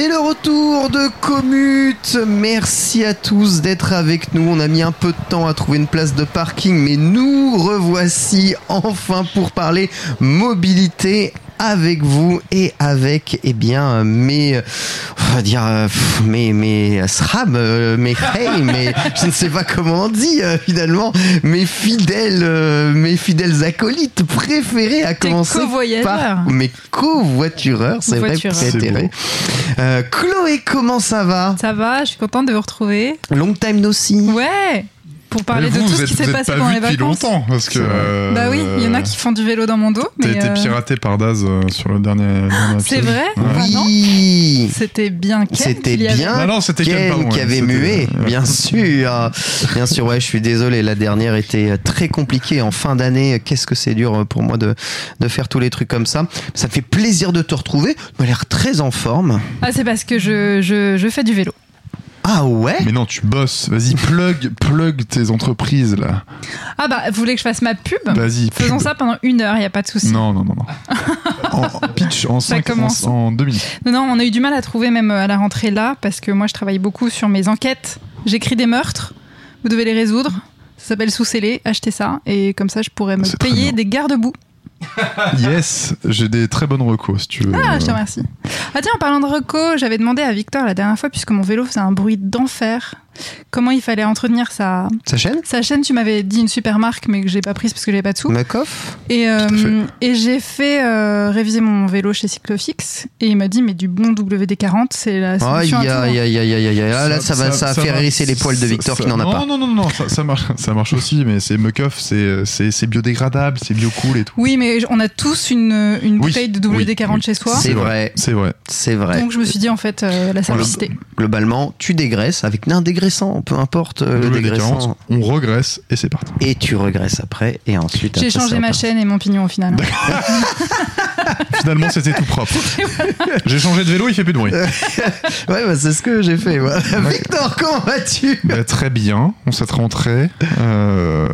C'est le retour de Commute. Merci à tous d'être avec nous. On a mis un peu de temps à trouver une place de parking, mais nous revoici enfin pour parler mobilité avec vous et avec eh bien mes on va dire mes mes SRAM mes hey mais je ne sais pas comment on dit euh, finalement mes fidèles euh, mes fidèles acolytes préférés à commencer par mes covoitureurs c'est vrai préférés euh, Chloé comment ça va? Ça va, je suis contente de vous retrouver. long time no see. Ouais Pour parler de tout ce qui s'est passé pas pendant vu les vacances. longtemps parce que. euh, Bah oui, il y en a qui font du vélo dans mon dos. T'as été euh, piraté par Daz euh, sur le dernier. dernier C'est vrai Ouais. Ah oui C'était bien Ken C'était qu'il y avait. bien Non, non, c'était Ken, Ken pardon, qui avait mué, bien sûr. Bien sûr, ouais, je suis désolé. La dernière était très compliquée en fin d'année. Qu'est-ce que c'est dur pour moi de, de faire tous les trucs comme ça. Ça fait plaisir de te retrouver. Tu as l'air très en forme. Ah, c'est parce que je, je, je fais du vélo. Ah ouais Mais non, tu bosses. Vas-y, plug, plug tes entreprises là. Ah bah, vous voulez que je fasse ma pub Vas-y. Faisons pub. ça pendant une heure, il n'y a pas de souci. Non, non, non, non. en pitch, en, Ça cinq, commence. en, en deux minutes. Non, non, on a eu du mal à trouver même euh, à la rentrée là, parce que moi je travaille beaucoup sur mes enquêtes. J'écris des meurtres, vous devez les résoudre. Ça s'appelle sous-scellé, achetez ça, et comme ça je pourrais me payer des garde-boue. Yes, j'ai des très bonnes recos si tu veux. Ah, je te remercie. Ah tiens, en parlant de reco, j'avais demandé à Victor la dernière fois, puisque mon vélo faisait un bruit d'enfer, comment il fallait entretenir sa, Sa chaîne? sa chaîne. Tu m'avais dit une super marque, mais que j'ai pas prise parce que j'avais pas de sous. Makoff? Et, euh, et j'ai fait euh, réviser mon vélo chez Cyclofix, et il m'a dit, mais du bon WD-40, c'est la Aïe, solution aïe, tout. aïe, aïe, aïe, aïe, aïe. Ah, là, ça, va, ça, va faire va- hérisser les poils de ça- Victor ça- qui n'en a non, pas. Non, non, non, non, ça, ça marche, ça marche aussi, mais c'est Mucoff, c'est, c'est, c'est biodégradable, c'est biocool et tout. Oui, mais on a tous une, une Oui, bouteille de WD-40 oui, chez soi. C'est vrai, C'est vrai. c'est vrai. Donc je me suis dit, en fait, euh, la simplicité. Globalement, tu dégraisses avec un dégraissant, peu importe euh, le Le dégraissant. on regresse et c'est parti. Et tu regresses après, et ensuite. J'ai changé ma chaîne et mon pignon au final. Finalement, c'était tout propre. J'ai changé de vélo, il fait plus de bruit. Ouais, bah, c'est ce que j'ai fait. moi. Victor, comment vas-tu? Bah, très bien, on cette rentrée. Euh,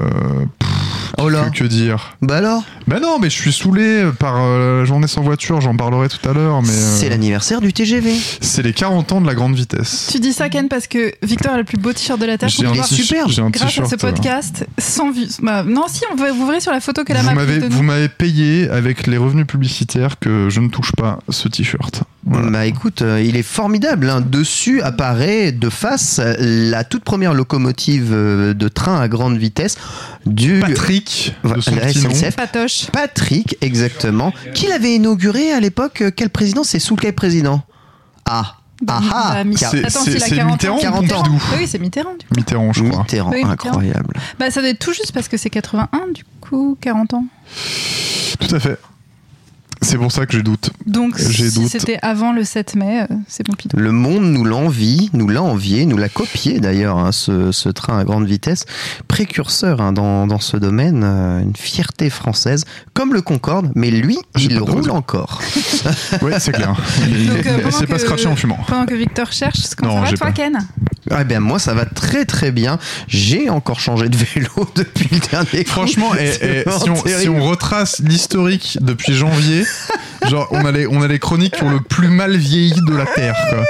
pff, Oh là. que, que dire Bah alors Bah non, mais je suis saoulé par euh, la journée sans voiture, j'en parlerai tout à l'heure, mais euh, C'est l'anniversaire du TGV. c'est les 40 ans de la grande vitesse. Tu dis ça, Ken, parce que Victor a le plus beau t-shirt de la Terre. J'ai un superbe. j'ai un Grâce à ce euh, podcast, sans vue. Bah, non, si, on va, vous verrez sur la photo que la Vous m'avez, de vous m'avez payé avec les revenus publicitaires que je ne touche pas ce t-shirt. Voilà. Bah écoute, euh, il est formidable. hein. Dessus apparaît de face la toute première locomotive de train à grande vitesse du Patrick, Voilà, de son la petit nom. SNCF. Patoche. Patrick, exactement. Qui l'avait inauguré à l'époque euh, Quel président C'est sous quel président? Ah Ah ah C'est- Attends, c'est- s'il a c'est 40 ans. Mitterrand ou 40 ans. Oui, c'est Mitterrand. Du coup. Mitterrand, je crois. Mitterrand, Oui, Mitterrand. incroyable. Bah, ça doit être tout juste parce que c'est 81, du coup, 40 ans. Tout à fait. C'est pour ça que j'ai doute. Donc, J'ai si doute. c'était avant le 7 mai, euh, c'est Pompidou. Le monde nous l'envie, nous l'a envié, nous l'a copié d'ailleurs, hein, ce, ce train à grande vitesse. Précurseur hein, dans, dans ce domaine, euh, une fierté française, comme le Concorde, mais lui, J'ai il roule encore. Oui, c'est clair. Il, Donc, euh, il s'est pas scratché en fumant. Pendant que Victor cherche, comment Non, ça va j'ai toi, pas. Ken? Ah ben moi ça va très très bien. J'ai encore changé de vélo depuis le dernier coup. Franchement, et- C'est et vraiment si, on, si on retrace l'historique depuis janvier, Genre, on a, les, on a les chroniques qui ont le plus mal vieilli de la Terre, quoi.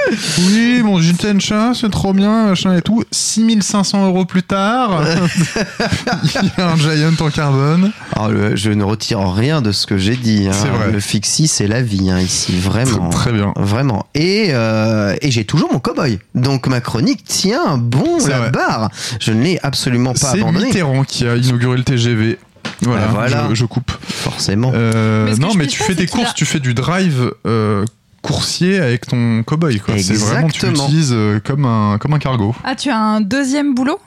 Oui, mon Juten chat, c'est trop bien, machin et tout. 6500 euros plus tard, il y a un Giant en carbone. Alors, le- je ne retire rien de ce que j'ai dit. hein. C'est vrai. Le fixie, c'est la vie hein, ici, vraiment. Très bien. Vraiment. Et, euh, et j'ai toujours mon cowboy. Donc ma chronique tient bon C'est la vrai. barre. Je ne l'ai absolument pas C'est abandonné. Mitterrand qui a inauguré le TGV. Voilà, Ah, voilà. Je, je coupe. Forcément. Euh, Mais non, mais tu fais des courses, a- tu fais du drive euh, coursier avec ton cowboy. quoi. C'est vraiment, tu l'utilises euh, comme un, comme un cargo. Ah, tu as un deuxième boulot?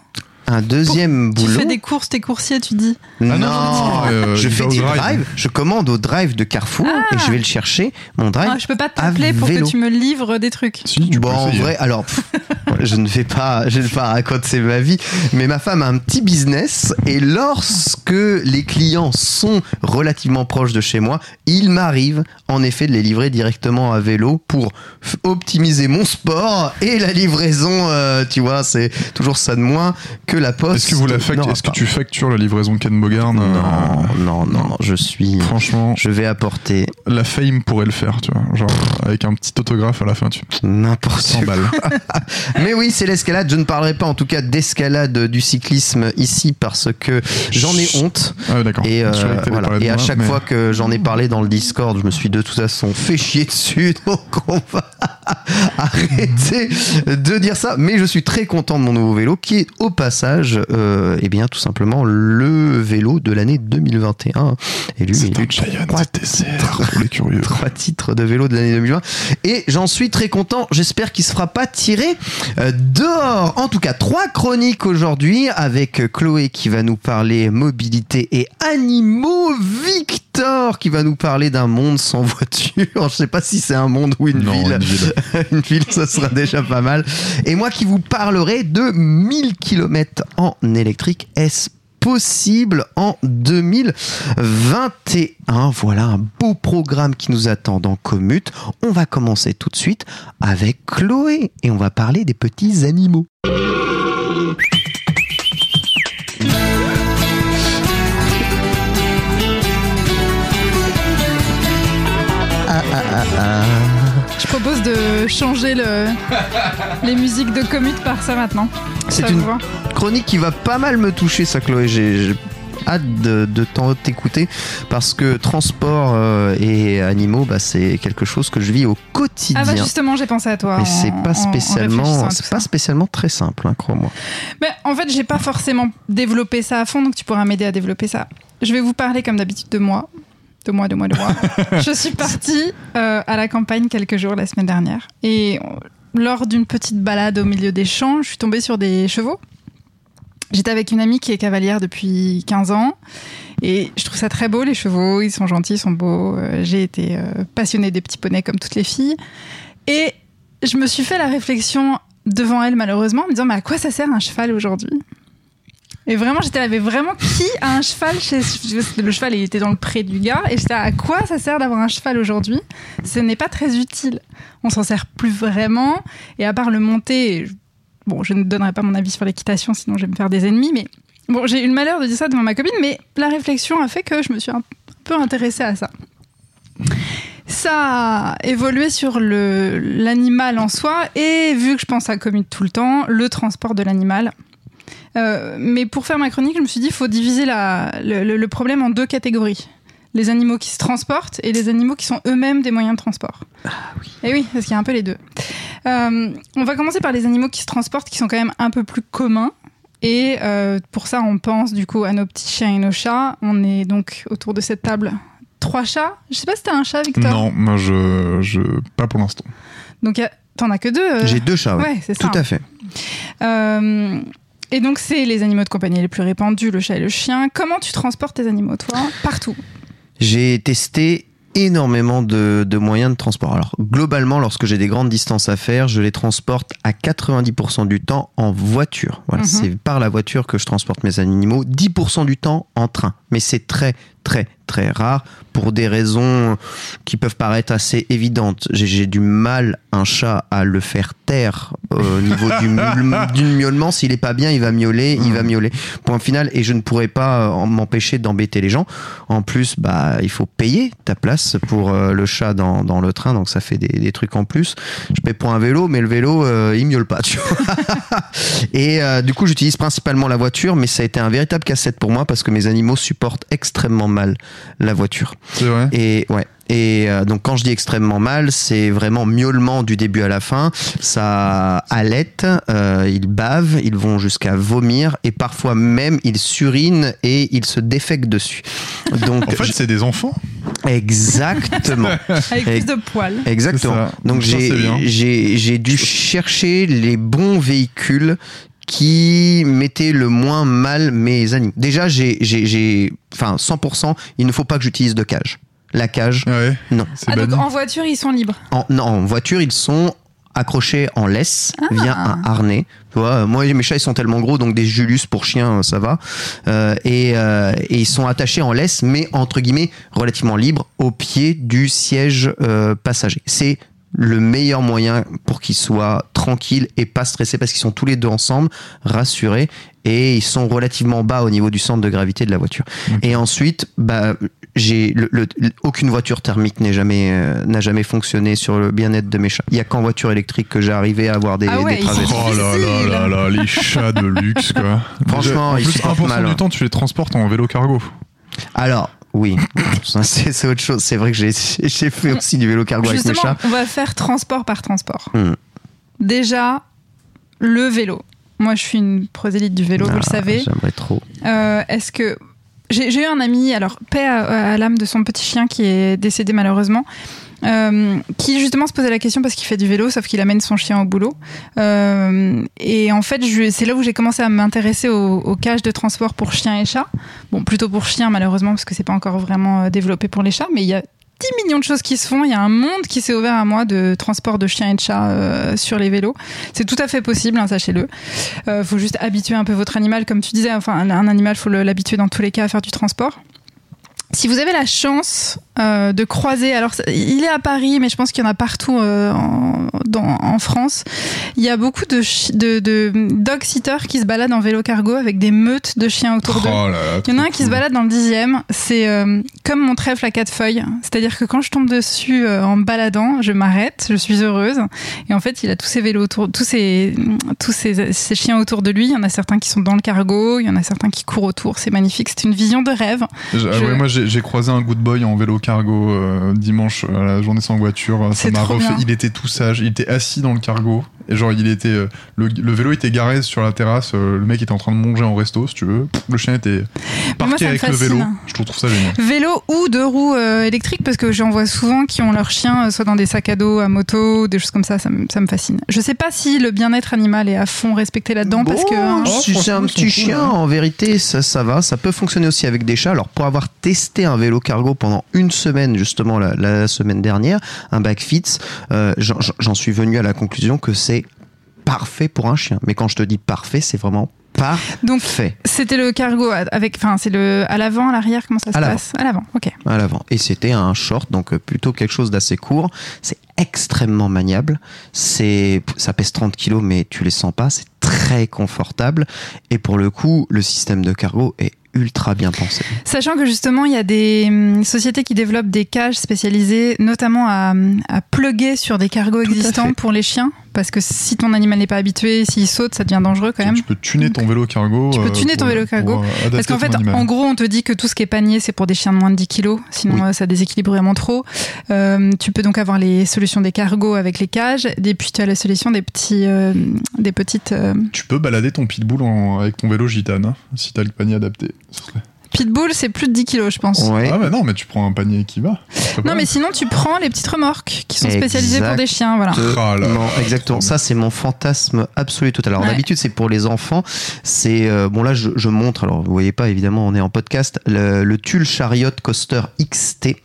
Un deuxième Tu boulot. fais des courses, t'es coursier, tu dis. Non, Ah non, non, euh, je fais du drive. drive. Je commande au drive de Carrefour et je vais le chercher. Mon drive. Ah, je peux pas t'appeler pour vélo. que tu me livres des trucs. Si, tu bon, peux en vrai, alors, pff, je ne vais pas, je ne vais pas raconter ma vie, mais ma femme a un petit business et lorsque les clients sont relativement proches de chez moi, il m'arrive en effet de les livrer directement à vélo pour optimiser mon sport et la livraison, euh, tu vois, c'est toujours ça de moins que la poste. Est-ce que, vous la est-ce que tu factures la livraison Ken Bogard Non, non, non, non, je suis. Franchement, Je vais apporter la fame pourrait le faire, tu vois. Genre, avec un petit autographe à la fin, tu n'importe 100 quoi. balles. Mais oui, c'est l'escalade. Je ne parlerai pas en tout cas d'escalade du cyclisme ici parce que j'en ai honte. Ah, d'accord. Et, euh, voilà. de et à moi, chaque mais- fois que j'en ai parlé dans le Discord, je me suis de toute façon fait chier dessus. Donc on va arrêter de dire ça. Mais je suis très content de mon nouveau vélo qui est au passage, euh, eh bien tout simplement le vélo de l'année 2021. Et lui, il a eu trois TCR pour les curieux. trois titres de vélo de l'année 2020 et j'en suis très content. J'espère qu'il se fera pas tirer euh, dehors. En tout cas trois chroniques aujourd'hui avec Chloé qui va nous parler mobilité et animaux. Victor qui va nous parler d'un monde sans voiture. Je sais pas si c'est un monde ou une Non, ville. une ville. une ville, ça sera déjà pas mal. Et moi qui vous parlerai de 1000 km en électrique. Est-ce possible en 2021 Voilà un beau programme qui nous attend dans Commute. On va commencer tout de suite avec Chloé et on va parler des petits animaux. Ah, ah, ah, ah. Je propose de changer le... les musiques de commute par ça maintenant. C'est une chronique qui va pas mal me toucher, ça, Chloé. J'ai hâte de, t'écouter parce que transport euh, et animaux, bah, c'est quelque chose que je vis au quotidien. Ah bah justement, j'ai pensé à toi. Mais c'est pas spécialement, c'est pas très simple, hein, crois-moi. Mais en fait, j'ai pas forcément développé ça à fond, donc tu pourras m'aider à développer ça. Je vais vous parler comme d'habitude de moi. De moi, de moi, de moi. je suis partie euh, à la campagne quelques jours la semaine dernière. Et euh, lors d'une petite balade au milieu des champs, je suis tombée sur des chevaux. J'étais avec une amie qui est cavalière depuis 15 ans. Et je trouve ça très beau, les chevaux. Ils sont gentils, ils sont beaux. Euh, J'ai été euh, passionnée des petits poneys comme toutes les filles. Et je me suis fait la réflexion devant elle, malheureusement, en me disant Mais à quoi ça sert un cheval aujourd'hui? Et vraiment, j'étais là, mais vraiment, qui a un cheval. Le cheval, il était dans le pré du gars. Et j'étais à quoi ça sert d'avoir un cheval aujourd'hui? Ce n'est pas très utile. On s'en sert plus vraiment. Et à part le monter, bon, je ne donnerai pas mon avis sur l'équitation, sinon je vais me faire des ennemis, mais bon, j'ai eu le malheur de dire ça devant ma copine, mais la réflexion a fait que je me suis un peu intéressée à ça. Ça a évolué sur l'animal en soi, et vu que je pense à commute tout le temps, le transport de l'animal. Euh, mais pour faire ma chronique, je me suis dit, il faut diviser le problème en deux catégories. Les animaux qui se transportent et les animaux qui sont eux-mêmes des moyens de transport. Et oui, parce qu'il y a un peu les deux. Euh, on va commencer par les animaux qui se transportent, qui sont quand même un peu plus communs. Et euh, pour ça, on pense du coup à nos petits chiens et nos chats. On est donc autour de cette table trois chats. Je sais pas si t'as un chat, Victor. Non, moi je, je pas pour l'instant. Donc t'en as que deux. euh. J'ai deux chats, ouais. Ouais, c'est ça. Tout à fait. Euh, et donc c'est les animaux de compagnie les plus répandus, le chat et le chien. Comment tu transportes tes animaux, toi? Partout. J'ai testé énormément de, de moyens de transport. Alors globalement, lorsque j'ai des grandes distances à faire, je les transporte à 90% du temps en voiture. Voilà, Mhm. c'est par la voiture que je transporte mes animaux. 10% du temps en train, mais c'est très très très rare pour des raisons qui peuvent paraître assez évidentes. J'ai- du mal un chat à le faire taire euh, au niveau du, miaule- du miaulement. S'il est pas bien, il va miauler, il va miauler. Point final. Et je ne pourrais pas euh, m'empêcher d'embêter les gens. En plus, bah, il faut payer ta place pour euh, le chat dans, dans le train, donc ça fait des, des trucs en plus. Je paie pour un vélo, mais le vélo, euh, il miaule pas. Tu vois et du coup, j'utilise principalement la voiture, mais ça a été un véritable casse-tête pour moi parce que mes animaux supportent extrêmement mal la voiture. C'est vrai. Et ouais. Et euh, donc quand je dis extrêmement mal, c'est vraiment miaulement du début à la fin. Ça halète, euh, ils bavent, ils vont jusqu'à vomir et parfois même ils surinent et ils se défèquent dessus. Donc En fait, c'est des enfants. exactement. Avec plus de poils. Exactement. Donc j'ai j'ai dû chercher les bons véhicules qui mettaient le moins mal mes animaux. Déjà j'ai j'ai j'ai enfin 100% il ne faut pas que j'utilise de cage. La cage Ouais. non. C'est Ah, donc en voiture, ils sont libres. En, non, en voiture, ils sont accrochés en laisse Ah. via un harnais. Tu vois, euh, moi, mes chats, ils sont tellement gros, donc des Julius pour chiens, euh, ça va. Euh, et, euh, et ils sont attachés en laisse, mais entre guillemets, relativement libres, au pied du siège euh, passager. C'est le meilleur moyen pour qu'ils soient tranquilles et pas stressés parce qu'ils sont tous les deux ensemble, rassurés et ils sont relativement bas au niveau du centre de gravité de la voiture. Et ensuite, bah, j'ai le, le- aucune voiture thermique n'est jamais euh, n'a jamais fonctionné sur le bien-être de mes chats. Il y a qu'en voiture électrique que j'ai arrivé à avoir des, Ah ouais, des. Oh là là là là, les chats de luxe quoi. Franchement, en ils plus, supportent 1% mal, du hein. temps, tu les transportes en vélo cargo. Alors. Oui, c'est autre chose. C'est vrai que j'ai fait aussi du vélo cargo avec mes chats. on va faire transport par transport. Hmm. Déjà, le vélo. Moi, je suis une prosélyte du vélo, vous le Ah, savez. J'aimerais trop. Euh, Est-ce que j'ai j'ai eu un ami, alors paix à, à l'âme de son petit chien qui est décédé malheureusement, euh, qui justement se posait la question parce qu'il fait du vélo, sauf qu'il amène son chien au boulot. Euh, et en fait, c'est là où j'ai commencé à m'intéresser aux, cages de transport pour chiens et chats. Bon, plutôt pour chiens malheureusement parce que c'est pas encore vraiment euh, développé pour les chats, mais il y a 10 millions de choses qui se font. Il y a un monde qui s'est ouvert à moi de transport de chiens et de chats euh, sur les vélos. C'est tout à fait possible, hein, sachez-le. Euh, faut juste habituer un peu votre animal, comme tu disais. Enfin, un, un animal, faut l'habituer dans tous les cas à faire du transport. Si vous avez la chance euh, de croiser, alors il est à Paris, mais je pense qu'il y en a partout euh, en, dans- en France. Il y a beaucoup de, de, de dog sitters qui se baladent en vélo cargo avec des meutes de chiens autour d'eux. Oh Il y en a un qui se balade dans le dixième. C'est euh, comme mon trèfle à quatre feuilles. C'est-à-dire que quand je tombe dessus en baladant, je m'arrête, je suis heureuse. Et en fait, il a tous ses vélos autour, tous ses, tous ses, ses chiens autour de lui. Il y en a certains qui sont dans le cargo, il y en a certains qui courent autour. C'est magnifique. C'est une vision de rêve. Ah Je- ouais, moi j'ai j'ai croisé un good boy en vélo cargo euh, dimanche à la journée sans voiture. Ça C'est m'a refait. bien. Il était tout sage. Il était assis dans le cargo. Et genre, il était. euh, le, le vélo était garé sur la terrasse. euh, le mec était en train de manger en resto, si tu veux. Le chien était parqué avec le vélo. Je trouve, ça génial. Vélo ou deux roues euh, électriques, parce que j'en vois souvent qui ont leur chien soit dans des sacs à dos, à moto, des choses comme ça. Ça me, ça me fascine. Je sais pas si le bien-être animal est à fond respecté là-dedans, parce que. hein, si Oh, c'est un petit cool, chien, hein. en vérité, ça, ça va. Ça peut fonctionner aussi avec des chats. Alors, pour avoir testé un vélo cargo pendant une semaine, justement, la, la semaine dernière, un Backfits, euh, j'en suis venu à la conclusion que c'est parfait pour un chien. Mais quand je te dis parfait, c'est vraiment Donc, parfait C'était le cargo à- avec, enfin, c'est le à l'avant, à l'arrière, comment ça se À passe? À l'avant, ok. à l'avant. Et c'était un short, donc euh, plutôt quelque chose d'assez court. C'est extrêmement maniable. C'est, ça pèse 30 kilos, mais tu les sens pas. C'est très confortable. Et pour le coup, le système de cargo est ultra bien pensé. Sachant que justement, il y a des hum, sociétés qui développent des cages spécialisées, notamment à, à plugger sur des cargos Tout existants pour les chiens, parce que si ton animal n'est pas habitué, s'il saute, ça devient dangereux quand même. Tu peux tuner ton vélo cargo. Tu peux euh, tuner ton vélo cargo, euh, Parce qu'en fait, animal. en gros, on te dit que tout ce qui est panier, c'est pour des chiens de moins de 10 kilos, sinon Oui. euh, ça déséquilibre vraiment trop. Euh, tu peux donc avoir les solutions des cargos avec les cages, et puis tu as la solution des petits, euh, des petites euh, Tu peux balader ton pitbull en- avec ton vélo gitane, hein, si t'as le panier adapté. Ce serait- pitbull, c'est plus de 10 kilos, je pense. Ouais. Ah, mais non, mais tu prends un panier qui va. Non, mais sinon, tu prends les petites remorques qui sont spécialisées pour des chiens, voilà. Ah là là. Non, exactement. Ça, c'est mon fantasme absolu total. Alors, Ouais. d'habitude, c'est pour les enfants. C'est euh, bon là, je, je montre. Alors, vous voyez pas, évidemment, on est en podcast. Le, le Tulle Chariot Coaster XT,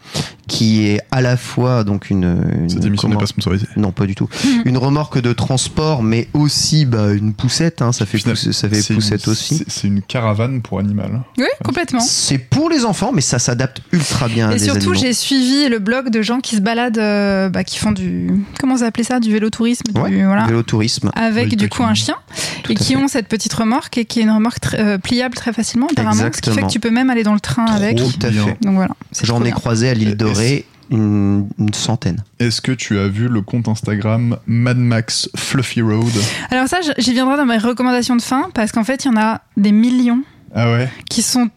qui est à la fois donc une, une- Cette émission n'est pas sponsorisée. non pas du tout une remorque de transport mais aussi bah, une poussette hein, ça fait Final- pousse- ça fait c'est une- poussette aussi c'est- une caravane pour animal. Oui, complètement. c'est pour les enfants mais ça s'adapte ultra bien à Et des surtout, j'ai suivi le blog de gens qui se baladent, euh, bah, qui font du. Comment ça appelait ça Du vélotourisme du- Ouais, voilà. vélotourisme Avec Oui, du coup un chien et qui fait. ont cette petite remorque et qui est une remorque très- euh, pliable très facilement apparemment, ce qui fait Exactement. que tu peux même aller dans le train avec. Trop Tout à fait. Donc voilà. c'est j'en ai croisé à l'île Et- Une, une centaine. Est-ce que tu as vu le compte Instagram Mad Max Fluffy Road? Alors ça, j'y viendrai dans mes recommandations de fin parce qu'en fait, il y en a des millions Ah ouais? qui sont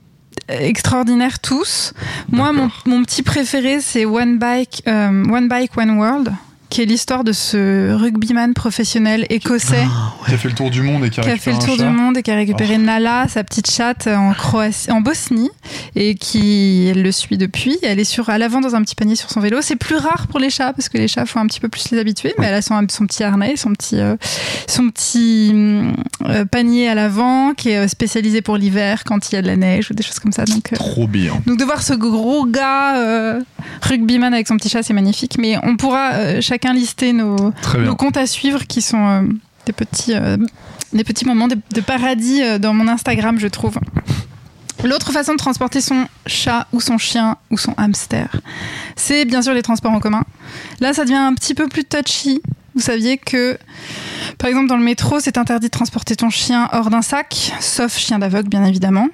extraordinaires tous. Moi, mon petit préféré, c'est One Bike, euh, One Bike, One World, qui est l'histoire de ce rugbyman professionnel écossais Qui a fait le tour du monde et qui a, qui a fait récupéré le tour chat. du monde et qui a récupéré Nala, sa petite chatte, en Croatie, en Bosnie, et qui elle le suit depuis. Elle est sur à l'avant dans un petit panier sur son vélo. C'est plus rare pour les chats parce que les chats faut un petit peu plus les habituer, mais elle a son, son petit harnais, son petit euh, son petit hum, euh, panier à l'avant qui est euh, spécialisé pour l'hiver quand il y a de la neige ou des choses comme ça. Donc euh, Trop bien. donc de voir ce gros gars euh, rugbyman avec son petit chat, c'est magnifique. Mais on pourra euh, chacun lister nos, comptes à suivre qui sont euh, des petits euh, des petits moments de, de paradis euh, dans mon Instagram, je trouve. L'autre façon de transporter son chat ou son chien ou son hamster, c'est bien sûr les transports en commun. Là, ça devient un petit peu plus touchy. Vous saviez que, par exemple, dans le métro, c'est interdit de transporter ton chien hors d'un sac, sauf chien d'aveugle, bien évidemment.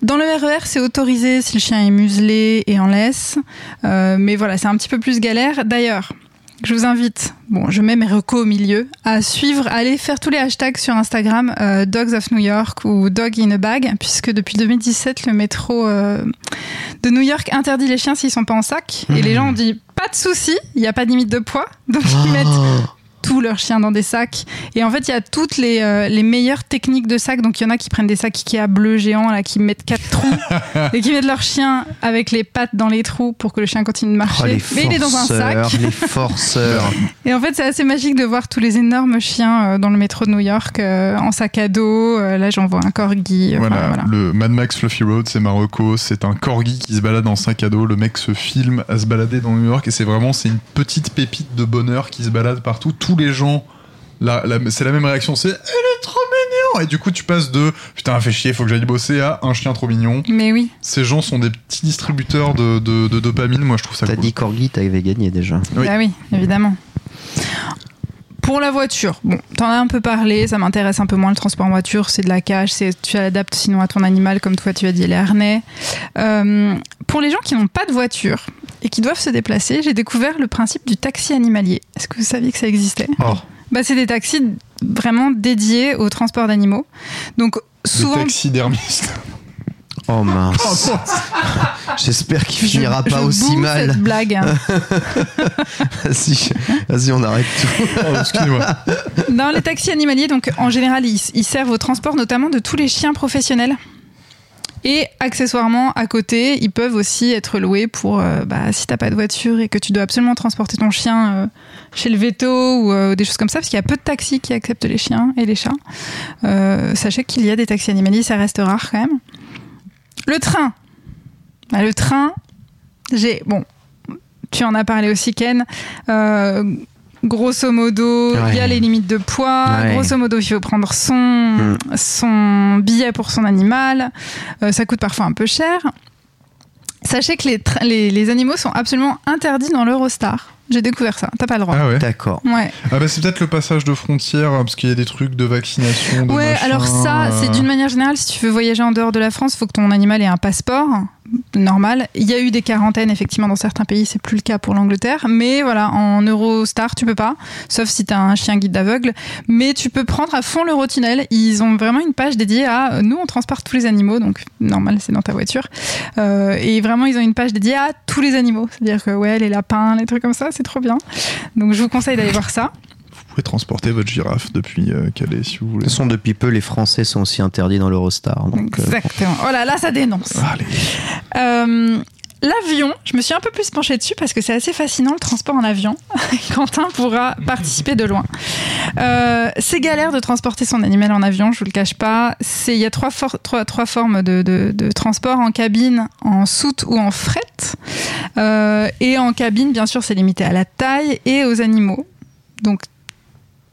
Dans le RER, c'est autorisé si le chien est muselé et en laisse. Euh, mais voilà, c'est un petit peu plus galère. D'ailleurs, je vous invite, bon, je mets mes recos au milieu, à suivre, à aller faire tous les hashtags sur Instagram, euh, Dogs of New York ou Dog in a Bag, puisque depuis 2017, le métro euh, de New York interdit les chiens s'ils sont pas en sac. Et les gens ont dit, pas de souci, il n'y a pas de limite de poids. Donc ils mettent tous leurs chiens dans des sacs. Et en fait, il y a toutes les, euh, les meilleures techniques de sacs. Donc, il y en a qui prennent des sacs Ikea bleus géants, là, qui mettent quatre trous et qui mettent leur chien avec les pattes dans les trous pour que le chien continue de marcher. Oh, les Mais il est dans un sac. les forceurs Et en fait, c'est assez magique de voir tous les énormes chiens euh, dans le métro de New York euh, en sac à dos. Là, j'en vois un corgi. Enfin, Voilà, voilà. le Mad Max Fluffy Road, c'est Marocco, c'est un corgi qui se balade en sac à dos. Le mec se filme à se balader dans New York et c'est vraiment c'est une petite pépite de bonheur qui se balade partout. Tous les gens, la- la- c'est la même réaction, c'est elle est trop mignon. Et du coup, tu passes de putain, fait chier, faut que j'aille bosser à un chien trop mignon. Mais oui. Ces gens sont des petits distributeurs de, de- de dopamine. Moi, je trouve ça t'as cool. dit Corgi t'avais gagné déjà Oui. Bah oui, évidemment. Pour la voiture, bon, t'en as un peu parlé, ça m'intéresse un peu moins le transport en voiture, c'est de la cage, c'est tu l'adaptes sinon à ton animal, comme toi tu as dit, les harnais. Euh, pour les gens qui n'ont pas de voiture et qui doivent se déplacer, j'ai découvert le principe du taxi animalier. Est-ce que vous saviez que ça existait? Oh. bah, C'est des taxis vraiment dédiés au transport d'animaux. Donc Des souvent... taxidermistes. Oh mince j'espère qu'il Je- finira pas je aussi boue mal cette blague. hein. vas-y vas-y on arrête tout Oh, excusez-moi. Dans les taxis animaliers, donc en général, ils, ils servent au transport notamment de tous les chiens professionnels. Et accessoirement, à côté, ils peuvent aussi être loués pour, euh, bah, si t'as pas de voiture et que tu dois absolument transporter ton chien euh, chez le veto ou euh, des choses comme ça, parce qu'il y a peu de taxis qui acceptent les chiens et les chats. Euh, sachez qu'il y a des taxis animaliers, ça reste rare quand même. Le train. Bah, le train, j'ai... Bon, tu en as parlé aussi, Ken. Euh, grosso modo, il y a les limites de poids. Ouais. Grosso modo, il faut prendre son, Mm. son billet pour son animal. Euh, ça coûte parfois un peu cher. Sachez que les, les animaux sont absolument interdits dans l'Eurostar. J'ai découvert ça. T'as pas le droit. Ah ouais. d'accord Ouais. Ah bah c'est peut-être le passage de frontière hein, parce qu'il y a des trucs de vaccination. De Ouais, machin, alors ça, c'est euh, d'une manière générale, si tu veux voyager en dehors de la France, il faut que ton animal ait un passeport normal. Il y a eu des quarantaines, effectivement, dans certains pays, c'est plus le cas pour l'Angleterre. Mais voilà, en Eurostar, tu peux pas, sauf si tu un chien guide d'aveugle. Mais tu peux prendre à fond l'Eurotunnel. Ils ont vraiment une page dédiée à nous, on transporte tous les animaux, donc normal, c'est dans ta voiture. Euh, et vraiment, ils ont une page dédiée à tous les animaux. C'est-à-dire que, ouais, les lapins, les trucs comme ça, c'est trop bien. Donc je vous conseille d'aller voir ça. Vous pouvez transporter votre girafe depuis euh, Calais si vous de voulez. toute façon depuis peu les Français sont aussi interdits dans l'Eurostar donc euh, Exactement. Oh là là, ça dénonce. Euh, L'avion, je me suis un peu plus penchée dessus parce que c'est assez fascinant le transport en avion. Quentin pourra participer de loin. Euh, c'est galère de transporter son animal en avion, je vous le cache pas. C'est il y a trois, for- trois, trois formes de, de- de transport en cabine, en soute ou en fret. Euh, et en cabine, bien sûr, c'est limité à la taille et aux animaux. Donc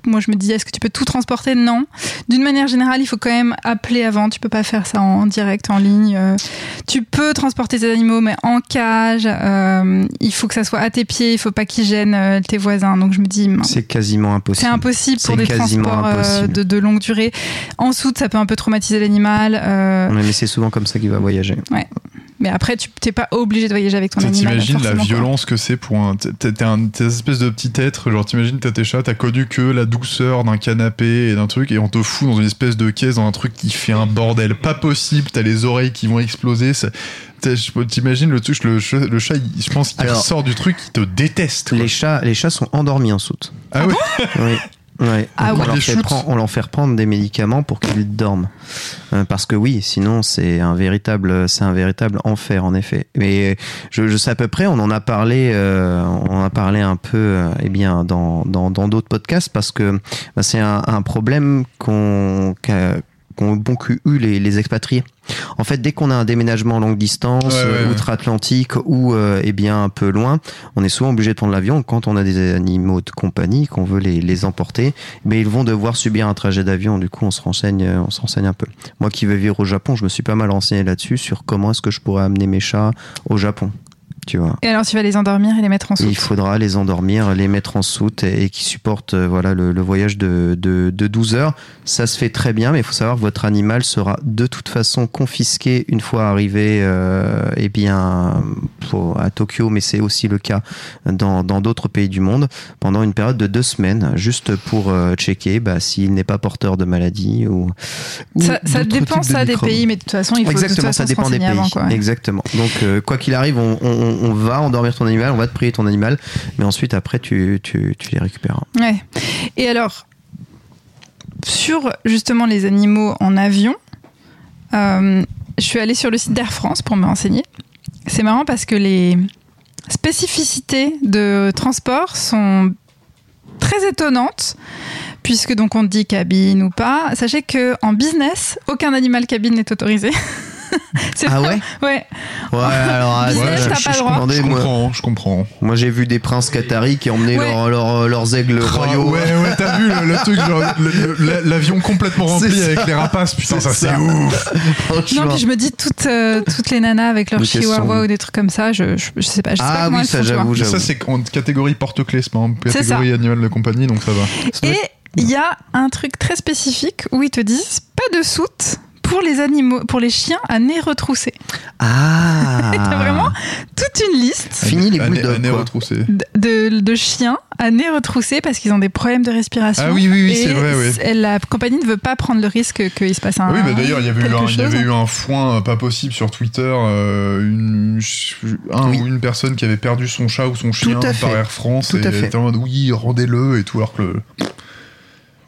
moi je me dis est-ce que tu peux tout transporter? Non. D'une manière générale, il faut quand même appeler avant. Tu peux pas faire ça en direct, en ligne. Euh, tu peux transporter tes animaux, mais en cage. Euh, il faut que ça soit à tes pieds. Il faut pas qu'ils gênent euh, tes voisins. Donc je me dis C'est quasiment impossible. c'est impossible pour des transports euh, de, de longue durée. En soute, ça peut un peu traumatiser l'animal. euh, Mais c'est souvent comme ça qu'il va voyager. Mais après, tu t'es pas obligé de voyager avec ton animal. T'imagines la quoi. violence que c'est pour un. T'es un espèce de petit être, genre t'imagines t'as tes chats, t'as connu que la douceur d'un canapé et d'un truc, et on te fout dans une espèce de caisse, dans un truc qui fait un bordel pas possible, t'as les oreilles qui vont exploser. ça- T'imagines le truc, le, chat- le chat, il- je pense qu'il sort du truc, il te déteste. quoi. Les chats, les chats sont endormis en soute. Ah, ouais. Oui. Ouais. Ah on, leur fait prendre, on leur fait reprendre des médicaments pour qu'ils dorment. Euh, parce que oui, sinon c'est un véritable, c'est un véritable enfer en effet. Mais je, je sais à peu près, on en a parlé, euh, on en a parlé un peu, euh, eh bien dans dans dans d'autres podcasts parce que bah, c'est un, un problème qu'on qu'a- qu'ont bon eu les, les expatriés. En fait, dès qu'on a un déménagement longue distance, Ouais, ouais, euh, ouais. outre-Atlantique ou euh, eh bien un peu loin, on est souvent obligé de prendre l'avion quand on a des animaux de compagnie, qu'on veut les, les emporter, mais ils vont devoir subir un trajet d'avion. Du coup, on se renseigne, euh, on se renseigne un peu. Moi qui veux vivre au Japon, je me suis pas mal renseigné là-dessus sur comment est-ce que je pourrais amener mes chats au Japon. Tu vois. Et alors, tu vas les endormir et les mettre en soute? Il faudra les endormir, les mettre en soute et, et qui supportent euh, voilà le, le voyage de, de, de 12 heures. Ça se fait très bien, mais il faut savoir que votre animal sera de toute façon confisqué une fois arrivé euh, eh bien pour- à Tokyo, mais c'est aussi le cas dans dans d'autres pays du monde pendant une période de deux semaines, juste pour euh, checker bah, s'il n'est pas porteur de maladie ou, ou Ça, dépend de ça des pays, mais de toute façon, il faut de toute Exactement, façon ça se dépend des pays. avant, quoi. Exactement. Donc, euh, quoi qu'il arrive, on, on- on va endormir ton animal, on va te prier ton animal, mais ensuite, après, tu, tu, tu les récupéreras. Ouais. Et alors, sur justement les animaux en avion, euh, je suis allée sur le site d'Air France pour me renseigner. C'est marrant parce que les spécificités de transport sont très étonnantes. Puisque donc on dit cabine ou pas, sachez que en business, aucun animal cabine n'est autorisé. C'est Ah pas- ouais Ouais. Ouais, alors, Business, t'as je- pas le droit. comprends, je comprends. moi, j'ai vu des princes qataris qui emmenaient Ouais. leurs- leurs- leurs aigles Ah, royaux. ouais, ouais, t'as vu le, le truc, l'avion complètement rempli avec les rapaces, putain, ça C'est ouf. Non, puis je me dis toutes, euh, toutes les nanas avec leur qu'elles chihuahua ou des trucs comme ça, je, je, je sais pas. Je sais pas Ah comment oui, ça, j'avoue, ça c'est en catégorie porte-clés, c'est pas en catégorie animal de compagnie, donc ça va. Et il y a un truc très spécifique où ils te disent pas de soute pour les animaux, pour les chiens à nez retroussé. Ah t'as vraiment toute une liste Fini les nez quoi. retroussé. de, de- de chiens à nez retroussé parce qu'ils ont des problèmes de respiration. Ah oui, oui, oui, c'est vrai, oui. La compagnie ne veut pas prendre le risque qu'il se passe un. Oui, mais d'ailleurs, il y avait eu un, il y chose. avait eu un foin euh, pas possible sur Twitter, euh, une, un Oui. ou une personne qui avait perdu son chat ou son chien par. Air France Tout et à fait. était en mode oui, rendez-le et tout, alors que le,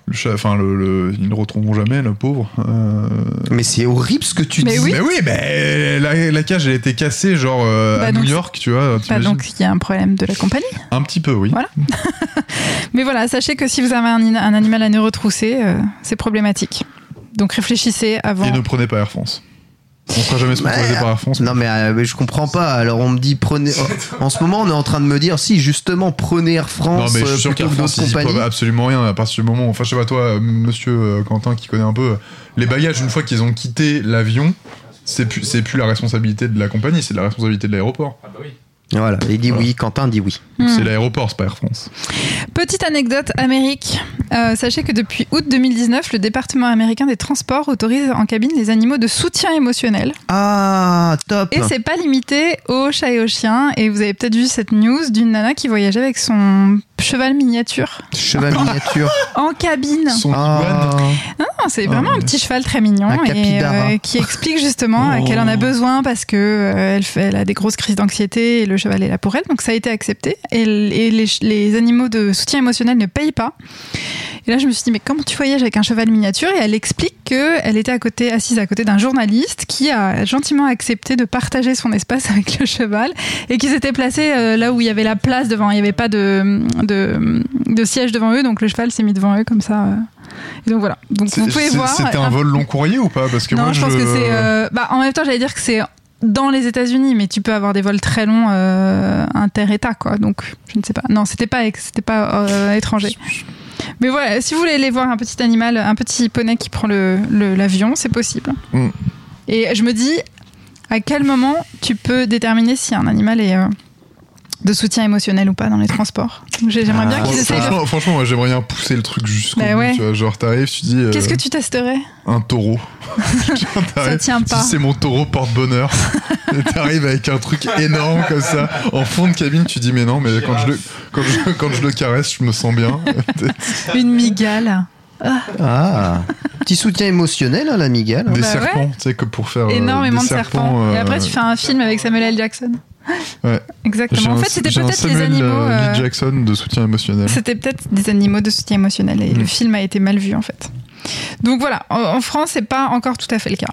le chat, enfin, le, le- ils ne le retrouveront jamais, le pauvre. Euh, Mais c'est horrible ce que tu Mais dis. oui. Mais oui, mais la, la cage, elle a été cassée, genre euh, Bah à donc, New York, tu vois. Bah, donc il y a un problème de la compagnie. Un petit peu, oui. Voilà. Mais voilà, sachez que si vous avez un, un animal à nez retroussé, euh, c'est problématique. Donc réfléchissez avant. Et ne prenez pas Air France. On sera jamais sponsorisé Ouais. par Air France. Non mais, euh, mais je comprends pas. Alors on me dit prenez. En ce moment on est en train de me dire si justement prenez Air Non, France mais je euh, suis sûr plutôt qu'Air France, ils peuvent absolument rien à partir du moment. Enfin, je sais pas, toi, euh, monsieur euh, Quentin, qui connaît un peu, euh, les bagages, une fois qu'ils ont quitté l'avion, c'est plus, c'est plus la responsabilité de la compagnie, c'est la responsabilité de l'aéroport. Voilà, il dit Voilà. oui. Quentin dit oui. Hmm. C'est l'aéroport, c'est pas Air France. Petite anecdote Amérique. Euh, sachez que depuis août 2019, le département américain des transports autorise en cabine les animaux de soutien émotionnel. Ah top. Et c'est pas limité aux chats et aux chiens. Et vous avez peut-être vu cette news d'une nana qui voyageait avec son cheval miniature Cheval miniature. en cabine. Son Ah. Non, c'est vraiment un petit cheval très mignon Un et euh, qui explique justement euh, qu'elle en a besoin parce que euh, elle, fait- elle a des grosses crises d'anxiété et le cheval est là pour elle. Donc ça a été accepté. Et, les, animaux de soutien émotionnel ne payent pas. Et là, je me suis dit, mais comment tu voyages avec un cheval miniature? Et elle explique qu'elle était à côté, assise à côté d'un journaliste qui a gentiment accepté de partager son espace avec le cheval et qui s'était placé euh, là où il y avait la place devant. Il n'y avait pas de, de, de siège devant eux, donc le cheval s'est mis devant eux comme ça. euh. Et donc voilà. Donc vous pouvez voir. C'était un vol long courrier ou pas? Parce que non, moi, je pense que c'est. euh, bah, en même temps, j'allais dire que c'est dans les États-Unis, mais tu peux avoir des vols très longs euh, inter-État, quoi. Donc, je ne sais pas. Non, c'était pas, c'était pas euh, étranger. Mais voilà, si vous voulez aller voir un petit animal, un petit poney qui prend le- le- l'avion, c'est possible. Mm. Et je me dis, à quel moment tu peux déterminer si un animal est de soutien émotionnel ou pas dans les transports J'aimerais bien Ah, qu'ils Moi, essayent de... franchement, franchement, moi j'aimerais bien pousser le truc jusqu'au Bah bout. ouais. Tu vois, genre t'arrives, tu dis euh, Qu'est-ce que tu testerais un taureau. Genre, t'arrives, tient tu pas. dis, C'est mon taureau porte-bonheur. et t'arrives avec un truc énorme comme ça en fond de cabine. Tu dis mais non, mais quand je le quand je, quand je le caresse, je me sens bien. Une migale. Ah, petit soutien émotionnel, hein, la migale. des Bah ouais. serpents, tu sais que pour faire euh, Énormément des de serpents. euh, Et après, tu fais un film avec Samuel L. Jackson. Ouais. Exactement. En fait, c'était peut-être les animaux. euh, euh, Lee Jackson de soutien émotionnel. C'était peut-être des animaux de soutien émotionnel et Mm. le film a été mal vu en fait. Donc voilà, en, en France, c'est pas encore tout à fait le cas.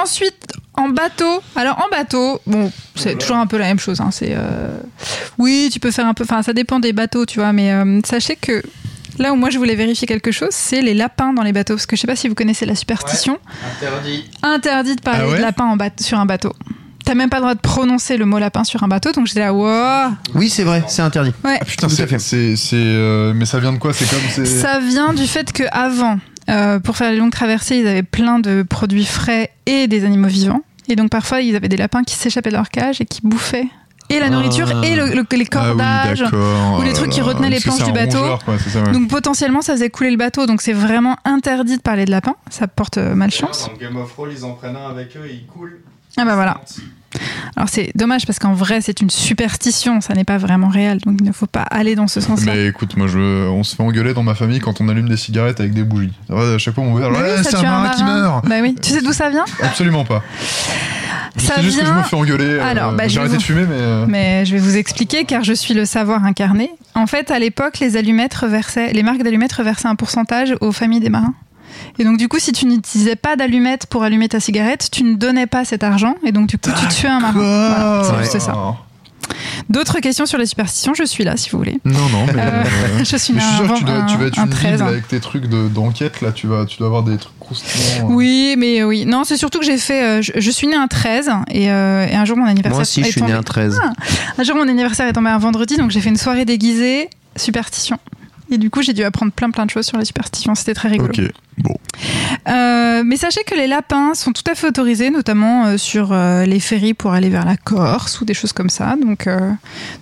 Ensuite, en bateau. Alors en bateau, bon, c'est toujours un peu la même chose. hein, c'est euh, oui, tu peux faire un peu. Enfin, ça dépend des bateaux, tu vois. Mais euh, sachez que là où moi je voulais vérifier quelque chose, c'est les lapins dans les bateaux, parce que je sais pas si vous connaissez la superstition. Interdit. Interdit de parler Ah ouais? de lapin en bateau, sur un bateau. T'as même pas le droit de prononcer le mot lapin sur un bateau, donc j'étais là, wow. Oui, c'est vrai, c'est interdit. Ouais. Ah putain, c'est, fait. c'est, c'est, euh, mais ça vient de quoi C'est comme c'est. Ça vient du fait que avant, euh, pour faire les longues traversées, ils avaient plein de produits frais et des animaux vivants. Et donc parfois, ils avaient des lapins qui s'échappaient de leur cage et qui bouffaient et la nourriture Ah. et le- le- les Ah oui, cordages. ou les trucs qui retenaient les planches du bateau. rongeur, quoi, c'est ça, ouais. donc potentiellement, ça faisait couler le bateau. Donc c'est vraiment interdit de parler de lapins. Ça porte euh, malchance. Dans Game of Thrones, ils en prennent un avec eux et ils coulent. Ah bah voilà. Alors c'est dommage parce qu'en vrai, c'est une superstition. Ça n'est pas vraiment réel. Donc il ne faut pas aller dans ce sens-là. Mais écoute, moi, je, on se fait engueuler dans ma famille quand on allume des cigarettes avec des bougies. À chaque fois, mon père, Bah oui, c'est un marin qui meurt. Bah oui. Tu sais d'où ça vient? Absolument pas. Ça sais juste que je vient- me fais engueuler. euh, Alors, bah, j'ai arrêté vous- de fumer, mais. euh, Mais je vais vous expliquer car je suis le savoir incarné. En fait, à l'époque, les allumettes reversaient, les marques d'allumettes reversaient un pourcentage aux familles des marins. Et donc, du coup, si tu n'utilisais pas d'allumettes pour allumer ta cigarette, tu ne donnais pas cet argent. Et donc, du coup, tu tuais un marin. Voilà, c'est Ouais. juste ça. D'autres questions sur les superstitions, je suis là si vous voulez. Non, non, mais. Euh, euh, je suis mais je suis un, sûr que tu dois, tu vas être un une 13. bible avec tes trucs de- d'enquête, là, tu, vas, tu dois avoir des trucs croustillants. Oui, mais euh, oui. Non, c'est surtout que j'ai fait. euh, je, je suis née un 13 et, euh, et un jour mon anniversaire. Moi aussi, je suis né tombé- un 13. Un jour, mon anniversaire est tombé un vendredi, donc j'ai fait une soirée déguisée, superstition. Et du coup, j'ai dû apprendre plein plein de choses sur les superstitions. C'était très rigolo. Ok, bon. Euh, mais sachez que les lapins sont tout à fait autorisés, notamment euh, sur euh, les ferries pour aller vers la Corse ou des choses comme ça. Donc, euh,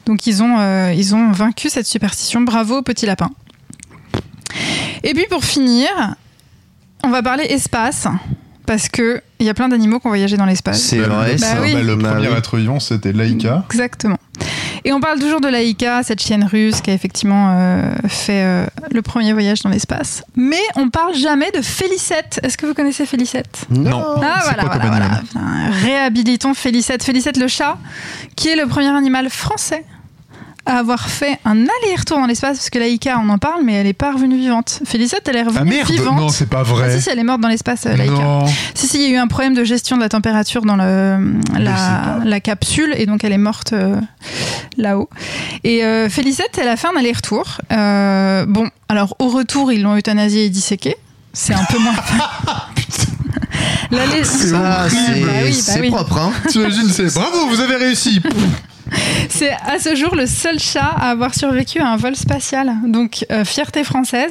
donc ils, ont, euh, ils ont vaincu cette superstition. Bravo, petits lapins. Et puis pour finir, on va parler espace. Parce qu'il y a plein d'animaux qui ont voyagé dans l'espace. C'est Bah, vrai, le- Bah ça. oui. bah, le Bah premier oui. être vivant, c'était Laïka. Exactement. Et on parle toujours de Laïka, cette chienne russe qui a effectivement euh, fait euh, le premier voyage dans l'espace. Mais on parle jamais de Félicette. Est-ce que vous connaissez Félicette? Non. Ah voilà, voilà, voilà. Réhabilitons Félicette. Félicette le chat, qui est le premier animal français à avoir fait un aller-retour dans l'espace, parce que Laïka, on en parle, mais elle est pas revenue vivante. Félicette, elle est revenue Ah merde vivante. Non, c'est pas Ah, vrai. si, si, elle est morte dans l'espace, euh, Laïka. non. Si, si, il y a eu un problème de gestion de la température dans le, la, capsule et donc elle est morte euh, là-haut. Et euh, Félicette, elle a fait un aller-retour. Euh, bon, alors au retour, ils l'ont euthanasiée et disséquée. C'est un peu moins. C'est Bah oui, bah c'est oui. propre, hein. T'imagines, c'est bravo, vous avez réussi. C'est à ce jour le seul chat à avoir survécu à un vol spatial. Donc, euh, fierté française.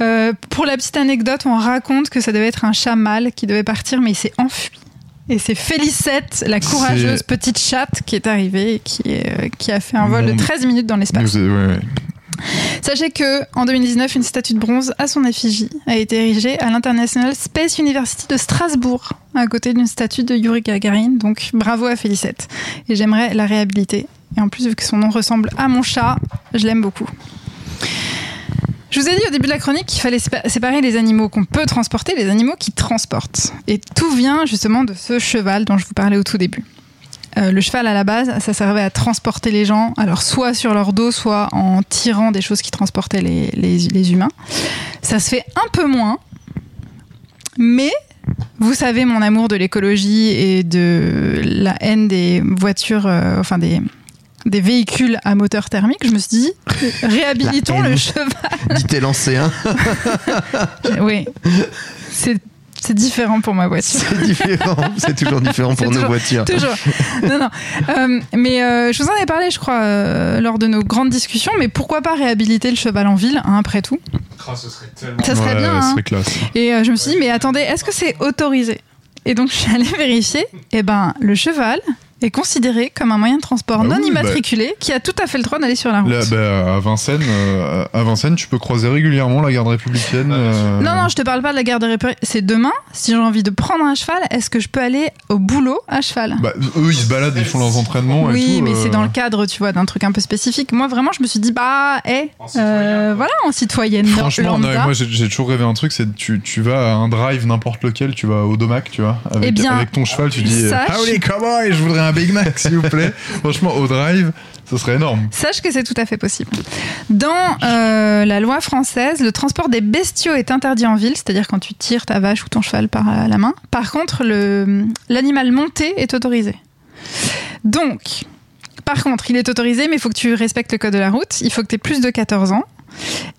Euh, pour la petite anecdote, on raconte que ça devait être un chat mâle qui devait partir, mais il s'est enfui. Et c'est Félicette, la courageuse petite chatte, qui est arrivée et qui, est- euh, qui a fait un vol de Mon- 13 minutes dans l'espace. Ouais, ouais. Sachez que en 2019, une statue de bronze à son effigie a été érigée à l'International Space University de Strasbourg, à côté d'une statue de Yuri Gagarin. Donc bravo à Félicette. Et j'aimerais la réhabiliter. Et en plus, vu que son nom ressemble à mon chat, je l'aime beaucoup. Je vous ai dit au début de la chronique qu'il fallait sépa- séparer les animaux qu'on peut transporter les animaux qui transportent. Et tout vient justement de ce cheval dont je vous parlais au tout début. Euh, le cheval à la base, ça servait à transporter les gens, alors soit sur leur dos, soit en tirant des choses qui transportaient les, les- les humains. Ça se fait un peu moins, mais vous savez mon amour de l'écologie et de la haine des voitures, euh, enfin des, des véhicules à moteur thermique. Je me suis dit, réhabilitons le cheval. Dit-elle l'ancien. Oui, c'est c'est différent pour ma voiture. C'est différent. C'est toujours différent pour nos toujours- voitures. Toujours. Non, non. Euh, mais euh, je vous en ai parlé, je crois, euh, lors de nos grandes discussions. Mais pourquoi pas réhabiliter le cheval en ville, hein, après tout? Ah, ce serait tellement. Ça serait Ouais, bien. hein. serait classe. Et euh, je me suis dit, mais attendez, est-ce que c'est autorisé? Et donc, je suis allée vérifier. Et ben, le cheval est considéré comme un moyen de transport Ah non oui, immatriculé qui a tout à fait le droit d'aller sur la route. Là, bah, à Vincennes, euh, à Vincennes, tu peux croiser régulièrement la garde républicaine. euh, Non, non, je te parle pas de la garde républicaine. C'est demain, si j'ai envie de prendre un cheval, est-ce que je peux aller au boulot à cheval? Bah, eux, ils se baladent, ils font leurs entraînements et Oui, tout. mais euh, c'est dans le cadre, tu vois, d'un truc un peu spécifique. Moi, vraiment, je me suis dit, bah, hé, citoyen, quoi. voilà, en citoyenne Franchement, non, moi j'ai toujours rêvé un truc, c'est tu, tu vas à un drive n'importe lequel, tu vas au Domac, tu vois, avec, Eh bien, avec ton cheval, tu dis sache- Howdy cowboy, je voudrais un Big Mac s'il vous plaît. Franchement, au drive, ce serait énorme. Sache que c'est tout à fait possible. Dans euh, la loi française, le transport des bestiaux est interdit en ville, c'est-à-dire quand tu tires ta vache ou ton cheval par la main. Par contre, l'animal monté est autorisé. Donc, par contre, il est autorisé, mais il faut que tu respectes le code de la route. Il faut que tu aies plus de 14 ans.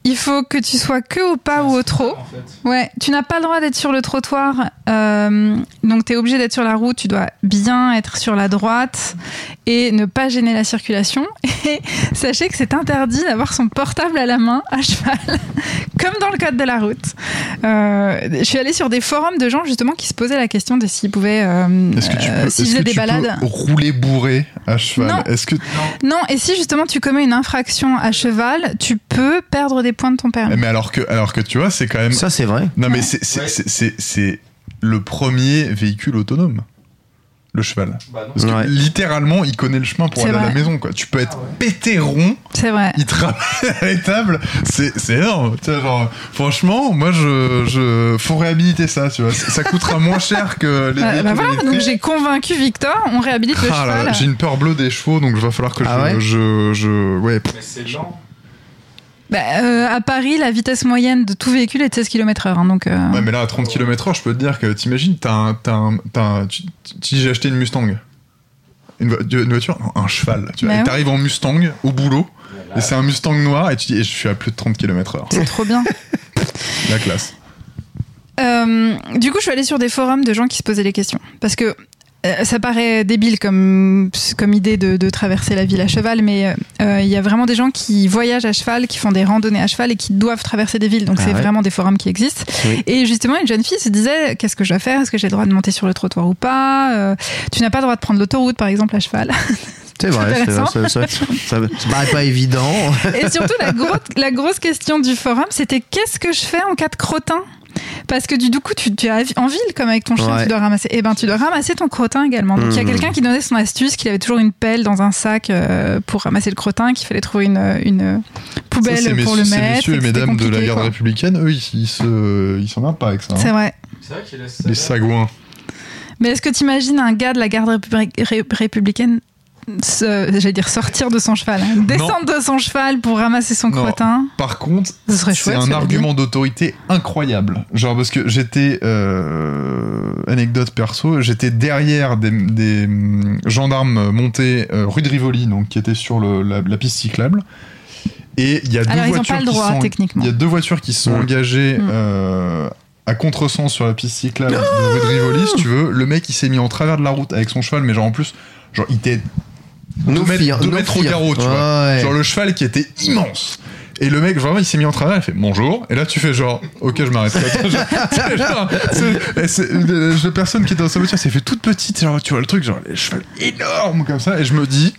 Il faut que tu sois que au pas ou au trot. En fait. Ouais, tu n'as pas le droit d'être sur le trottoir, euh, donc tu es obligé d'être sur la route, tu dois bien être sur la droite et ne pas gêner la circulation. Et sachez que c'est interdit d'avoir son portable à la main à cheval, comme dans le code de la route. Euh, je suis allée sur des forums de gens justement qui se posaient la question de s'ils pouvaient, euh, Est-ce que tu euh, peux, s'ils est-ce faisaient que des tu peux balades. rouler bourré à cheval? Non. Est-ce que Non, et si justement tu commets une infraction à cheval, tu peux perdre des points de ton permis. mais alors que alors que tu vois, c'est quand même Ça, c'est vrai. non mais c'est c'est le premier véhicule autonome. Le cheval. Bah non. Parce que Ouais. littéralement, il connaît le chemin pour C'est aller à la maison. Quoi. Tu peux être Ah ouais. pété rond, C'est vrai. il te ramène à l'étable. C'est c'est énorme. Tu vois, genre, franchement, moi, je, je, faut réhabiliter ça. Tu vois. Ça coûtera moins cher que les véhicules bah voilà, donc j'ai convaincu Victor, on réhabilite le Ah là là, cheval. J'ai une peur bleue des chevaux, donc il va falloir que Ah je, ouais je, je- ouais. Mais c'est lent. Bah, euh, à Paris, la vitesse moyenne de tout véhicule est de 16 km/h. hein, donc, euh, Ouais, mais là, à 30 km/h, je peux te dire que t'imagines, t'as un, t'as un, t'as un- tu, tu- tu dis, j'ai acheté une Mustang. Une, vo- une voiture, non, un cheval. Tu vois, Bah ouais. t'arrives en Mustang au boulot, et c'est un Mustang noir, et tu dis, et je suis à plus de 30 km/h. c'est trop bien. La classe. Euh, du coup, je suis allée sur des forums de gens qui se posaient des questions. Parce que ça paraît débile comme, comme idée de, de traverser la ville à cheval, mais euh, il y a vraiment des gens qui voyagent à cheval, qui font des randonnées à cheval et qui doivent traverser des villes. Donc Ah c'est ouais. vraiment des forums qui existent. Oui. Et justement, une jeune fille se disait qu'est-ce que je dois faire? Est-ce que j'ai le droit de monter sur le trottoir ou pas? Euh, Tu n'as pas le droit de prendre l'autoroute, par exemple, à cheval. C'est vrai, ça, ça, ça paraît pas évident. Et surtout, la, gros- la grosse question du forum, c'était qu'est-ce que je fais en cas de crottin? Parce que du coup, tu, tu es en ville comme avec ton chien, Ouais. tu dois ramasser. Et ben, tu dois ramasser ton crottin également. Donc, il y a Mhm. quelqu'un qui donnait son astuce, qu'il avait toujours une pelle dans un sac euh, pour ramasser le crottin, qu'il fallait trouver une, une poubelle Ça, pour messieurs- le ces mettre. messieurs et mesdames de la garde quoi. républicaine, eux, ils, ils se, ils s'emmerdent pas avec ça. hein. C'est vrai. C'est vrai qu'il laisse Les sagouins. Mais est-ce que tu imagines un gars de la garde républi- ré- républicaine j'allais dire sortir de son cheval, hein, descendre de son cheval pour ramasser son Non. crottin Par contre, c'est un argument d'autorité incroyable. Genre parce que j'étais euh, anecdote perso, j'étais derrière des, des, hum, gendarmes montés euh, rue de Rivoli, donc qui étaient sur le- la, la piste cyclable. Et il y a deux voitures qui droit, sont, techniquement. il y a deux voitures qui se sont Mm. engagées Mm. euh, à contresens sur la piste cyclable de rue de Rivoli, si tu veux. Le mec, il s'est mis en travers de la route avec son cheval, mais genre en plus, genre il était No deux mètres, deux au garrot, tu vois. Genre le cheval qui était immense. Et le mec, vraiment, il s'est mis en travers, il fait bonjour. Et là, tu fais genre, ok, je m'arrête. La personne qui était dans sa voiture s'est fait toute petite. Genre, tu vois le truc, genre, les chevals énormes comme ça. Et je me dis,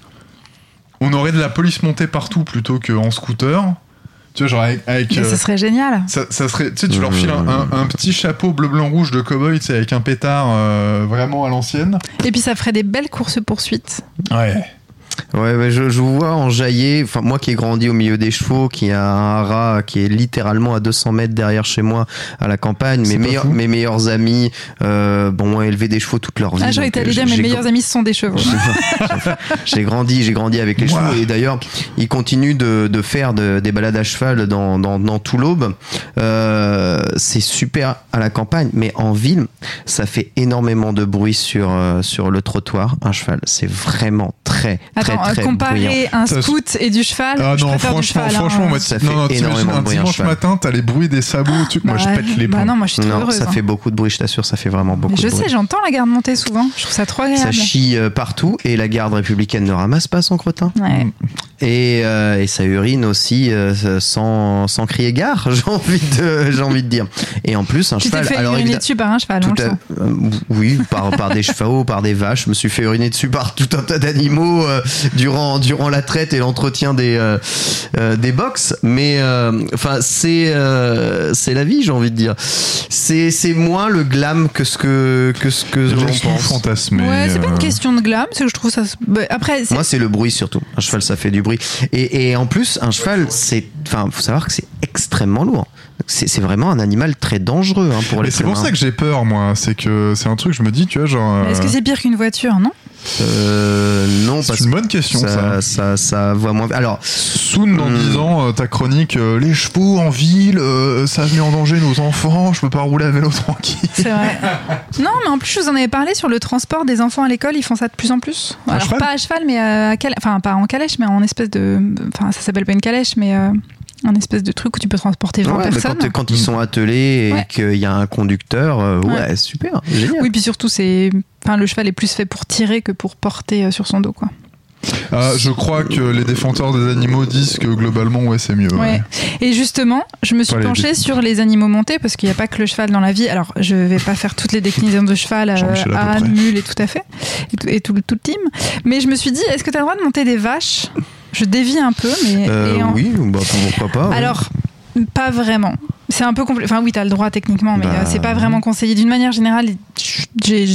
on aurait de la police montée partout plutôt qu'en scooter. Tu vois, genre, avec. avec, Mais euh, ce serait génial. ça, ça serait, tu sais, tu leur files un, un- un petit chapeau bleu, blanc, rouge de cowboy, tu sais, avec un pétard euh, vraiment à l'ancienne. Et puis ça ferait des belles courses poursuites. Ouais. Ouais, ouais, je, je vous vois enjailler. Enfin, moi qui ai grandi au milieu des chevaux, qui a un rat qui est littéralement à 200 mètres derrière chez moi à la campagne. Mes meilleurs, mes meilleurs amis, euh, bon, ont élevé des chevaux toute leur vie. Ah, j'aurais été euh, allée dire, mes j'ai- meilleurs amis, ce sont des chevaux. J'ai grandi, j'ai grandi avec les chevaux et d'ailleurs ils continuent de, de faire de- des balades à cheval dans, dans, dans tout l'Aube. Euh, c'est super à la campagne, mais en ville, ça fait énormément de bruit sur euh, sur le trottoir. Un cheval, c'est vraiment très très Attends, très bruyant. comparer un scout et du cheval, Ah non, franchement, cheval. hein. franchement, moi, Ça non, fait non, t'imagines énormément un de bruit, un dimanche cheval. matin, t'as les bruits des sabots, tu... moi je Bah, pète les bah plombs. non, moi je suis trop Non, heureuse. ça hein. fait beaucoup de bruit, je t'assure, ça fait vraiment beaucoup Mais je de bruit. sais, j'entends la garde monter souvent. Je trouve ça trop agréable. Ça chie euh, partout et la garde républicaine ne ramasse pas son crottin. Ouais. Et, euh, et ça urine aussi euh, sans, sans crier gare, j'ai envie, de, j'ai envie de dire. Et en plus, un Tu t'es cheval. fait alors, uriner évidemment- dessus par un cheval, on tout le à- euh, oui, par, par des chevaux, par des vaches. Je me suis fait uriner dessus par tout un tas d'animaux euh, durant, durant la traite et l'entretien des, euh, euh, des box. Mais euh, enfin, c'est euh, c'est la vie, j'ai envie de dire. C'est c'est moins le glam que ce que, que, ce que l'on pense. fantasmer. Ouais, c'est pas une question de glam, c'est que je trouve ça. bah, Après, c'est- Moi, c'est le bruit surtout. Un cheval, ça fait du bruit. Et, et en plus, un cheval, c'est, enfin, faut savoir que c'est extrêmement lourd. C'est vraiment un animal très dangereux hein, pour Mais les c'est pour ça que j'ai peur, moi. C'est que c'est un truc, je me dis, tu vois, genre. est-ce que euh, c'est pire qu'une voiture, non? Euh, non, C'est une bonne question, ça, ça, ça va moins. Alors, Soon, dans Hmm. 10 ans, euh, ta chronique, euh, les chevaux en ville, euh, ça met en danger nos enfants, je peux pas rouler à vélo tranquille. C'est vrai. non, mais en plus, je vous en avais parlé sur le transport des enfants à l'école, ils font ça de plus en plus. À Alors, cheval pas à cheval, mais à cal- Enfin, pas en calèche, mais en espèce de. Enfin, ça s'appelle pas une calèche, mais. Un espèce de truc où tu peux transporter 20 ouais, personnes. quand, quand ils sont attelés et Ouais. qu'il y a un conducteur, euh, ouais, Ouais. super, génial. Oui, puis surtout, c'est. Enfin, le cheval est plus fait pour tirer que pour porter euh, sur son dos, quoi. Ah, je crois que les défenseurs des animaux disent que globalement, ouais, c'est mieux. Ouais. ouais. Et justement, je me suis Pas les penchée sur les animaux montés parce qu'il n'y a pas que le cheval dans la vie. Alors, je vais pas faire toutes les déclinaisons de cheval, euh, à près. mule et tout à fait, et tout, et tout, le- tout le team. Mais je me suis dit, est-ce que tu as le droit de monter des vaches? Je dévie un peu, mais. Euh, en- Oui, bah, pourquoi pas. Alors, pas vraiment. C'est un peu complet. Enfin, oui, tu as le droit techniquement, mais Bah, euh, c'est pas vraiment conseillé. D'une manière générale, j'ai.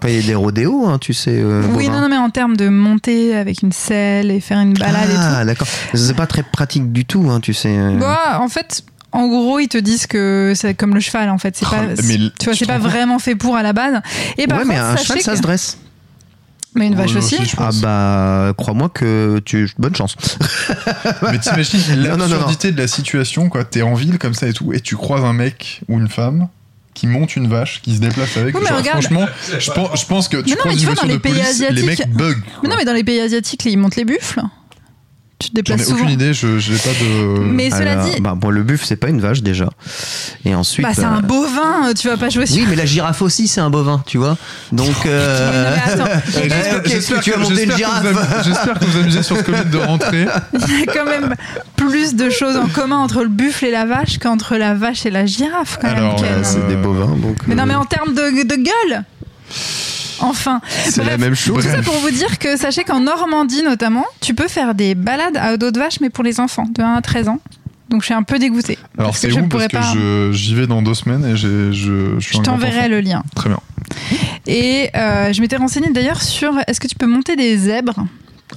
Pas y a des rodéos, hein, tu sais. euh, Oui, non, non, mais en termes de monter avec une selle et faire une balade et tout. Ah, d'accord. C'est pas très pratique du tout, hein, tu sais. Bah, en fait, en gros, ils te disent que c'est comme le cheval, en fait. C'est Oh, pas, tu vois, c'est pas vraiment fait pour à la base. Et par ouais, contre, mais un cheval, ça se dresse. Mais une vache aussi. Ah bah, crois-moi que tu bonne chance. Mais t'imagines l'absurdité de la situation, quoi. T'es en ville comme ça et tout, et tu croises un mec ou une femme qui monte une vache, qui se déplace avec. Oui, mais Genre, regarde. franchement, je pense, je pense que tu Mais non, mais tu vois, dans les pays police, les asiatiques- mecs bug. Mais non, mais dans les pays asiatiques, ils montent les buffles. Tu te J'en déplaces ai souvent. aucune idée, je j'ai pas de. Mais cela Alors, dit, bah, bon, le buffle, c'est pas une vache déjà. Et ensuite. bah, c'est euh, un bovin, euh, tu vas pas jouer sur. Oui, mais la girafe aussi, c'est un bovin, tu vois. Donc. euh, Oui, non, mais attends. eh, J'espère- ok, est-ce que tu as monté une girafe J'espère que vous amusez sur ce commune de rentrée. Il y a quand même plus de choses en commun entre le buffle et la vache qu'entre la vache et la girafe, quand Alors, même. Euh, C'est des bovins, donc. Mais non, euh, mais en termes de, de gueule Enfin, C'est la même chose. Tout ça pour vous dire que sachez qu'en Normandie notamment, tu peux faire des balades à dos de vache, mais pour les enfants de 1 à 13 ans. Donc je suis un peu dégoûtée. Alors parce que c'est je où ne pourrais Parce que j'y vais dans deux semaines et je, je suis Je t'enverrai le lien. Très bien. Et euh, je m'étais renseignée d'ailleurs sur est-ce que tu peux monter des zèbres?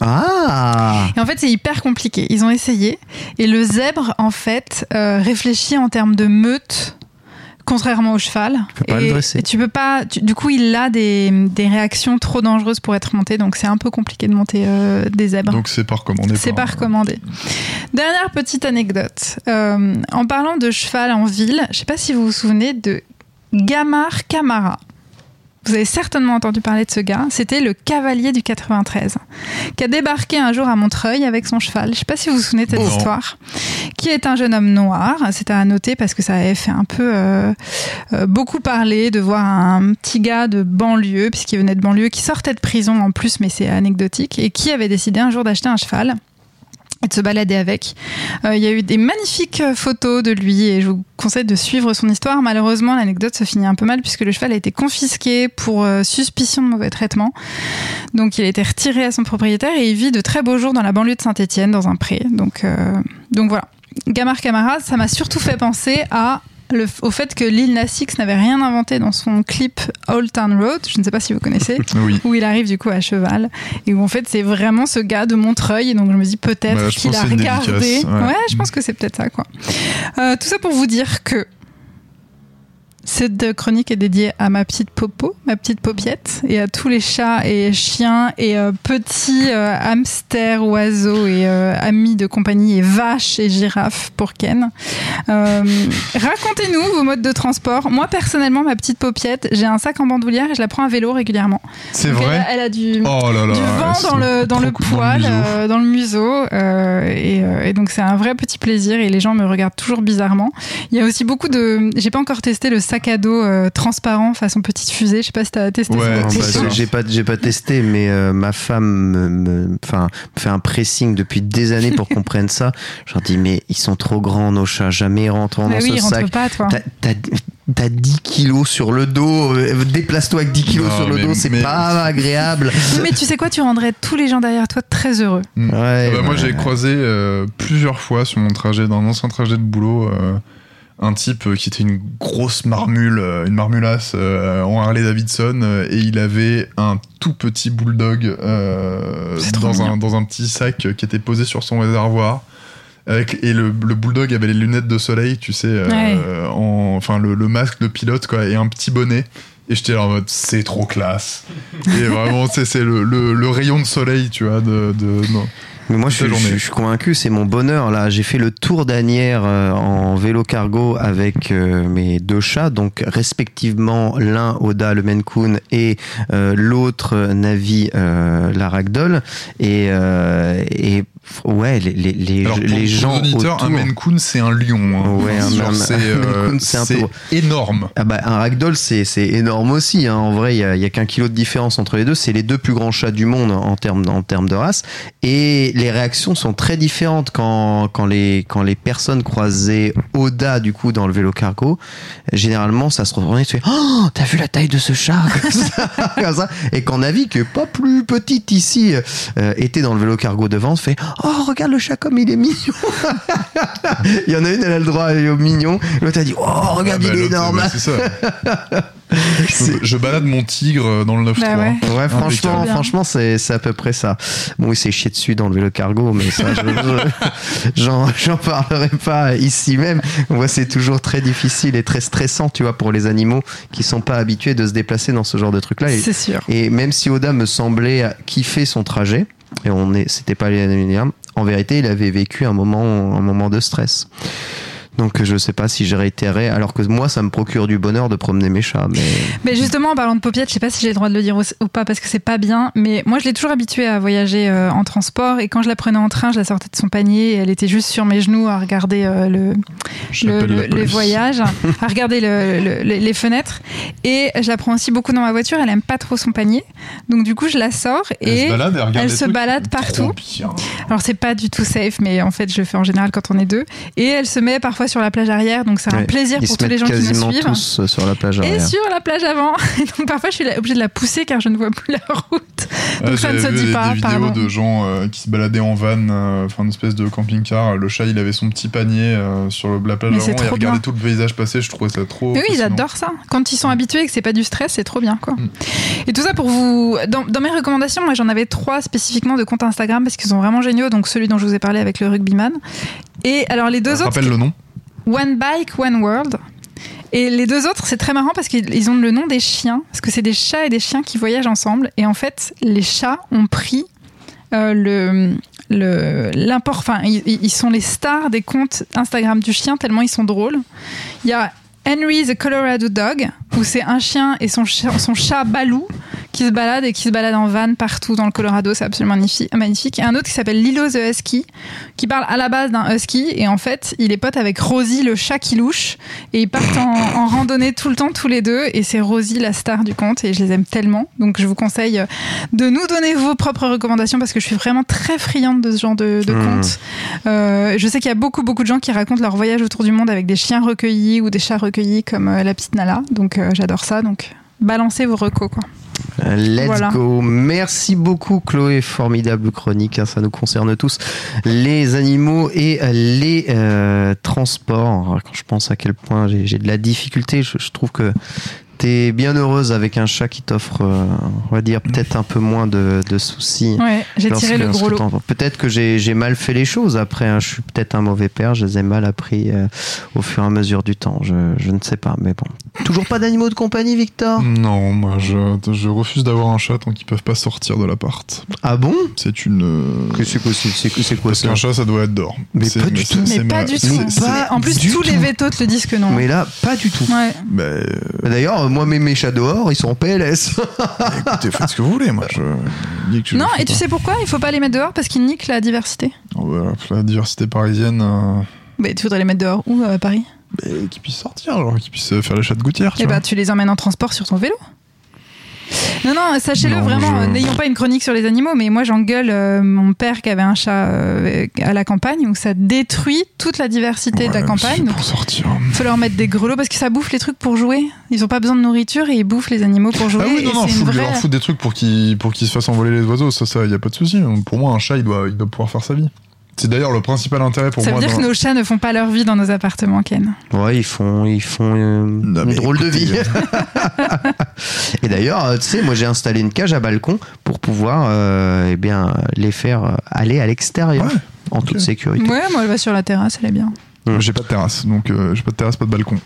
Ah Et en fait, c'est hyper compliqué. Ils ont essayé. Et le zèbre, en fait, euh, réfléchit en termes de meute. Contrairement au cheval. peux pas et, le dresser. et tu peux pas. tu- du coup, il a des, des réactions trop dangereuses pour être monté. Donc, c'est un peu compliqué de monter euh, des zèbres. Donc c'est pas recommandé. C'est pas recommandé. Dernière petite anecdote. Euh, en parlant de cheval en ville, je sais pas si vous vous souvenez de Gamar Camara. Vous avez certainement entendu parler de ce gars. C'était le cavalier du 93 qui a débarqué un jour à Montreuil avec son cheval. Je sais pas si vous vous souvenez de cette histoire. Qui est un jeune homme noir. C'est à noter parce que ça avait fait un peu euh, euh, beaucoup parler de voir un petit gars de banlieue, puisqu'il venait de banlieue, qui sortait de prison en plus, mais c'est anecdotique, et qui avait décidé un jour d'acheter un cheval et de se balader avec. Euh, Il y a eu des magnifiques euh, photos de lui et je vous conseille de suivre son histoire. Malheureusement, l'anecdote se finit un peu mal puisque le cheval a été confisqué pour euh, suspicion de mauvais traitement. Donc il a été retiré à son propriétaire et il vit de très beaux jours dans la banlieue de Saint-Étienne dans un pré. Donc, euh, donc voilà. Gamar Camara, ça m'a surtout fait penser à le- au fait que Lil Nas X n'avait rien inventé dans son clip Old Town Road, je ne sais pas si vous connaissez, Oui. où il arrive du coup à cheval, et où en fait c'est vraiment ce gars de Montreuil, et donc je me dis peut-être qu'il a regardé. ouais, je pense que c'est peut-être ça quoi. Euh, tout ça pour vous dire que cette chronique est dédiée à ma petite Popo, ma petite Popiette, et à tous les chats et chiens et euh, petits euh, hamsters, oiseaux et euh, amis de compagnie et vaches et girafes pour Ken. Racontez-nous vos modes de transport. Moi personnellement, ma petite Popiette, j'ai un sac en bandoulière et je la prends à vélo régulièrement. C'est elle, vrai a- elle a du, Oh là là. du vent dans le, dans le poil, dans le museau. et, et donc c'est un vrai petit plaisir et les gens me regardent toujours bizarrement. Il y a aussi beaucoup de... J'ai pas encore testé le sac à dos euh, transparent façon petite fusée. Je sais pas si t'as testé Ouais, bah, j'ai- pas, j'ai pas testé, mais euh, ma femme me, fait un pressing depuis des années pour qu'on prenne ça. Je leur dis, mais ils sont trop grands, nos chats, jamais ils rentreront Ah dans oui, ce il rentre sac. pas, toi. T'as- T'as t'as 10 kilos sur le dos, euh, déplace-toi avec 10 kilos Non, sur le mais- dos, c'est mais- pas agréable. Mais tu sais quoi, tu rendrais tous les gens derrière toi très heureux. Mm. Ouais, Ah bah, moi, j'ai croisé euh, plusieurs fois sur mon trajet, dans un ancien trajet de boulot, euh, un type euh, qui était une grosse marmule, euh, une marmulasse euh, en Harley Davidson, et il avait un tout petit bulldog euh, dans, un, dans un petit sac qui était posé sur son réservoir. Avec, et le, le bulldog avait les lunettes de soleil, tu sais, euh, Ouais. en, enfin le, le masque de pilote, quoi, et un petit bonnet. Et j'étais là en mode, c'est trop classe. et vraiment, c'est c'est le, le, le rayon de soleil, tu vois, de, de, non. Mais moi, je je, suis convaincu, c'est mon bonheur. Là, j'ai fait le tour d'Anières euh, en vélo cargo avec euh, mes deux chats, donc respectivement l'un Oda le Coon et euh, l'autre Navi euh, la Ragdoll. Et, euh, et ouais, les, les, les, Alors, pour, les pour gens auditeurs, autour. un Maine Coon, c'est un lion. hein. Ouais, c'est euh, énorme. Ah bah, un ragdoll, c'est, énorme aussi. Hein. En vrai, il y a, qu'un kilo de différence entre les deux. C'est les deux plus grands chats du monde en termes, en termes de race. Et les réactions sont très différentes quand, quand, les, quand les personnes croisaient Oda, du coup, dans le vélo cargo. Généralement, ça se retournait, tu fais Oh, t'as vu la taille de ce chat? Comme ça, comme ça. Et quand Navi, qui est pas plus petite ici, euh, était dans le vélo cargo devant, fait Oh, regarde le chat comme il est mignon Il y en a une, elle a le droit à aller au mignon. L'autre a dit Oh, regarde, Ah bah, il est énorme bah, c'est ça. je, je balade mon tigre dans le 9-3. Bah ouais. Ouais, franchement, franchement, c'est, c'est à peu près ça. Bon, il s'est chié dessus dans le vélo cargo, mais ça, je- je- j'en, j'en parlerai pas ici même. Moi, c'est toujours très difficile et très stressant, tu vois, pour les animaux qui sont pas habitués de se déplacer dans ce genre de truc-là. Et, C'est sûr. et même si Oda me semblait kiffer son trajet, et on est, c'était pas les en vérité, il avait vécu un moment, un moment de stress. Donc je sais pas si je réitérerais, alors que moi ça me procure du bonheur de promener mes chats. Mais Mais justement, en parlant de paupiètes, je sais pas si j'ai le droit de le dire ou pas parce que c'est pas bien, mais moi je l'ai toujours habituée à voyager euh, en transport et quand je la prenais en train, je la sortais de son panier et elle était juste sur mes genoux à regarder euh, le, le, les voyages, à regarder le- le- le- les fenêtres. Et je la prends aussi beaucoup dans ma voiture, elle aime pas trop son panier. Donc du coup, je la sors Elle et se balade, elle, se balade partout. Alors c'est pas du tout safe, mais en fait je le fais en général quand on est deux. Et elle se met parfois sur la plage arrière, donc c'est un Ouais, plaisir pour tous les gens qui nous suivent. tous euh, sur la plage Et arrière. sur la plage avant. Et donc parfois je suis obligée de la pousser car je ne vois plus la route. Ouais, Donc ça ne se dit pas, des vidéos pardon. de gens euh, qui se baladaient en van, euh, enfin une espèce de camping-car. Le chat, il avait son petit panier euh, sur le, la plage Mais avant et il regardait tout le paysage passer. Je trouvais ça trop. Mais oui, ils adorent ça. Quand ils sont habitués et que c'est pas du stress, c'est trop bien, quoi. Mm. Et tout ça pour vous. Dans, dans mes recommandations, moi j'en avais trois spécifiquement de comptes Instagram parce qu'ils sont vraiment géniaux. Donc celui dont je vous ai parlé avec le rugbyman. Et alors les deux autres, Rappelle le nom. One Bike, One World. Et les deux autres, c'est très marrant parce qu'ils ils ont le nom des chiens, parce que c'est des chats et des chiens qui voyagent ensemble. Et en fait, les chats ont pris euh, le l'import. Enfin, ils, sont les stars des comptes Instagram du chien tellement ils sont drôles. Il y a Henry the Colorado Dog, où c'est un chien et son son chat Balou qui se balade et qui se balade en van partout dans le Colorado, c'est absolument magnifi- magnifique. Et un autre qui s'appelle Lilo the Husky, qui parle à la base d'un husky et en fait il est pote avec Rosie le chat qui louche et ils partent en, en randonnée tout le temps tous les deux et c'est Rosie la star du conte et je les aime tellement. Donc je vous conseille de nous donner vos propres recommandations parce que je suis vraiment très friande de ce genre de, de Mmh. contes. Euh, je sais qu'il y a beaucoup beaucoup de gens qui racontent leur voyage autour du monde avec des chiens recueillis ou des chats recueillis comme euh, la petite Nala. Donc euh, j'adore ça. Donc balancez vos recos quoi. Let's Voilà. go. Merci beaucoup Chloé, formidable chronique, hein, ça nous concerne tous. Les animaux et les euh, transports. Quand je pense à quel point j'ai j'ai de la difficulté, je, je trouve que t'es bien heureuse avec un chat qui t'offre, euh, on va dire, peut-être un peu moins de, de soucis. Ouais, j'ai tiré Lorsque- le gros lot. Peut-être que j'ai j'ai mal fait les choses après. hein. Je suis peut-être un mauvais père. Je les ai mal appris euh, au fur et à mesure du temps. Je, je ne sais pas. Mais bon. Toujours pas d'animaux de compagnie, Victor? Non, moi je, je refuse d'avoir un chat tant qu'ils peuvent pas sortir de l'appart. Ah bon? C'est une. euh, Que c'est quoi, c'est- c'est- c'est quoi Parce ça? qu'un chat, ça doit être dehors. Mais C'est- pas du tout. c'est Mais pas ma- du tout. En plus, tous les vétos te le disent que non. Mais là, pas du tout. Ouais. Bah, euh, D'ailleurs, moi, mes, mes chats dehors, ils sont en PLS. écoutez, faites ce que vous voulez. Moi, je dis que je Non, et tu pas. sais pourquoi? Il faut pas les mettre dehors parce qu'ils niquent la diversité. Oh, bah, la diversité parisienne, euh, Mais tu voudrais les mettre dehors où euh, à Paris? Qu'ils puissent sortir, genre, qu'ils puissent faire les chats de gouttière. tu Eh vois. bah, tu les emmènes en transport sur ton vélo. Non, non, sachez-le vraiment, je- n'ayons pas une chronique sur les animaux, mais moi j'engueule euh, mon père qui avait un chat euh, à la campagne, où ça détruit toute la diversité de la campagne. Donc, pour sortir. faut leur mettre des grelots parce que ça bouffe les trucs pour jouer. Ils ont pas besoin de nourriture et ils bouffent les animaux pour jouer. Ah oui, non, non, faut vraie. leur foutre des trucs pour qu'ils pour qu'ils se fassent envoler les oiseaux, ça, ça, y a pas de souci. Pour moi, un chat, il doit, il doit pouvoir faire sa vie. C'est d'ailleurs le principal intérêt pour Ça veut moi. dire dans- que nos chats ne font pas leur vie dans nos appartements, Ken. Ouais, ils font, ils font euh, Non, une mais drôle de vie. et d'ailleurs, euh, tu sais, moi j'ai installé une cage à balcon pour pouvoir, euh, eh bien, les faire euh, aller à l'extérieur Ouais, en toute sécurité. Ouais, moi elle va sur la terrasse, elle est bien. J'ai pas de terrasse, donc euh, j'ai pas de terrasse, pas de balcon.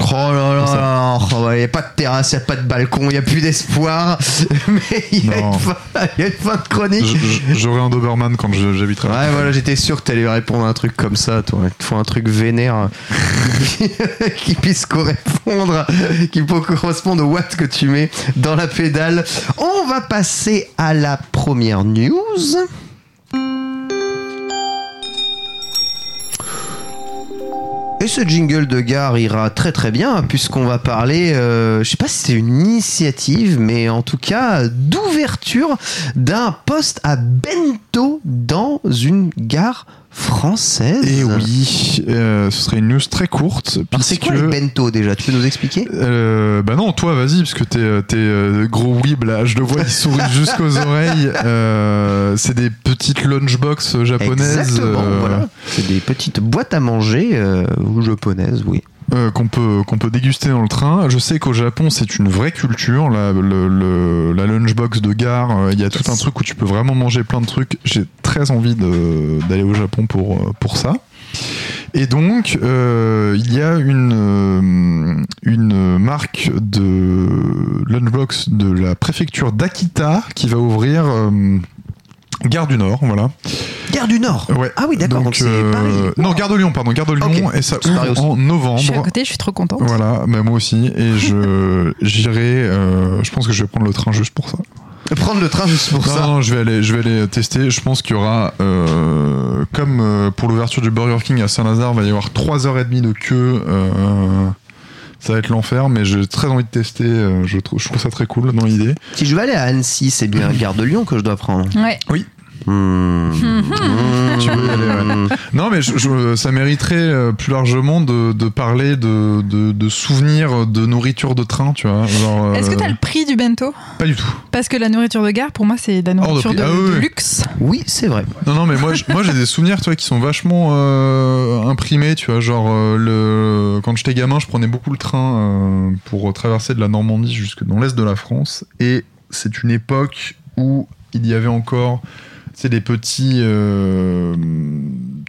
Oh là là, là, oh, il n'y a pas de terrasse, il n'y a pas de balcon, il n'y a plus d'espoir. Mais il y, a une fin- il y a une fin de chronique. J'aurai un Doberman quand j'habiterai. Ouais, voilà, j'étais sûr que t'allais répondre à un truc comme ça, toi. Il te faut un truc vénère qui puisse correspondre, qui peut correspondre au watt que tu mets dans la pédale. On va passer à la première news. Et ce jingle de gare ira très très bien puisqu'on va parler, euh, je sais pas si c'est une initiative, mais en tout cas d'ouverture d'un poste à bento dans une gare française. Et oui, euh, ce serait une news très courte. C'est quoi les bento déjà? Tu peux nous expliquer? Euh, bah non, toi vas-y, parce que t'es, euh, gros weeb là, je le vois, il sourit jusqu'aux oreilles. Euh, c'est des petites lunchbox japonaises Exactement, voilà. C'est des petites boîtes à manger ou japonaises, oui. Euh, qu'on peut, peut déguster dans le train. Je sais qu'au Japon, c'est une vraie culture. La, lunchbox de gare, euh, il y a tout un truc où tu peux vraiment manger plein de trucs. J'ai très envie d'aller au Japon pour, euh, pour ça. Et donc, il y a une, une marque de lunchbox de la préfecture d'Akita qui va ouvrir Gare du Nord, voilà. Gare du Nord. Ouais. Ah oui, d'accord. Donc, c'est euh, Paris. Non, Gare de Lyon, pardon, Gare de Lyon, et ça ouvre aussi. en novembre. Je suis à côté, je suis trop contente. Voilà, bah moi aussi. Et je j'irai. euh, je pense que je vais prendre le train juste pour ça. Prendre le train juste pour Non, ça. non, je vais aller, je vais aller tester. Je pense qu'il y aura, euh, comme euh, pour l'ouverture du Burger King à Saint-Lazare, il va y avoir 3h30 de queue. euh, ça va être l'enfer, mais j'ai très envie de tester. je, trouve, je trouve ça très cool dans l'idée. Si je veux aller à Annecy, c'est bien Gare de Lyon que je dois prendre. Ouais. Oui. Hmm. Tu veux y aller, ouais. Non, mais je- je- ça mériterait euh, plus largement de, de parler de, de, de souvenirs de nourriture de train, tu vois. genre, Est-ce que euh, t'as le prix du bento? Pas du tout. Parce que la nourriture de gare, pour moi, c'est de la nourriture de, Ah oui, de oui. luxe. Oui, c'est vrai. Non, non, mais moi, j'ai des souvenirs, tu vois, qui sont vachement euh, imprimés, tu vois, genre euh, le quand j'étais gamin, je prenais beaucoup le train euh, pour traverser de la Normandie jusque dans l'est de la France, et c'est une époque où il y avait encore, c'est des petits euh,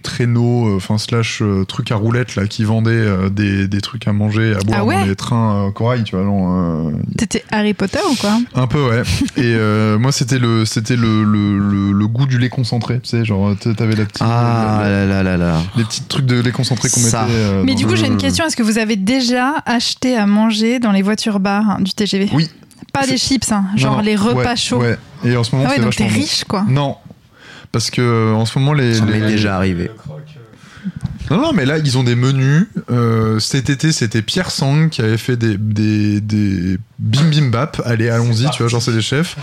traîneaux, euh, enfin slash euh, trucs à roulettes là, qui vendaient euh, des, des trucs à manger, à boire Ah ouais dans les trains euh, corail, tu vois, genre, euh, T'étais Harry Potter ou quoi? Un peu, ouais. Et euh, moi, c'était le, c'était le, le, le, le goût du lait concentré. Tu sais, genre, t'avais la petite, Ah la- la- là là là là. les petits trucs de lait concentré qu'on mettait. Ça. euh, Mais du coup, j'ai une question. Est-ce que vous avez déjà acheté à manger dans les voitures bars hein, du TGV Oui. Pas des chips, hein, genre non, les repas ouais, chauds. Ouais. Et en ce moment, Ah ouais, c'est donc t'es vachement riche, quoi. Non. Parce que euh, en ce moment, les. Ça m'est les- déjà arrivé. Non, non, mais là, ils ont des menus. Euh, cet été, c'était Pierre Sang qui avait fait des, des, des bim bim bap. Allez, allons-y, tu vois, genre, c'est des chefs.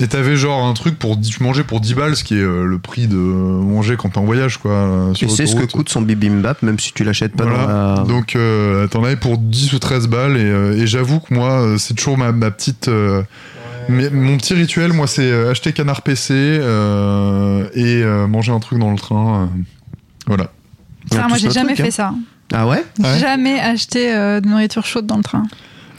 Et t'avais genre un truc pour. Tu mangeais pour 10 balles, ce qui est euh, le prix de manger quand t'es en voyage, quoi. sur Tu sais ce que coûte son bibimbap, même si tu l'achètes pas Voilà. dans la... Donc euh, t'en avais pour 10 ou 13 balles et, et j'avoue que moi c'est toujours ma, ma petite Mais mon petit rituel, moi, c'est euh, acheter canard PC euh, et euh, manger un truc dans le train. euh, voilà. Ça, moi, j'ai jamais fait ça. Ah ouais? Ouais. Jamais acheté euh, de nourriture chaude dans le train.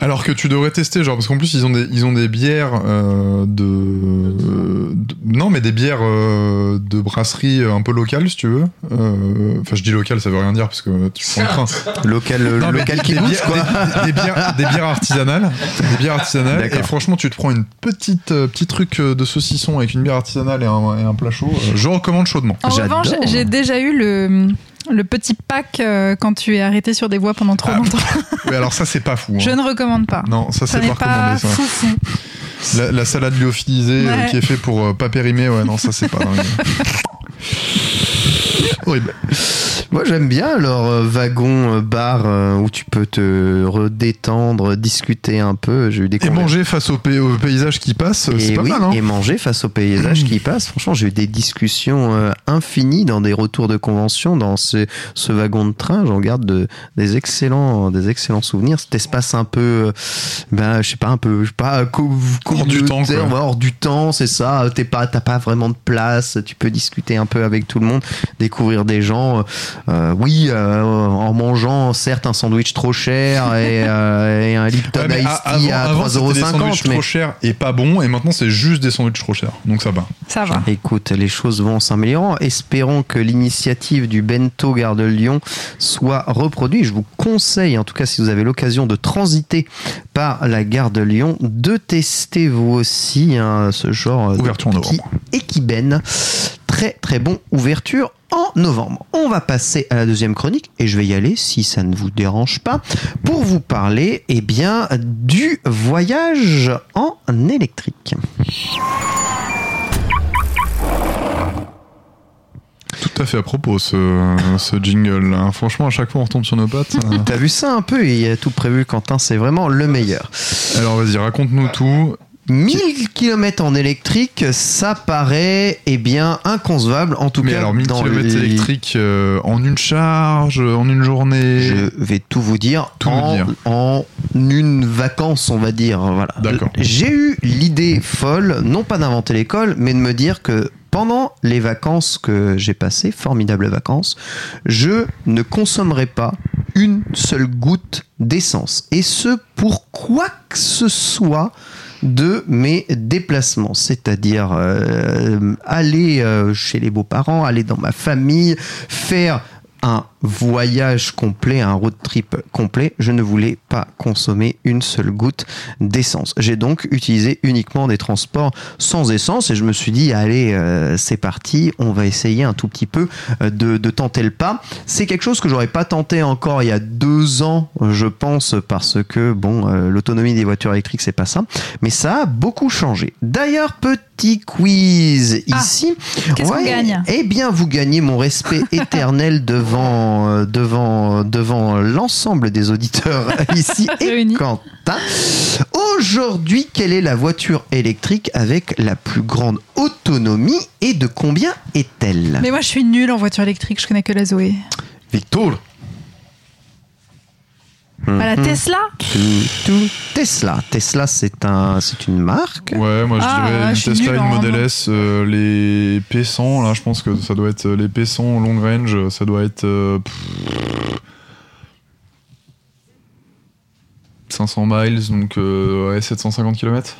Alors que tu devrais tester, genre, parce qu'en plus, ils ont des, ils ont des bières euh, de, de- Non, mais des bières euh, de brasserie un peu locales, si tu veux. Euh, Enfin, je dis local, ça veut rien dire, parce que tu prends le train. Local, Non, local qui des, bouge, bières, quoi. des- des bières, des bières artisanales. Des bières artisanales. D'accord. Et franchement, tu te prends une petite, euh, petit truc euh, de saucisson avec une bière artisanale et un, et un plat chaud. euh, je recommande chaudement. En revanche, j'ai déjà eu le, le petit pack euh, quand tu es arrêté sur des voies pendant trop Ah, longtemps. Oui, alors ça, c'est pas fou. hein. Je ne recommande pas. Non, ça, ça c'est pas pas recommandé, ça. fou fou. La, la salade lyophilisée euh, qui est fait pour euh, pas périmer, ouais, non, ça, c'est pas dingue. Horrible. Moi j'aime bien leur wagon euh, bar euh, où tu peux te redétendre, discuter un peu. J'ai eu des Et manger face au, pa- au paysage qui passe, c'est pas oui, mal, hein. et manger face au paysage qui passe. Franchement, j'ai eu des discussions euh, infinies dans des retours de convention dans ce, ce wagon de train. J'en garde de, des excellents, des excellents souvenirs. Cet espace un peu, ben, je sais pas, un peu, je sais pas, Hors du temps, hors du temps, c'est ça. T'es pas, t'as pas vraiment de place. Tu peux discuter un peu avec tout le monde, découvrir des gens. Euh, oui, euh, en mangeant certes un sandwich trop cher et, euh, et un Lipton Ouais, Ice Tea à avant, c'était des 3,50€. sandwichs mais- trop chers et pas bons, et maintenant c'est juste des sandwichs trop chers. Donc ça va. Ça va. Écoute, les choses vont s'améliorant. Espérons que l'initiative du Bento Gare de Lyon soit reproduite. Je vous conseille, en tout cas si vous avez l'occasion de transiter par la gare de Lyon, de tester vous aussi hein, ce genre Ouverture en de petit équiben. Très très bon ouverture en novembre. On va passer à la deuxième chronique et je vais y aller si ça ne vous dérange pas pour vous parler eh bien du voyage en électrique. Tout à fait à propos, ce, ce jingle. là. Franchement, à chaque fois, on retombe sur nos pattes. euh. T'as vu ça un peu? Il y a tout prévu, Quentin, c'est vraiment le meilleur. Alors vas-y, raconte-nous tout. 1000 km en électrique, ça paraît eh bien inconcevable, en tout Mais cas alors, 1000 dans km les- euh, en une charge, en une journée. Je vais tout vous dire, Tout en, dire. en une vacance, on va dire. Voilà. D'accord. J'ai eu l'idée folle, non pas d'inventer l'école, mais de me dire que pendant les vacances que j'ai passées, formidables vacances, je ne consommerai pas une seule goutte d'essence. Et ce, pour quoi que ce soit de mes déplacements, c'est-à-dire euh, aller euh, chez les beaux-parents, aller dans ma famille, faire un voyage complet, un road trip complet, je ne voulais pas consommer une seule goutte d'essence. J'ai donc utilisé uniquement des transports sans essence et je me suis dit, allez, euh, c'est parti, on va essayer un tout petit peu euh, de, de tenter le pas. C'est quelque chose que j'aurais pas tenté encore il y a deux ans, je pense, parce que bon, euh, l'autonomie des voitures électriques, c'est pas ça, mais ça a beaucoup changé. D'ailleurs, petit quiz Ah, ici. qu'est-ce qu'on gagne? Eh bien, vous gagnez mon respect éternel devant, euh, devant, devant l'ensemble des auditeurs ici et Réunis. Quentin. Aujourd'hui, quelle est la voiture électrique avec la plus grande autonomie et de combien est-elle? Mais moi, je suis nulle en voiture électrique. Je connais que la Zoé. Victor À la Tesla Tout, tout. Tesla. Tesla, c'est un, c'est une marque? Ouais, moi je Ah, dirais une je suis Tesla, nulle une en- Model S, euh, les P100, là je pense que ça doit être euh, les P100 long range, ça doit être euh, pff, 500 miles, donc euh, ouais, 750 km.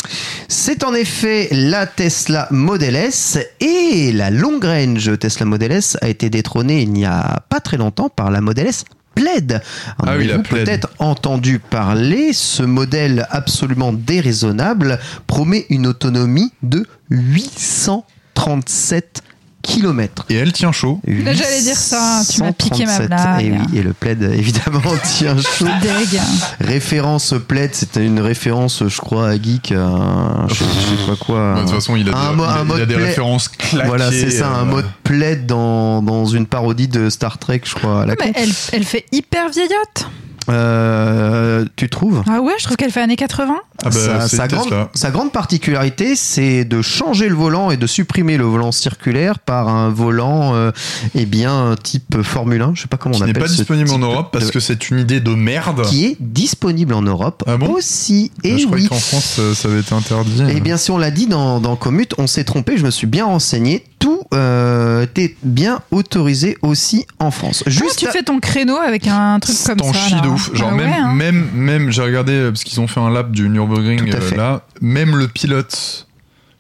C'est en effet la Tesla Model S et la long range Tesla Model S a été détrônée il n'y a pas très longtemps par la Model S Plaid. En Ah oui, peut-être entendu parler, ce modèle absolument déraisonnable promet une autonomie de 837 km. Et elle tient chaud. Là, j'allais dire ça, tu m'as piqué ma 837. blague. Et oui, et le plaid évidemment tient chaud. Deg. Référence plaid, c'était une référence, je crois, à Geek, à je sais, je sais pas quoi. Bah, de toute façon, il a, un il a- un il a mode des références claquées. Voilà, c'est ça, un euh, mode plaid dans, dans une parodie de Star Trek, je crois. à la Mais con. elle, elle fait hyper vieillotte. Euh, tu trouves Ah ouais, je trouve qu'elle fait années 80. Ah bah, sa, grande, sa grande particularité, c'est de changer le volant et de supprimer le volant circulaire par un volant, euh, eh bien, type Formule 1. Je sais pas comment Qui on n'est appelle. pas ce disponible en Europe parce de- que c'est une idée de merde. qui est disponible en Europe Ah bon aussi. Et je croyais oui. qu'en France ça avait été interdit. Eh bien, si on l'a dit dans, dans Commute, on s'est trompé. Je me suis bien renseigné. Tout euh, était bien autorisé aussi en France. Comment Juste tu fais ton créneau avec un truc comme T'en ça chies là de ouf. Genre Ah ouais, même, hein. même, même, j'ai regardé euh, parce qu'ils ont fait un lap du Nürburgring euh, là. Même le pilote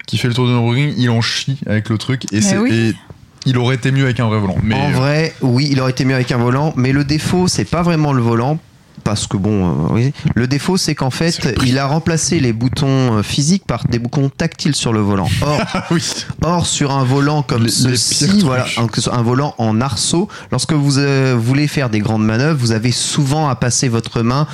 qui fait le tour de Nürburgring, il en chie avec le truc et, c'est, oui. et il aurait été mieux avec un vrai volant. Mais En euh, vrai, oui, il aurait été mieux avec un volant, mais le défaut, c'est pas vraiment le volant. Parce que bon, euh, oui. le défaut c'est qu'en fait, le il a remplacé les boutons euh, physiques par des boutons tactiles sur le volant. Or, ah oui. Or, sur un volant comme les ceci, voilà, un, un volant en arceau, lorsque vous euh, voulez faire des grandes manœuvres, vous avez souvent à passer votre main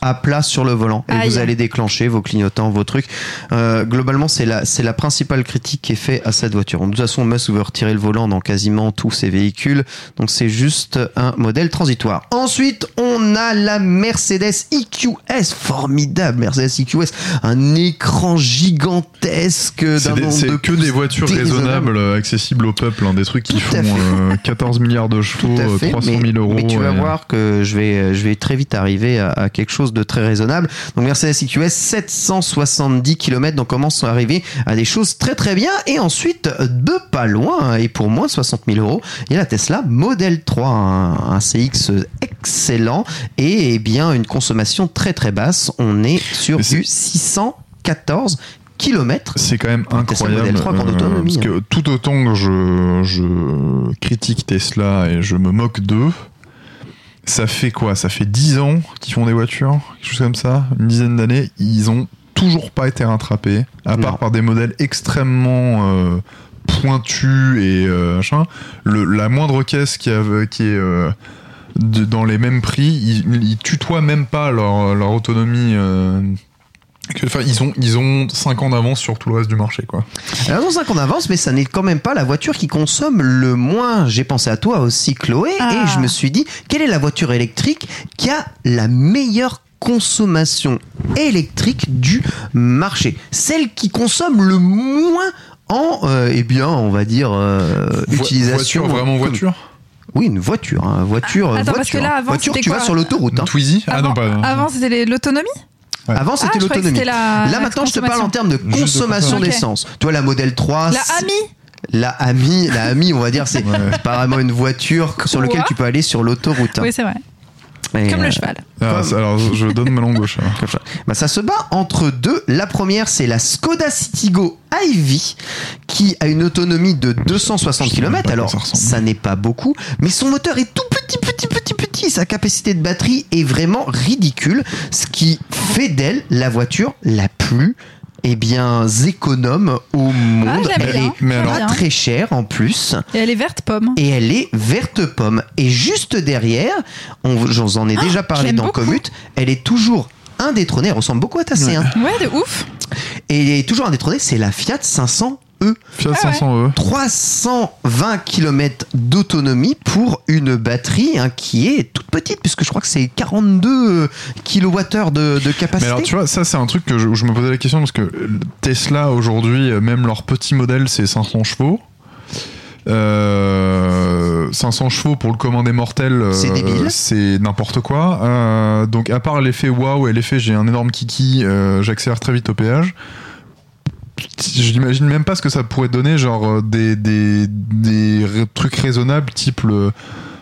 à plat sur le volant et Aïe. vous allez déclencher vos clignotants, vos trucs. Euh, globalement, c'est la, c'est la principale critique qui est faite à cette voiture. De toute façon, Musk veut retirer le volant dans quasiment tous ses véhicules, donc c'est juste un modèle transitoire. Ensuite, on a la Mercedes EQS, formidable Mercedes EQS, un écran gigantesque C'est, d'un nombre de que des voitures raisonnables, euh, accessibles au peuple, hein, des trucs qui font fait. euh, 14 milliards de chevaux, Tout à euh, fait, 300 mais, 000 euros. mais tu vas et- voir que je vais, je vais très vite arriver à, à quelque chose de très raisonnable. Donc Mercedes EQS 770 km, donc on commence à arriver à des choses très très bien. Et ensuite, de pas loin, et pour moins de 60 000 euros, il y a la Tesla Model 3, un, un CX excellent et eh bien une consommation très très basse. On est sur Mais c'est- du 614 km. C'est quand même incroyable. Model 3 grande euh, parce que tout autant que je, je critique Tesla et je me moque d'eux, ça fait quoi? Ça fait 10 ans qu'ils font des voitures, quelque chose comme ça, une dizaine d'années. Ils ont toujours pas été rattrapés, à Non. part par des modèles extrêmement euh, pointus et euh, machin. Le, la moindre caisse qui, a- qui est de- dans les mêmes prix, ils, ils tutoient même pas leur, leur autonomie. euh, Enfin, ils ont, ils ont 5 ans d'avance sur tout le reste du marché, quoi. Alors, dans 5 on avance, mais ça n'est quand même pas la voiture qui consomme le moins. J'ai pensé à toi aussi, Chloé, Ah. et je me suis dit, quelle est la voiture électrique qui a la meilleure consommation électrique du marché? Celle qui consomme le moins en, euh, eh bien, on va dire, euh, Vo- utilisation. Voiture, vraiment voiture? Oui, une voiture. hein, voiture, Ah, attends, voiture. parce que là, avant, voiture, c'était tu vas sur l'autoroute. hein. Twizy Ah Avant, non, pas. avant, c'était l'autonomie Ouais. Avant, c'était Ah, l'autonomie. la- Là, la maintenant, je te parle en termes de consommation d'essence. Tu vois, la modèle 3. La Ami La Ami, la Ami, on va dire, c'est Ouais. c'est pas vraiment une voiture sur laquelle tu peux aller sur l'autoroute. hein. Oui, c'est vrai. Et, Comme euh, le cheval. Ah, ça- alors, je donne ma langue gauche. Bah, ça se bat entre deux. La première, c'est la Skoda Citigo Ivy, qui a une autonomie de 260 Je sais même km. Alors, ça n'est pas beaucoup, mais son moteur est tout petit, petit, petit, petit. Sa capacité de batterie est vraiment ridicule, ce qui fait d'elle la voiture la plus eh bien, économe au monde. Ah, elle bien. est Mais pas bien. très chère en plus. Et elle est verte pomme. et elle est verte pomme. Et juste derrière, on, j'en ai déjà parlé dans beaucoup. Commute, elle est toujours indétrônée, elle ressemble beaucoup à ta C1. Ouais, de ouf. Et elle est toujours indétrônée, c'est la Fiat 500e. Fiat Ah ouais. 500e. 320 km d'autonomie pour une batterie hein, qui est toute petite, puisque je crois que c'est 42 kWh de, de Mais capacité. alors, tu vois, ça, c'est un truc que je, où je me posais la question parce que Tesla, aujourd'hui, euh, même leur petit modèle, c'est 500 chevaux. Euh, 500 chevaux pour le commun des mortels, euh, C'est n'importe quoi. Euh, donc, à part l'effet waouh et l'effet j'ai un énorme kiki, euh, j'accélère très vite au péage. Je n'imagine même pas ce que ça pourrait donner, genre euh, des, des, des trucs raisonnables, type le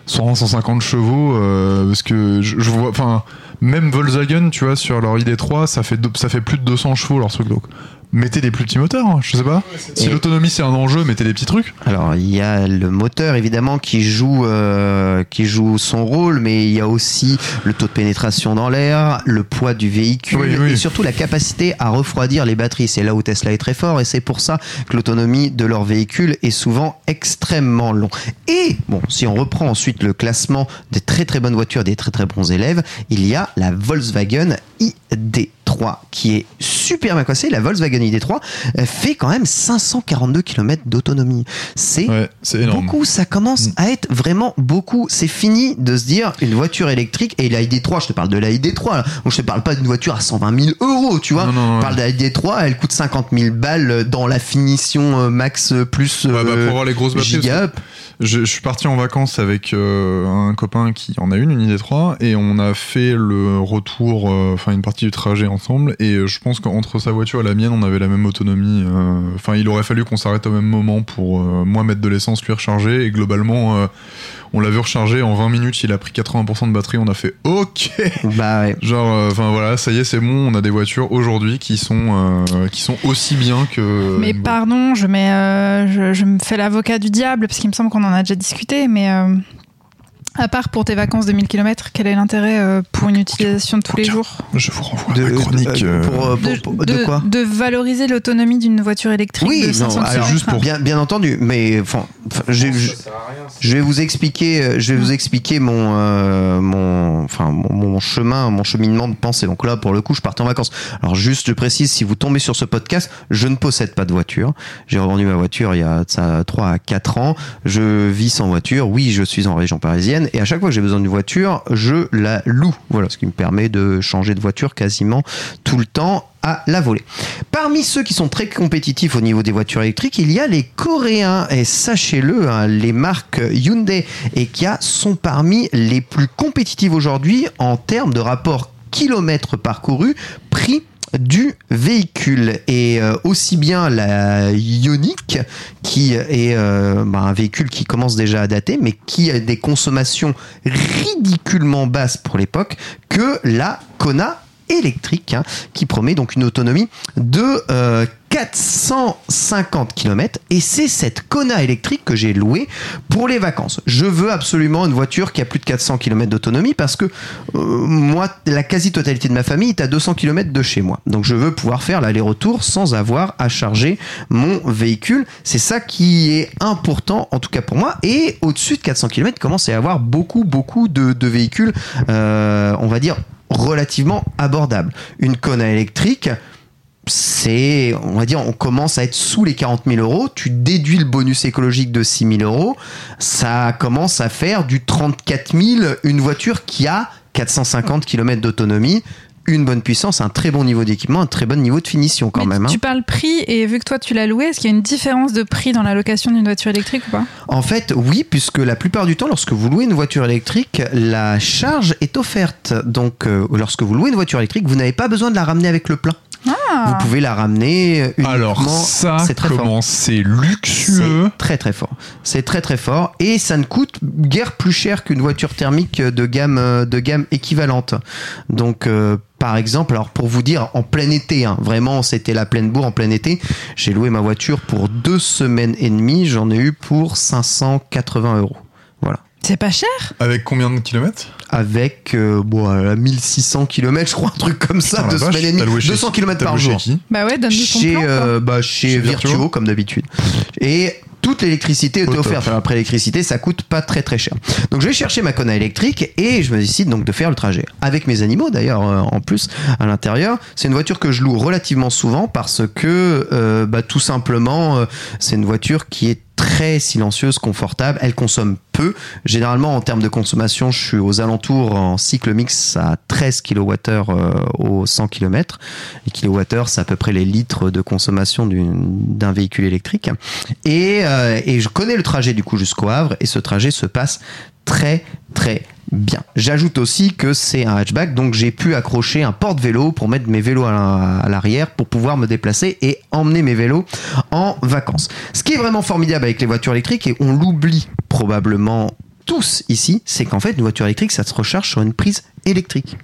100, 150 chevaux, euh, parce que je, vois, enfin, même Volkswagen, tu vois, sur leur ID3, ça fait, ça fait plus de 200 chevaux leur truc. Donc, mettez des plus petits moteurs, hein, je sais pas. Si l'autonomie c'est un enjeu, mettez des petits trucs. Alors il y a le moteur évidemment qui joue euh, qui joue son rôle, mais il y a aussi le taux de pénétration dans l'air, le poids du véhicule Oui, oui. et surtout la capacité à refroidir les batteries. C'est là où Tesla est très fort et c'est pour ça que l'autonomie de leur véhicule est souvent extrêmement long. Et bon, si on reprend ensuite le classement des très très bonnes voitures, des très très bons élèves, il y a la Volkswagen ID3 qui est super bien coincée. La Volkswagen ID3 euh, fait quand même 542 km d'autonomie. C'est Ouais, beaucoup, ça commence Mm. à être vraiment beaucoup. C'est fini de se dire une voiture électrique et la ID3, je te parle de la ID3, là. Donc, je te parle pas d'une voiture à 120 000 euros, tu vois. Non, non, je ouais. parle de la ID3, elle coûte 50 000 balles dans la finition euh, max euh, plus Ouais, bah, euh, pour avoir les grosses giga. Je, je suis parti en vacances avec euh, un copain qui en a une, une ID3, et on a fait le retour, euh, enfin une partie du trajet ensemble, et euh, je pense qu'entre sa voiture et la mienne, on avait la même autonomie. euh, Enfin, il aurait fallu qu'on s'arrête au même moment pour euh, moi mettre de l'essence, lui recharger, et globalement, euh, on l'a vu recharger en 20 minutes, il a pris 80% de batterie, on a fait OK Bah ouais. Genre, euh, enfin voilà, ça y est, c'est bon, on a des voitures aujourd'hui qui sont euh, qui sont aussi bien que. Mais pardon, je, mets, euh, je, je me fais l'avocat du diable, parce qu'il me semble qu'on en a déjà discuté, mais euh, à part pour tes vacances de 1000 km, quel est l'intérêt euh, pour une utilisation de tous les jours? Je vous renvoie à ma chronique. de- euh, pour, euh, pour- de, pour- de quoi? de valoriser l'autonomie d'une voiture électrique Oui, de non, 500 alors, km. juste pour- bien, bien entendu, mais enfin, je, vais vous expliquer, je vais vous expliquer mon, euh, mon, enfin, mon, mon chemin, mon cheminement de pensée. Donc là, pour le coup, je partais en vacances. Alors juste, je précise, si vous tombez sur ce podcast, je ne possède pas de voiture. J'ai revendu ma voiture il y a ça 3 à 4 ans. Je vis sans voiture. Oui, je suis en région parisienne. Et à chaque fois que j'ai besoin d'une voiture, je la loue. Voilà, ce qui me permet de changer de voiture quasiment tout le temps à la volée. Parmi ceux qui sont très compétitifs au niveau des voitures électriques, il y a les Coréens. Et sachez-le, hein, les marques Hyundai et Kia sont parmi les plus compétitives aujourd'hui en termes de rapport kilomètres parcourus, prix du véhicule. Et euh, aussi bien la Ioniq qui est euh, bah, un véhicule qui commence déjà à dater mais qui a des consommations ridiculement basses pour l'époque que la Kona électrique hein, qui promet donc une autonomie de euh, 450 km et c'est cette Kona électrique que j'ai louée pour les vacances. Je veux absolument une voiture qui a plus de 400 km d'autonomie parce que euh, moi, la quasi-totalité de ma famille est à 200 km de chez moi. Donc je veux pouvoir faire l'aller-retour sans avoir à charger mon véhicule. C'est ça qui est important, en tout cas pour moi. Et au-dessus de 400 km, commence à y avoir beaucoup, beaucoup de, de véhicules, euh, on va dire, relativement abordables. Une Kona électrique, c'est, on va dire, on commence à être sous les 40 000 euros. Tu déduis le bonus écologique de 6 000 euros. Ça commence à faire du 34 000, une voiture qui a 450 km d'autonomie, une bonne puissance, un très bon niveau d'équipement, un très bon niveau de finition quand Mais même. hein. Tu parles prix et vu que toi tu l'as loué, est-ce qu'il y a une différence de prix dans la location d'une voiture électrique ou pas? En fait, oui, puisque la plupart du temps, lorsque vous louez une voiture électrique, la charge est offerte. Donc, euh, lorsque vous louez une voiture électrique, vous n'avez pas besoin de la ramener avec le plein. Ah. Vous pouvez la ramener euh, uniquement. Alors ça, c'est très fort. comment c'est luxueux. C'est très très fort. C'est très très fort et ça ne coûte guère plus cher qu'une voiture thermique de gamme euh, de gamme équivalente. Donc euh, par exemple, alors pour vous dire, en plein été, hein, vraiment, c'était la pleine bourre en plein été. J'ai loué ma voiture pour deux semaines et demie. J'en ai eu pour 580 euros. Voilà. C'est pas cher Avec combien de kilomètres Avec euh, bon, à 1600 km, je crois, un truc comme ça, Putain, la deux vache, semaines et t'as demie, loué chez 200 qui km T'as par loué chez jour. qui Bah ouais, donne-nous ton chez, plan. quoi. euh, bah, chez, Chez Virtuo, Virtuo. comme d'habitude. Et toute l'électricité était Au top. offerte. Alors après l'électricité, ça coûte pas très très cher. Donc je vais chercher ma Kona électrique et je me décide donc de faire le trajet avec mes animaux d'ailleurs euh, en plus à l'intérieur. C'est une voiture que je loue relativement souvent parce que euh, bah, tout simplement euh, c'est une voiture qui est très silencieuse, confortable. Elle consomme peu. Généralement, en termes de consommation, je suis aux alentours en cycle mix à 13 kWh au 100 km. Les kilowattheures, c'est à peu près les litres de consommation d'un véhicule électrique. Euh, et je connais le trajet du coup jusqu'au Havre et ce trajet se passe très très bien. J'ajoute aussi que c'est un hatchback, donc j'ai pu accrocher un porte-vélo pour mettre mes vélos à la- à l'arrière pour pouvoir me déplacer et emmener mes vélos en vacances. Ce qui est vraiment formidable avec les voitures électriques, et on l'oublie probablement tous ici, c'est qu'en fait une voiture électrique, ça se recharge sur une prise électrique.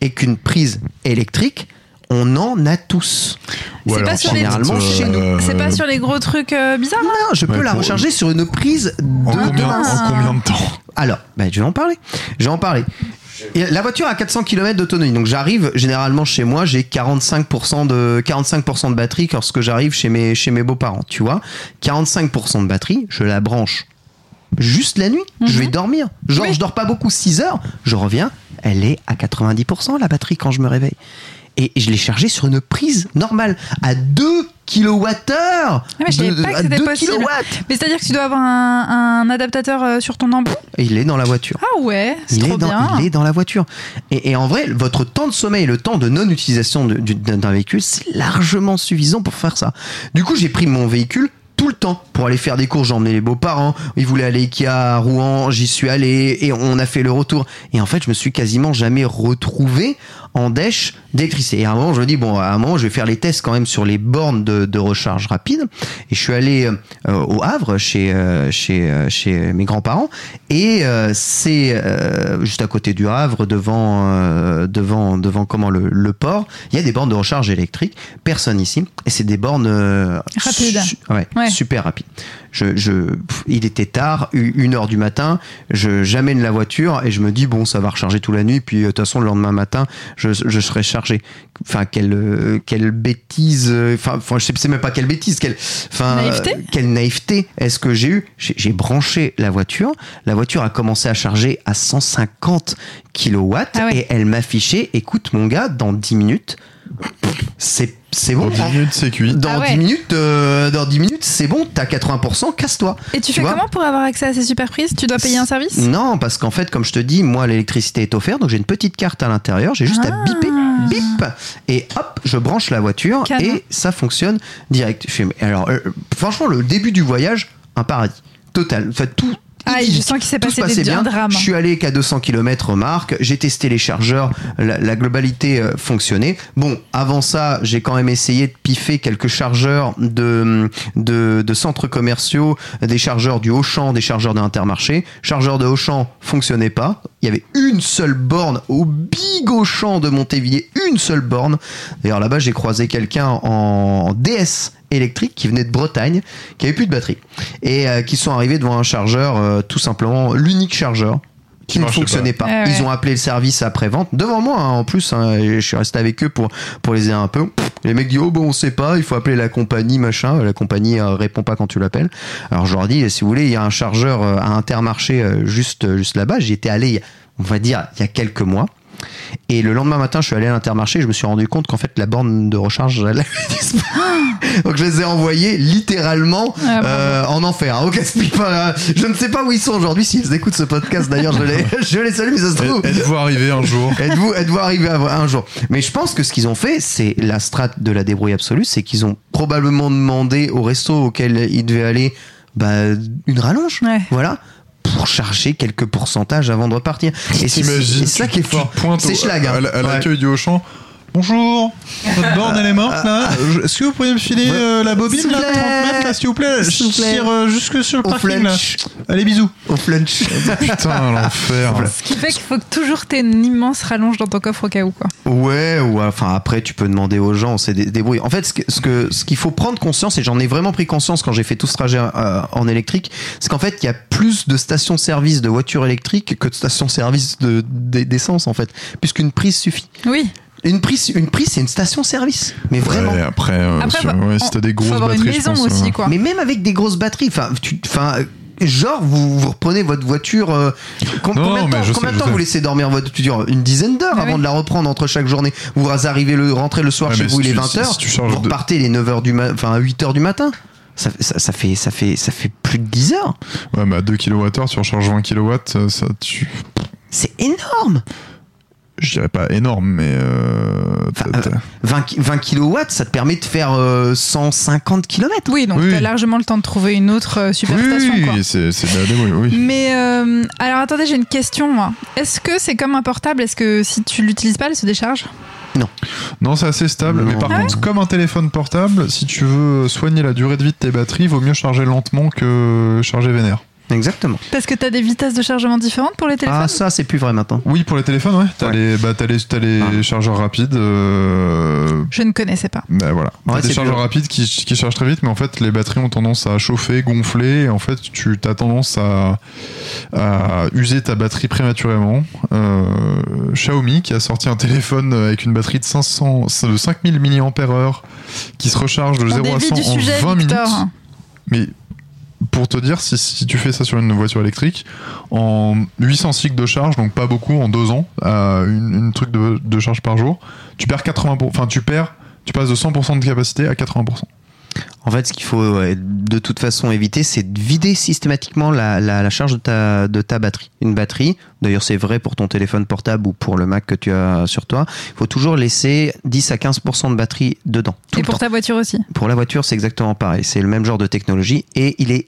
Et qu'une prise électrique, on en a tous. C'est pas sur les- Généralement, chez nous. C'est pas sur les gros trucs euh, bizarres là Non, je peux Ouais, la pour- recharger sur une prise de En combien, de- en combien de temps alors, ben, je vais en parler. Je vais en parler. Et La voiture a 400 km d'autonomie. Donc j'arrive généralement chez moi, j'ai 45% de 45% de batterie lorsque j'arrive chez mes chez mes beaux-parents, tu vois. 45% de batterie, je la branche juste la nuit, je vais dormir. Genre Oui. je dors pas beaucoup 6 heures, je reviens, elle est à 90% la batterie quand je me réveille. Et je l'ai chargé sur une prise normale à 2 kWh. Ah, mais je savais pas que c'était possible. Mais c'est-à-dire que tu dois avoir un, un adaptateur euh, sur ton embout Il est dans la voiture. Ah ouais, c'est Il trop est, dans, bien. il est dans la voiture. Et, et en vrai, votre temps de sommeil, le temps de non-utilisation de- du- d'un véhicule, c'est largement suffisant pour faire ça. Du coup, j'ai pris mon véhicule tout le temps pour aller faire des courses. J'ai emmené les beaux-parents. Ils voulaient aller à Rouen. J'y suis allé et on a fait le retour. Et en fait, je me suis quasiment jamais retrouvé en dèche d'électricité. Et à un moment, je me dis, bon, à un moment, je vais faire les tests quand même sur les bornes de, de recharge rapide. Et je suis allé euh, au Havre chez, euh, chez, euh, chez mes grands-parents. Et c'est juste à côté du Havre, devant, devant, devant comment, le, le port. Il y a des bornes de recharge électrique. Personne ici. Et c'est des bornes Rapides. su- ouais, Ouais. super rapides. Je, je, il était tard, une heure du matin. Je j'amène la voiture et je me dis bon, ça va recharger toute la nuit. Puis euh, de toute façon, le lendemain matin, je, je serai chargé. Enfin, quelle euh, quelle bêtise. euh, Enfin, je sais, même pas quelle bêtise. Quelle, enfin, Naïveté quelle naïveté est-ce que j'ai eu J'ai j'ai branché la voiture. La voiture a commencé à charger à 150 kilowatts Ah ouais. et elle m'affichait. Écoute, mon gars, dans 10 minutes, c'est c'est bon. Dans 10 hein. minutes, c'est cuit. Dans Ah ouais. 10 minutes, euh, dans 10 minutes, c'est bon, t'as 80%, casse-toi. Et tu, fais comment pour avoir accès à ces super prises? Tu dois payer un service? Non, parce qu'en fait, comme je te dis, moi, l'électricité est offerte, donc j'ai une petite carte à l'intérieur, j'ai juste Ah. à biper, bip, et hop, je branche la voiture Canon. et ça fonctionne direct. Alors, euh, franchement, le début du voyage, un paradis. Total. Enfin, tout. Ah, je sens qu'il s'est passé des- bien. drame. Je suis allé qu'à 200 km marque, j'ai testé les chargeurs, la, la globalité euh, fonctionnait. Bon, avant ça, j'ai quand même essayé de piffer quelques chargeurs de, de, de centres commerciaux, des chargeurs du Auchan, des chargeurs d'Intermarché. Chargeur de Auchan fonctionnait pas. Il y avait une seule borne au big Auchan de Montévilliers, une seule borne. D'ailleurs, là-bas, j'ai croisé quelqu'un en DS électrique qui venait de Bretagne, qui avait plus de batterie et euh, qui sont arrivés devant un chargeur, euh, tout simplement l'unique chargeur qui ne fonctionnait pas. Ah ouais. Ils ont appelé le service après vente devant moi hein, en plus. hein, je suis resté avec eux pour pour les aider un peu. Les mecs disent oh bon on sait pas, il faut appeler la compagnie machin. La compagnie euh, répond pas quand tu l'appelles. Alors je leur dis si vous voulez il y a un chargeur euh, à Intermarché euh, juste euh, juste là-bas. J'y étais allé on va dire il y a quelques mois. Et le lendemain matin, je suis allé à l'Intermarché, je me suis rendu compte qu'en fait la borne de recharge elle avait disparu. Donc je les ai envoyés littéralement Ah, euh, en enfer. Au casse-pipe. Euh, Je ne sais pas où ils sont aujourd'hui. S'ils écoutent ce podcast, d'ailleurs, je les, je les salue, mais ça se trouve. Êtes-vous arrivé un jour? Êtes-vous êtes arrivé un jour? Mais je pense que ce qu'ils ont fait, c'est la strate de la débrouille absolue, c'est qu'ils ont probablement demandé au resto auquel ils devaient aller bah, une rallonge. Ouais. Voilà. Pour charger quelques pourcentages avant de repartir. Et c'est ça qui est fort. C'est schlag. hein. à, la- à Ouais. l'accueil du Auchan. Bonjour, votre borne elle est morte là. Je- Est-ce que vous pourriez me filer euh, la bobine là, vous 30 plaît. mètres là, s'il vous plaît? S'il vous Je plaît. tire euh, jusque sur le Au parking là. flunch. Allez bisous. Au flunch. Putain l'enfer. Ce qui fait qu'il faut que toujours t'aies une immense rallonge dans ton coffre au cas où quoi. Ouais, ou enfin après tu peux demander aux gens, c'est des débrouille. En fait, ce que ce que ce qu'il faut prendre conscience et j'en ai vraiment pris conscience quand j'ai fait tout ce trajet euh, en électrique, c'est qu'en fait il y a plus de stations-service de voitures électriques que de stations-service de d'essence en fait, puisqu'une prise suffit. Oui. Une prise, une prise, c'est une station-service, mais vraiment. Ouais, après, euh, Après, sur- bah, ouais, si t'as des grosses faut avoir batteries, une je maison pense, aussi quoi. Mais même avec des grosses batteries, enfin, Genre, vous, vous reprenez votre voiture. euh, com- Non, combien de temps, combien de vous laissez dormir votre voiture Une dizaine d'heures Ah avant oui. de la reprendre entre chaque journée. Vous arrivez le, rentrez le soir Ouais, chez vous, si il est tu- 20h. si charges vous de- repartez les 9h du matin, enfin à 8h du matin. Ça, ça, ça fait, ça, fait, ça fait plus de 10 heures. Ouais, mais à 2 kWh, tu recharges 20 kW, ça, tu. C'est énorme. Je dirais pas énorme, mais. euh, Enfin, t'as- t'as- euh, 20, ki- 20 kilowatts, ça te permet de faire euh, 150 km. Oui, donc Oui. t'as largement le temps de trouver une autre euh, superstation oui, c'est oui. Mais euh, alors attendez, j'ai une question moi. Est-ce que c'est comme un portable? Est-ce que si tu l'utilises pas, elle se décharge? Non, c'est assez stable, Non. mais par Ah contre, comme un téléphone portable, si tu veux soigner la durée de vie de tes batteries, vaut mieux charger lentement que charger vénère. Exactement. Parce que t'as des vitesses de chargement différentes pour les téléphones Ah, ça, c'est plus vrai maintenant. Oui, pour les téléphones, ouais. T'as Ouais. les, bah, t'as les, Ah. chargeurs rapides. euh, Je ne connaissais pas. bah, voilà. Ouais, des chargeurs rapides qui, qui chargent très vite, mais en fait, les batteries ont tendance à chauffer, gonfler, et en fait, tu as tendance à, à user ta batterie prématurément. Euh, Xiaomi, qui a sorti un téléphone avec une batterie de 500, de 5000 mAh, qui se recharge de On 0 à dévie 100 du en sujet, 20 Victor. minutes. Mais pour te dire, si, si tu fais ça sur une voiture électrique, en 800 cycles de charge, donc pas beaucoup, en deux ans, à une, une truc de, de charge par jour, tu perds 80%, enfin tu perds, tu passes de 100% de capacité à 80%. En fait, ce qu'il faut ouais, de toute façon éviter, c'est de vider systématiquement la, la, la charge de ta, de ta batterie. Une batterie, d'ailleurs c'est vrai pour ton téléphone portable ou pour le Mac que tu as sur toi, il faut toujours laisser 10 à 15% de batterie dedans. tout Et pour temps. ta voiture aussi. Pour la voiture, c'est exactement pareil. C'est le même genre de technologie et il est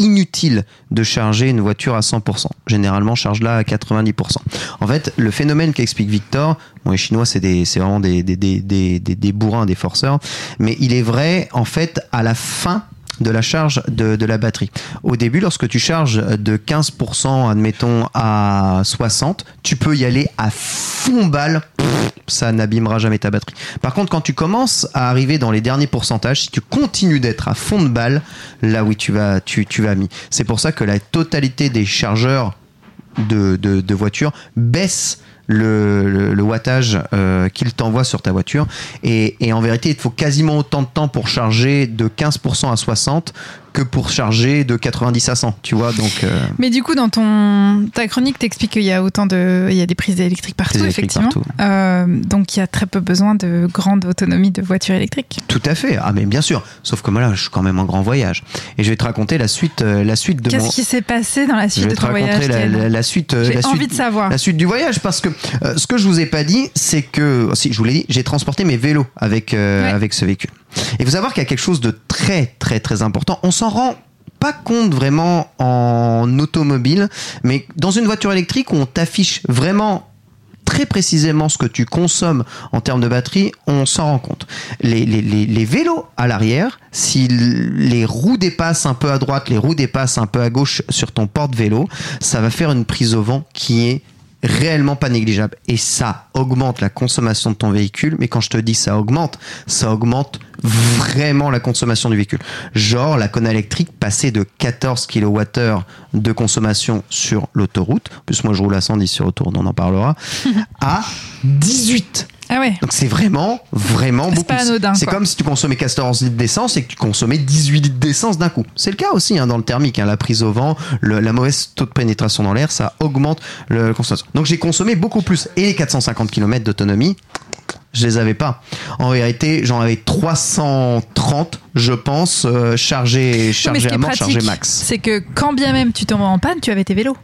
inutile de charger une voiture à 100%. Généralement, charge-la à 90%. En fait, le phénomène qu'explique Victor, bon, les Chinois, c'est vraiment des, des, des, des bourrins, des forceurs, mais il est vrai, en fait, à la fin de la charge de, la batterie. Au début, lorsque tu charges de 15%, admettons, à 60%, tu peux y aller à fond balle, ça n'abîmera jamais ta batterie. Par contre, quand tu commences à arriver dans les derniers pourcentages, si tu continues d'être à fond de balle, là oui, tu vas, tu, tu vas mis. C'est pour ça que la totalité des chargeurs de, de, de voitures baisse le, le, wattage euh, qu'il t'envoie sur ta voiture. Et, et en vérité, il te faut quasiment autant de temps pour charger de 15% à 60 que pour charger de 90 à 100. Tu vois, donc. euh, Mais du coup, dans ton ta chronique, t'expliques qu'il y a autant de, il y a des prises électriques partout, électriques effectivement. Euh, donc, il y a très peu besoin de grande autonomie de voitures électriques. Tout à fait. Ah mais bien sûr. Sauf que moi là, je suis quand même en grand voyage. Et je vais te raconter la suite, euh, la suite de Qu'est-ce mon. qui s'est passé dans la Je suite vais de te ton raconter voyage la, la- la suite. J'ai la envie suite- de savoir. La suite du voyage parce que euh, ce que je vous ai pas dit, c'est que si je vous l'ai dit, j'ai transporté mes vélos avec Ouais. avec ce véhicule. Et vous savoir qu'il y a quelque chose de très très très important. On s'en rend pas compte vraiment en automobile, mais dans une voiture électrique où on t'affiche vraiment très précisément ce que tu consommes en termes de batterie, on s'en rend compte. Les, les, vélos à l'arrière, si les roues dépassent un peu à droite, les roues dépassent un peu à gauche sur ton porte-vélo, ça va faire une prise au vent qui est réellement pas négligeable. Et ça augmente la consommation de ton véhicule. Mais quand je te dis ça augmente, ça augmente vraiment la consommation du véhicule. Genre, la Kona électrique passait de 14 kWh de consommation sur l'autoroute. En plus, moi, je roule à 110 sur autoroute, on en parlera. à 18. Ah ouais. Donc c'est vraiment, vraiment C'est beaucoup. pas anodin, C'est comme si tu consommais 14 litres d'essence et que tu consommais 18 litres d'essence d'un coup. C'est le cas aussi hein, dans le thermique. hein. La prise au vent, le- la mauvaise taux de pénétration dans l'air, ça augmente le, consommation. Donc j'ai consommé beaucoup plus. Et les 450 km d'autonomie, je les avais pas. En vérité, j'en avais 330, je pense, euh, chargés, à mort, chargés max. c'est que quand bien même tu tombes en panne, tu avais tes vélos.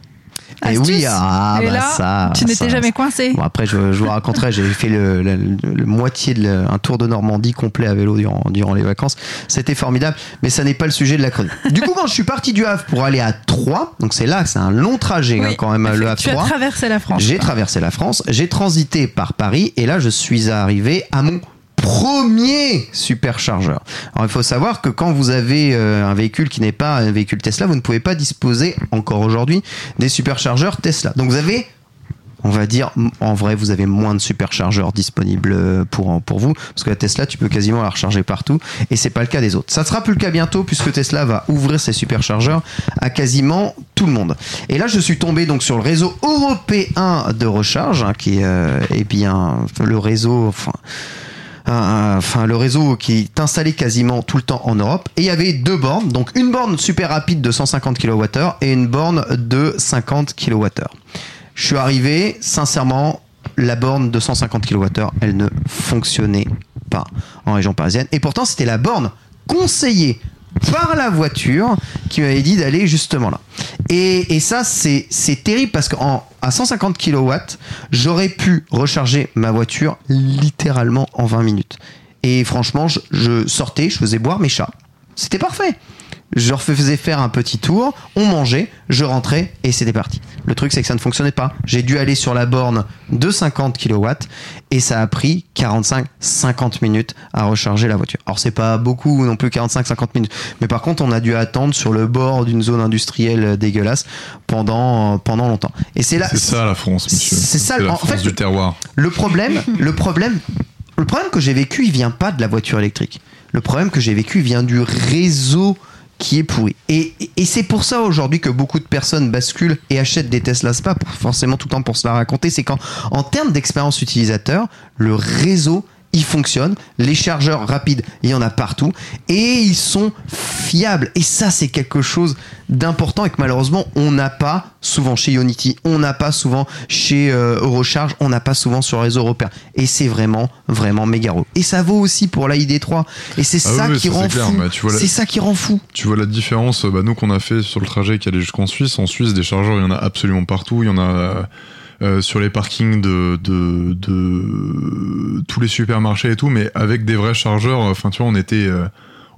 Et Astuce. oui, ah, Et bah là, ça, tu n'étais ça, jamais coincé. Bon, après, je, je vous raconterai, j'ai fait le, le- le moitié de un tour de Normandie complet à vélo durant, durant les vacances. C'était formidable, mais ça n'est pas le sujet de la chronique. Du coup, quand je suis parti du Havre pour aller à Troyes, donc c'est là, c'est un long trajet hein, quand même, le Havre Tu as traversé la France. J'ai traversé la France, j'ai transité par Paris et là je suis arrivé à mon premier superchargeur. Alors il faut savoir que quand vous avez euh, un véhicule qui n'est pas un véhicule Tesla, vous ne pouvez pas disposer encore aujourd'hui des superchargeurs Tesla. Donc vous avez on va dire, en vrai, vous avez moins de superchargeurs disponibles euh, pour, vous, parce que la Tesla, tu peux quasiment la recharger partout, et c'est pas le cas des autres. Ça sera plus le cas bientôt, puisque Tesla va ouvrir ses superchargeurs à quasiment tout le monde. Et là, je suis tombé donc sur le réseau européen de recharge, hein, qui est, euh, eh bien, le réseau, enfin le réseau qui est installé quasiment tout le temps en Europe. Et il y avait deux bornes. Donc une borne super rapide de 150 kWh et une borne de 50 kWh je suis arrivé sincèrement la borne de 150 kWh elle ne fonctionnait pas en région parisienne. Et pourtant c'était la borne conseillée par la voiture qui m'avait dit d'aller justement là. Et, ça, c'est terrible parce qu'à 150 kW, j'aurais pu recharger ma voiture littéralement en 20 minutes. Et franchement, je sortais, je faisais boire mes chats. C'était parfait. Je leur faisais faire un petit tour, on mangeait, je rentrais et c'était parti. Le truc, c'est que ça ne fonctionnait pas. J'ai dû aller sur la borne de 50 kW et ça a pris 45-50 minutes à recharger la voiture. Alors, c'est pas beaucoup non plus 45-50 minutes. Mais par contre, on a dû attendre sur le bord d'une zone industrielle dégueulasse pendant, pendant longtemps. Et c'est là. C'est ça la France, monsieur. C'est ça, la en France fait, du terroir. Le problème, le problème, le problème que j'ai vécu, il vient pas de la voiture électrique. Le problème que j'ai vécu, il vient du réseau qui est pourri. Et, c'est pour ça aujourd'hui que beaucoup de personnes basculent et achètent des Tesla. Pour- forcément tout le temps pour se la raconter. C'est qu'en en termes d'expérience utilisateur, le réseau ils fonctionnent. Les chargeurs rapides, il y en a partout. Et ils sont fiables. Et ça, c'est quelque chose d'important et que malheureusement, on n'a pas souvent chez Unity. On n'a pas souvent chez euh, Eurocharge. On n'a pas souvent sur le réseau européen. Et c'est vraiment, vraiment méga gros. Et ça vaut aussi pour l'ID3. Et c'est Ah ça oui, qui ça, rend fou. Tu vois la- C'est ça qui rend fou. Tu vois la différence, bah, nous qu'on a fait sur le trajet qui allait jusqu'en Suisse. En Suisse, des chargeurs, il y en a absolument partout. Il y en a euh, sur les parkings de, de, tous les supermarchés et tout, mais avec des vrais chargeurs. Enfin, tu vois, on était euh,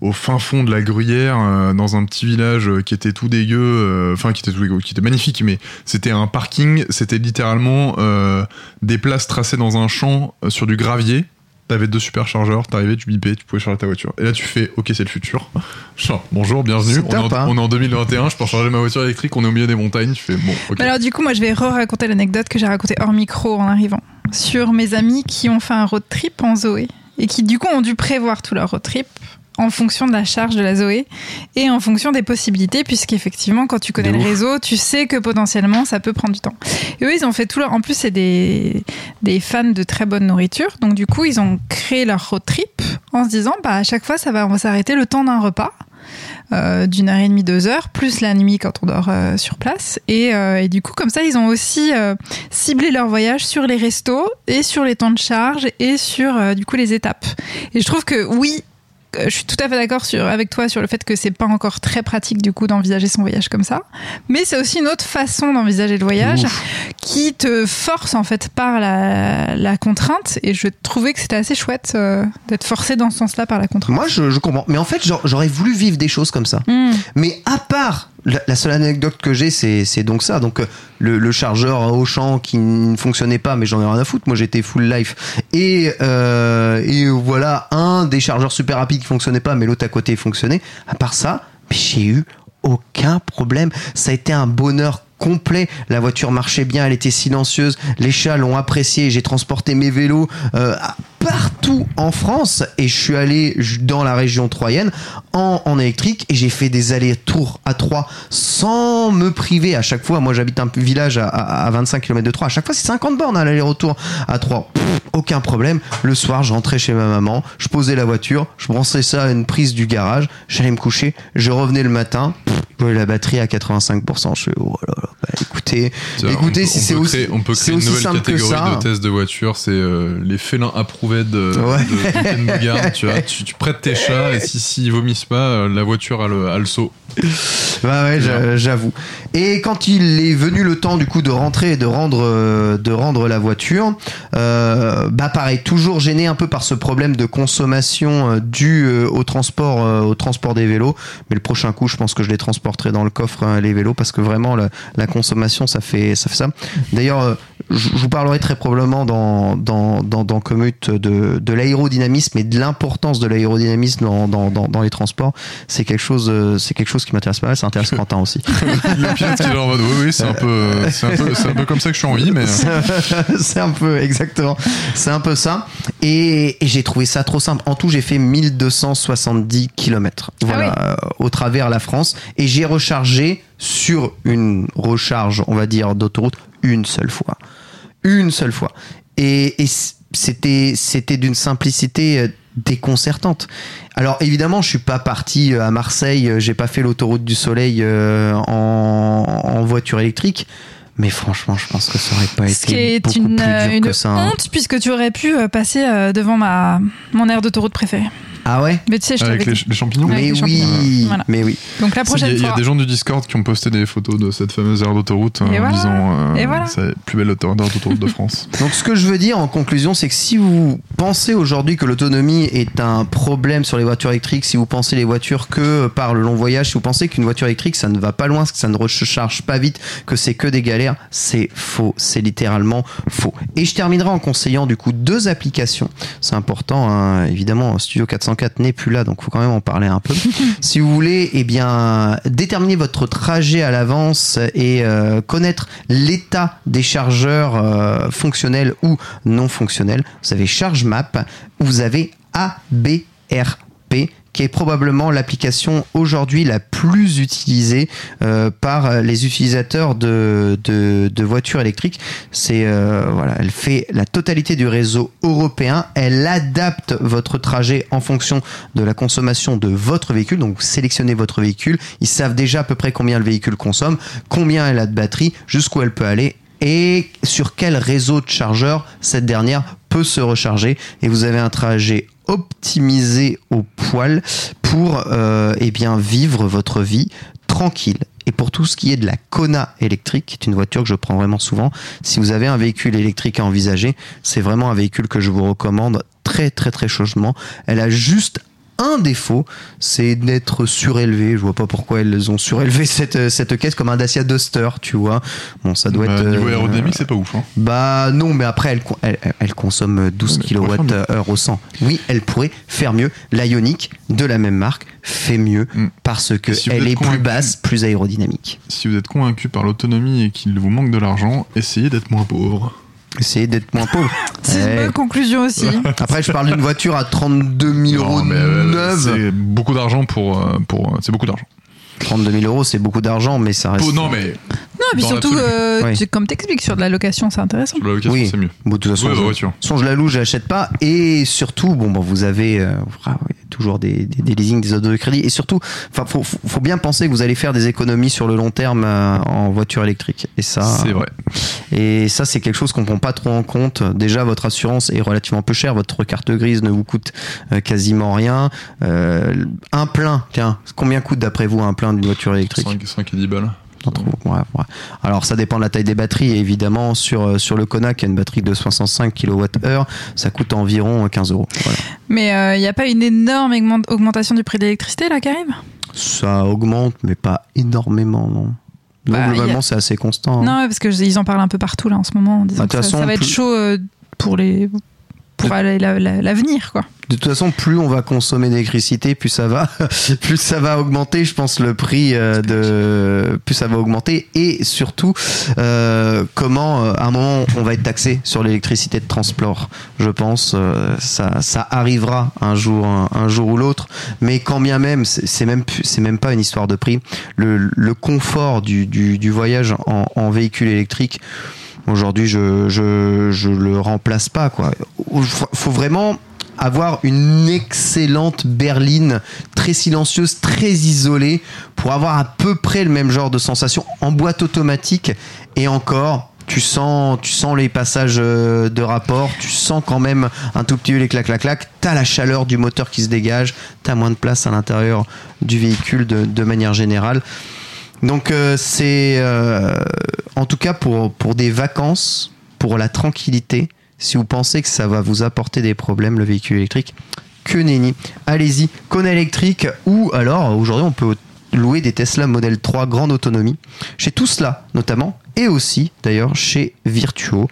au fin fond de la gruyère, euh, dans un petit village euh, qui était tout dégueu, euh, enfin qui était tout dégueu, qui était magnifique, mais c'était un parking. C'était littéralement euh, des places tracées dans un champ euh, sur du gravier. T'avais deux superchargeurs, t'arrivais, tu bipais, tu pouvais charger ta voiture. Et là, tu fais, ok, c'est le futur. Genre, bonjour, bienvenue. On, est en- top, hein. on est en 2021, je peux recharger ma voiture électrique, on est au milieu des montagnes. Tu fais, bon, ok. Alors du coup, moi, je vais re-raconter l'anecdote que j'ai racontée hors micro en arrivant sur mes amis qui ont fait un road trip en Zoé et qui du coup ont dû prévoir tout leur road trip en fonction de la charge de la Zoé et en fonction des possibilités, puisqu'effectivement, quand tu connais le réseau, tu sais que potentiellement ça peut prendre du temps. Et eux, ils ont fait tout leur. En plus, c'est des, des fans de très bonne nourriture, donc du coup, ils ont créé leur road trip en se disant, bah, à chaque fois, ça va, on va s'arrêter le temps d'un repas. euh, d'une heure et demie, deux heures, plus la nuit quand on dort euh, sur place. Et, euh, et du coup, comme ça, ils ont aussi ciblé leur voyage sur les restos et sur les temps de charge et sur du coup les étapes. Et je trouve que oui, je suis tout à fait d'accord sur, avec toi sur le fait que c'est pas encore très pratique du coup d'envisager son voyage comme ça, mais c'est aussi une autre façon d'envisager le voyage qui te force en fait par la, la contrainte. Et je trouvais que c'était assez chouette euh, d'être forcé dans ce sens-là par la contrainte. Moi, je, je comprends. Mais en fait, j'aurais voulu vivre des choses comme ça. Hmm. Mais à part, la, la seule anecdote que j'ai, c'est donc ça. Donc, euh, le, le chargeur au champ qui ne fonctionnait pas, mais j'en ai rien à foutre. Moi, j'étais full life. Et, euh, et voilà, un des chargeurs super rapides qui fonctionnait pas, mais l'autre à côté fonctionnait. À part ça, j'ai eu aucun problème. Ça a été un bonheur complet. La voiture marchait bien, elle était silencieuse. Les chats l'ont apprécié. J'ai transporté mes vélos euh, partout en France et je suis allé dans la région troyenne en, en électrique et j'ai fait des allers-retours à Troyes sans me priver à chaque fois. Moi, j'habite un village à, à- à 25 km de Troyes. À chaque fois, c'est 50 bornes à l'aller-retour à Troyes. Pff, aucun problème. Le soir, je rentrais chez ma maman, je posais la voiture, je branchais ça à une prise du garage, j'allais me coucher, je revenais le matin, pff, la batterie à 85%. Je fais, oh là là, bah, écoutez, écoutez, on si c'est aussi, on peut créer une nouvelle catégorie de tests de voiture, c'est euh, les félins approuvés de, Ouais. de Bogart, tu vois. Tu, tu prêtes tes chats et si s'ils vomissent pas, euh, la voiture a le, a le saut. Bah ouais, j'a- j'avoue. Et quand il est venu le temps du coup de rentrer et de rendre euh, de rendre la voiture, euh, bah pareil, toujours gêné un peu par ce problème de consommation euh, dû euh, au transport euh, au transport des vélos. Mais le prochain coup, je pense que je les transporterai dans le coffre hein, les vélos parce que vraiment la, la consommation ça fait ça fait ça. D'ailleurs, euh, je je vous parlerai très probablement dans dans dans, dans Commute de de l'aérodynamisme et de l'importance de l'aérodynamisme dans, dans dans dans les transports. C'est quelque chose euh, c'est quelque chose qui m'intéresse pas mal. Ça intéresse Quentin aussi. Le pilote qui est en mode, oui, oui, c'est un peu, c'est un peu, c'est un peu comme ça que je suis en vie, mais. euh, c'est un peu exactement c'est un peu ça et, et j'ai trouvé ça trop simple en tout j'ai fait 1270 km voilà euh, au travers la France et j'ai rechargé sur une recharge on va dire d'autoroute une seule fois une seule fois et, et c'était c'était d'une simplicité euh, déconcertante. Alors évidemment, je suis pas parti euh, à Marseille, euh, j'ai pas fait l'autoroute du Soleil en, en voiture électrique, mais franchement, je pense que ça aurait pas Ce qui été est beaucoup une, plus dur une que ça. hein. honte puisque tu aurais pu passer devant ma mon aire d'autoroute préférée. Ah ouais Mais tu sais, je Avec les, champignons. Mais Avec les oui, champignons. Voilà. mais oui. Donc la Il y, prochaine a- il y a fois. des gens du Discord qui ont posté des photos de cette fameuse aire d'autoroute euh, Et en voilà. disant euh, Et voilà. c'est la plus belle aire d'autoroute de France. Donc ce que je veux dire en conclusion, c'est que si vous pensez aujourd'hui que l'autonomie est un problème sur les voitures électriques, si vous pensez les voitures que par le long voyage, si vous pensez qu'une voiture électrique ça ne va pas loin, que ça ne recharge pas vite, que c'est que des galères, c'est faux, c'est littéralement faux. Et je terminerai en conseillant du coup deux applications. C'est important, hein. évidemment, Studio 404 n'est plus là, donc faut quand même en parler un peu. si vous voulez, eh bien, déterminer votre trajet à l'avance et euh, connaître l'état des chargeurs euh, fonctionnels ou non fonctionnels, vous avez ChargeMap, vous avez ABRP qui est probablement l'application aujourd'hui la plus utilisée euh, par les utilisateurs de voitures électriques. C'est euh, voilà, elle fait la totalité du réseau européen. Elle adapte votre trajet en fonction de la consommation de votre véhicule. Donc, vous sélectionnez votre véhicule. Ils savent déjà à peu près combien le véhicule consomme, combien elle a de batterie, jusqu'où elle peut aller et sur quel réseau de chargeurs cette dernière peut se recharger. Et vous avez un trajet optimisé au poil pour euh, eh vivre votre vie tranquille. Et pour tout ce qui est de la Kona électrique, qui est une voiture que je prends vraiment souvent, si vous avez un véhicule électrique à envisager, c'est vraiment un véhicule que je vous recommande très très très chaudement. Elle a juste un défaut, c'est d'être surélevé. Je vois pas pourquoi elles ont surélevé cette, cette caisse comme un Dacia Duster, tu vois. Bon, ça doit Bah, être. niveau euh, aérodynamique, c'est pas ouf. Hein. bah non, mais après elle, con- elle, elle consomme 12 Ouais, mais elle pourrait kWh au 100. Oui, elle pourrait faire mieux. La Ioniq de la même marque fait mieux Mm. parce que si elle est plus basse, plus aérodynamique. Si vous êtes convaincu par l'autonomie et qu'il vous manque de l'argent, essayez d'être moins pauvre. Essayez d'être moins pauvre. C'est une bonne conclusion aussi. Après, je parle d'une voiture à 32 000 euros euh, neuve. C'est beaucoup d'argent pour. euh, pour c'est beaucoup d'argent. 32 000 euros, c'est beaucoup d'argent, mais ça reste. Oh, non, mais Non, puis Dans surtout, euh, Oui. tu- comme t'expliques sur de la location, c'est intéressant. sur la location, Oui. c'est mieux. Bon, de toute façon, Oui, je, la loue, je l'achète pas. Et surtout, bon, bon vous avez euh, toujours des, des, des leasing, des autos de crédit. Et surtout, enfin, faut, bien penser que vous allez faire des économies sur le long terme euh, en voiture électrique. Et ça, C'est vrai. Et ça, c'est quelque chose qu'on prend pas trop en compte. Déjà, votre assurance est relativement peu chère. Votre carte grise ne vous coûte euh, quasiment rien. Euh, un plein, tiens, combien coûte d'après vous un plein d'une voiture électrique? 5, 5 et 10 balles. Ouais, ouais. Alors ça dépend de la taille des batteries. Évidemment, sur, euh, sur le Kona, qui a une batterie de 65 kWh, ça coûte environ 15 euros. Voilà. Mais il n'y a pas une énorme augment- augmentation du prix de l'électricité là qui arrive? Ça augmente, mais pas énormément, non. Non, Bah, globalement, a- c'est assez constant. hein. Non, parce qu'ils en parlent un peu partout là en ce moment. En disant Bah, de que toute ça, façon, ça va être chaud euh, pour les pour l'avenir quoi. De toute façon, plus on va consommer d'électricité, plus ça va, plus ça va augmenter. Je pense le prix euh, de, plus ça va augmenter et surtout euh, comment euh, à un moment on va être taxé sur l'électricité de transport. Je pense euh, ça, ça arrivera un jour, un, un jour ou l'autre. Mais quand bien même, c'est même, c'est même pas une histoire de prix. Le, le confort du, du, du voyage en, en véhicule électrique. Aujourd'hui, je, je, je le remplace pas, quoi. Faut vraiment avoir une excellente berline très silencieuse, très isolée pour avoir à peu près le même genre de sensation en boîte automatique et encore tu sens, tu sens les passages euh, de rapport, tu sens quand même un tout petit peu les clac clac clac, t'as la chaleur du moteur qui se dégage, t'as moins de place à l'intérieur du véhicule de, de manière générale. Donc euh, c'est euh, en tout cas pour, des vacances, pour la tranquillité, si vous pensez que ça va vous apporter des problèmes, le véhicule électrique, que nenni. Allez-y, Kona électrique ou alors aujourd'hui on peut louer des Tesla Model 3 grande autonomie chez Tesla notamment et aussi d'ailleurs chez Virtuo.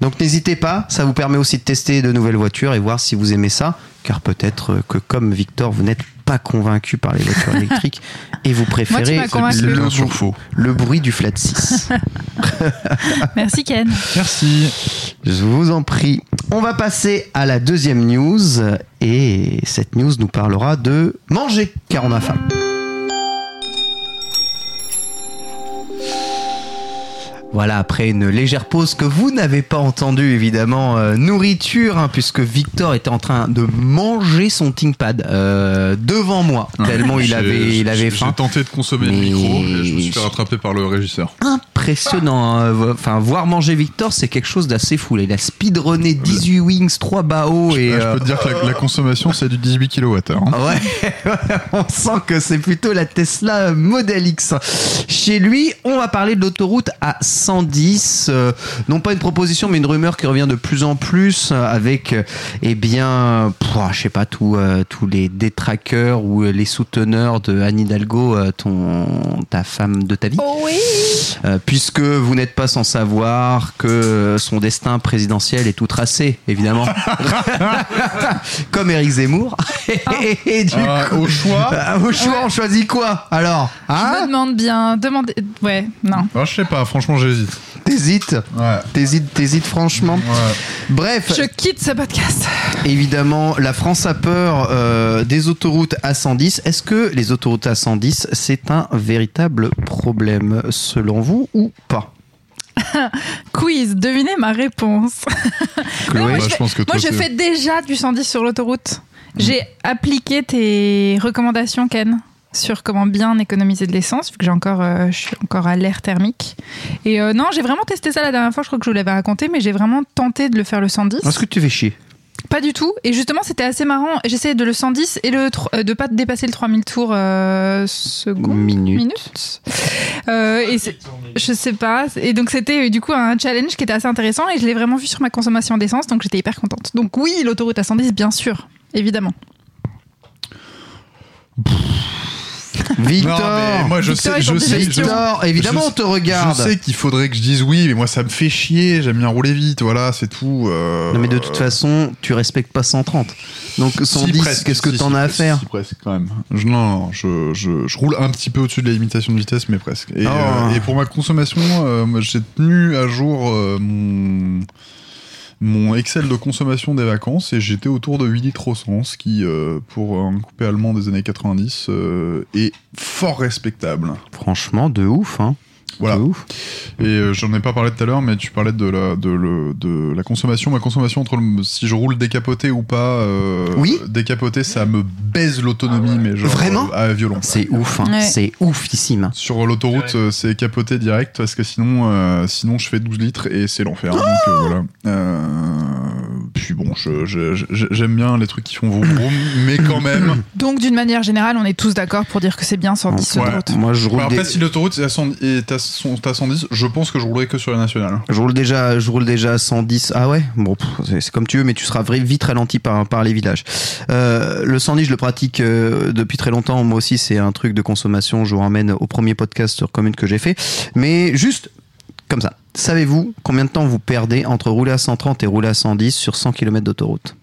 Donc n'hésitez pas, ça vous permet aussi de tester de nouvelles voitures et voir si vous aimez ça, car peut-être que comme Victor, vous n'êtes pas convaincu par les voitures électriques et vous préférez le, surfaux. le bruit du flat 6. Merci Ken. Merci. Je vous en prie. On va passer à la deuxième news et cette news nous parlera de manger car on a faim. Voilà, après une légère pause que vous n'avez pas entendue, évidemment, euh, nourriture, hein, puisque Victor était en train de manger son ThinkPad euh, devant moi, tellement il avait, il avait faim. J'ai tenté de consommer le micro et je me suis fait rattraper par le régisseur. impressionnant. hein. Enfin, voir manger Victor, c'est quelque chose d'assez fou. là. Il a speedrunné 18 wings, 3 bao et. Je euh, peux te dire que la, la consommation, c'est du 18 kWh. hein. Ouais, on sent que c'est plutôt la Tesla Model X. Chez lui, on va parler de l'autoroute à 110. euh, non pas une proposition, mais une rumeur qui revient de plus en plus euh, avec, euh, eh bien, pff, je sais pas, tous euh, tous les détraqueurs ou les souteneurs de Anne Hidalgo, euh, ton, ta femme de ta vie. Oh oui. Euh, puisque vous n'êtes pas sans savoir que son destin présidentiel est tout tracé, évidemment. Comme Éric Zemmour. et, et du Ah, coup, au choix euh, au choix, on choisit quoi Alors Je me hein demande bien. Demandez. Ouais, non. Ah, Je sais pas, franchement, j'hésite. T'hésites Ouais. T'hésites, t'hésites franchement Ouais. Bref, Je quitte ce podcast. évidemment, la France a peur euh, des autoroutes à 110. Est-ce que les autoroutes à 110, c'est un véritable problème selon vous ou pas? Quiz, devinez ma réponse. Chloé moi, Bah, je, je fais, pense que moi, toi, je c'est- fais déjà du 110 sur l'autoroute. J'ai appliqué tes recommandations, Ken, sur comment bien économiser de l'essence, vu que j'ai encore, euh, je suis encore à l'air thermique. Et euh, non, j'ai vraiment testé ça la dernière fois, je crois que je vous l'avais raconté, mais j'ai vraiment tenté de le faire le 110. Est-ce que tu fais chier? Pas du tout. Et justement, c'était assez marrant. J'essayais de le 110 et le euh, de pas dépasser le 3000 tours euh, secondes. Minutes. minutes. Euh, et je sais pas. Et donc, c'était du coup un challenge qui était assez intéressant et je l'ai vraiment vu sur ma consommation d'essence. Donc, j'étais hyper contente. Donc, oui, l'autoroute à 110, bien sûr. Évidemment. Victor Non, mais moi je Victor sais, je sais, je, Victor, évidemment, je- on te regarde. je sais qu'il faudrait que je dise oui, mais moi ça me fait chier. J'aime bien rouler vite, voilà, c'est tout. euh, Non, mais de toute façon, tu respectes pas 130. Donc si, 110, presque, qu'est-ce que si, t'en si, as à faire si, presque quand même. Je, non, non, je, je, je roule un petit peu au-dessus de la limitation de vitesse, mais presque. Et, Oh. euh, et pour ma consommation, euh, moi, j'ai tenu à jour euh, mon mon Excel de consommation des vacances et j'étais autour de 8 litres au 100, ce qui, euh, pour un coupé allemand des années 90, euh, est fort respectable. Franchement, de ouf, hein. Voilà. Et euh, j'en ai pas parlé tout à l'heure, mais tu parlais de la, de, le- de la consommation. Ma consommation entre le- si je roule décapoté ou pas. euh, Oui. Décapoté, ça me baise l'autonomie, mais genre. Vraiment euh, à violon. C'est ouf, hein. Ouais. C'est oufissime. Sur l'autoroute, euh, c'est capoté direct parce que sinon, euh, sinon je fais 12 litres et c'est l'enfer. donc euh, voilà. Euh, puis bon, je- je- je- j'aime bien les trucs qui font vroom vroom, mais quand même. Donc, d'une manière générale, on est tous d'accord pour dire que c'est bien 110 Ouais. l'autoroute. Moi, je roule, Bah, après, des- si l'autoroute est à 100 est à 100 à 110, je pense que je roulerai que sur la nationale. je roule déjà, je roule déjà à 110. Ah ouais? Bon, c'est comme tu veux, mais tu seras vite ralenti par, par les villages. Euh, le 110, je le pratique euh, depuis très longtemps. Moi aussi, c'est un truc de consommation. Je vous ramène au premier podcast sur commune que j'ai fait. Mais juste comme ça. Savez-vous combien de temps vous perdez entre rouler à 130 et rouler à 110 sur 100 km d'autoroute?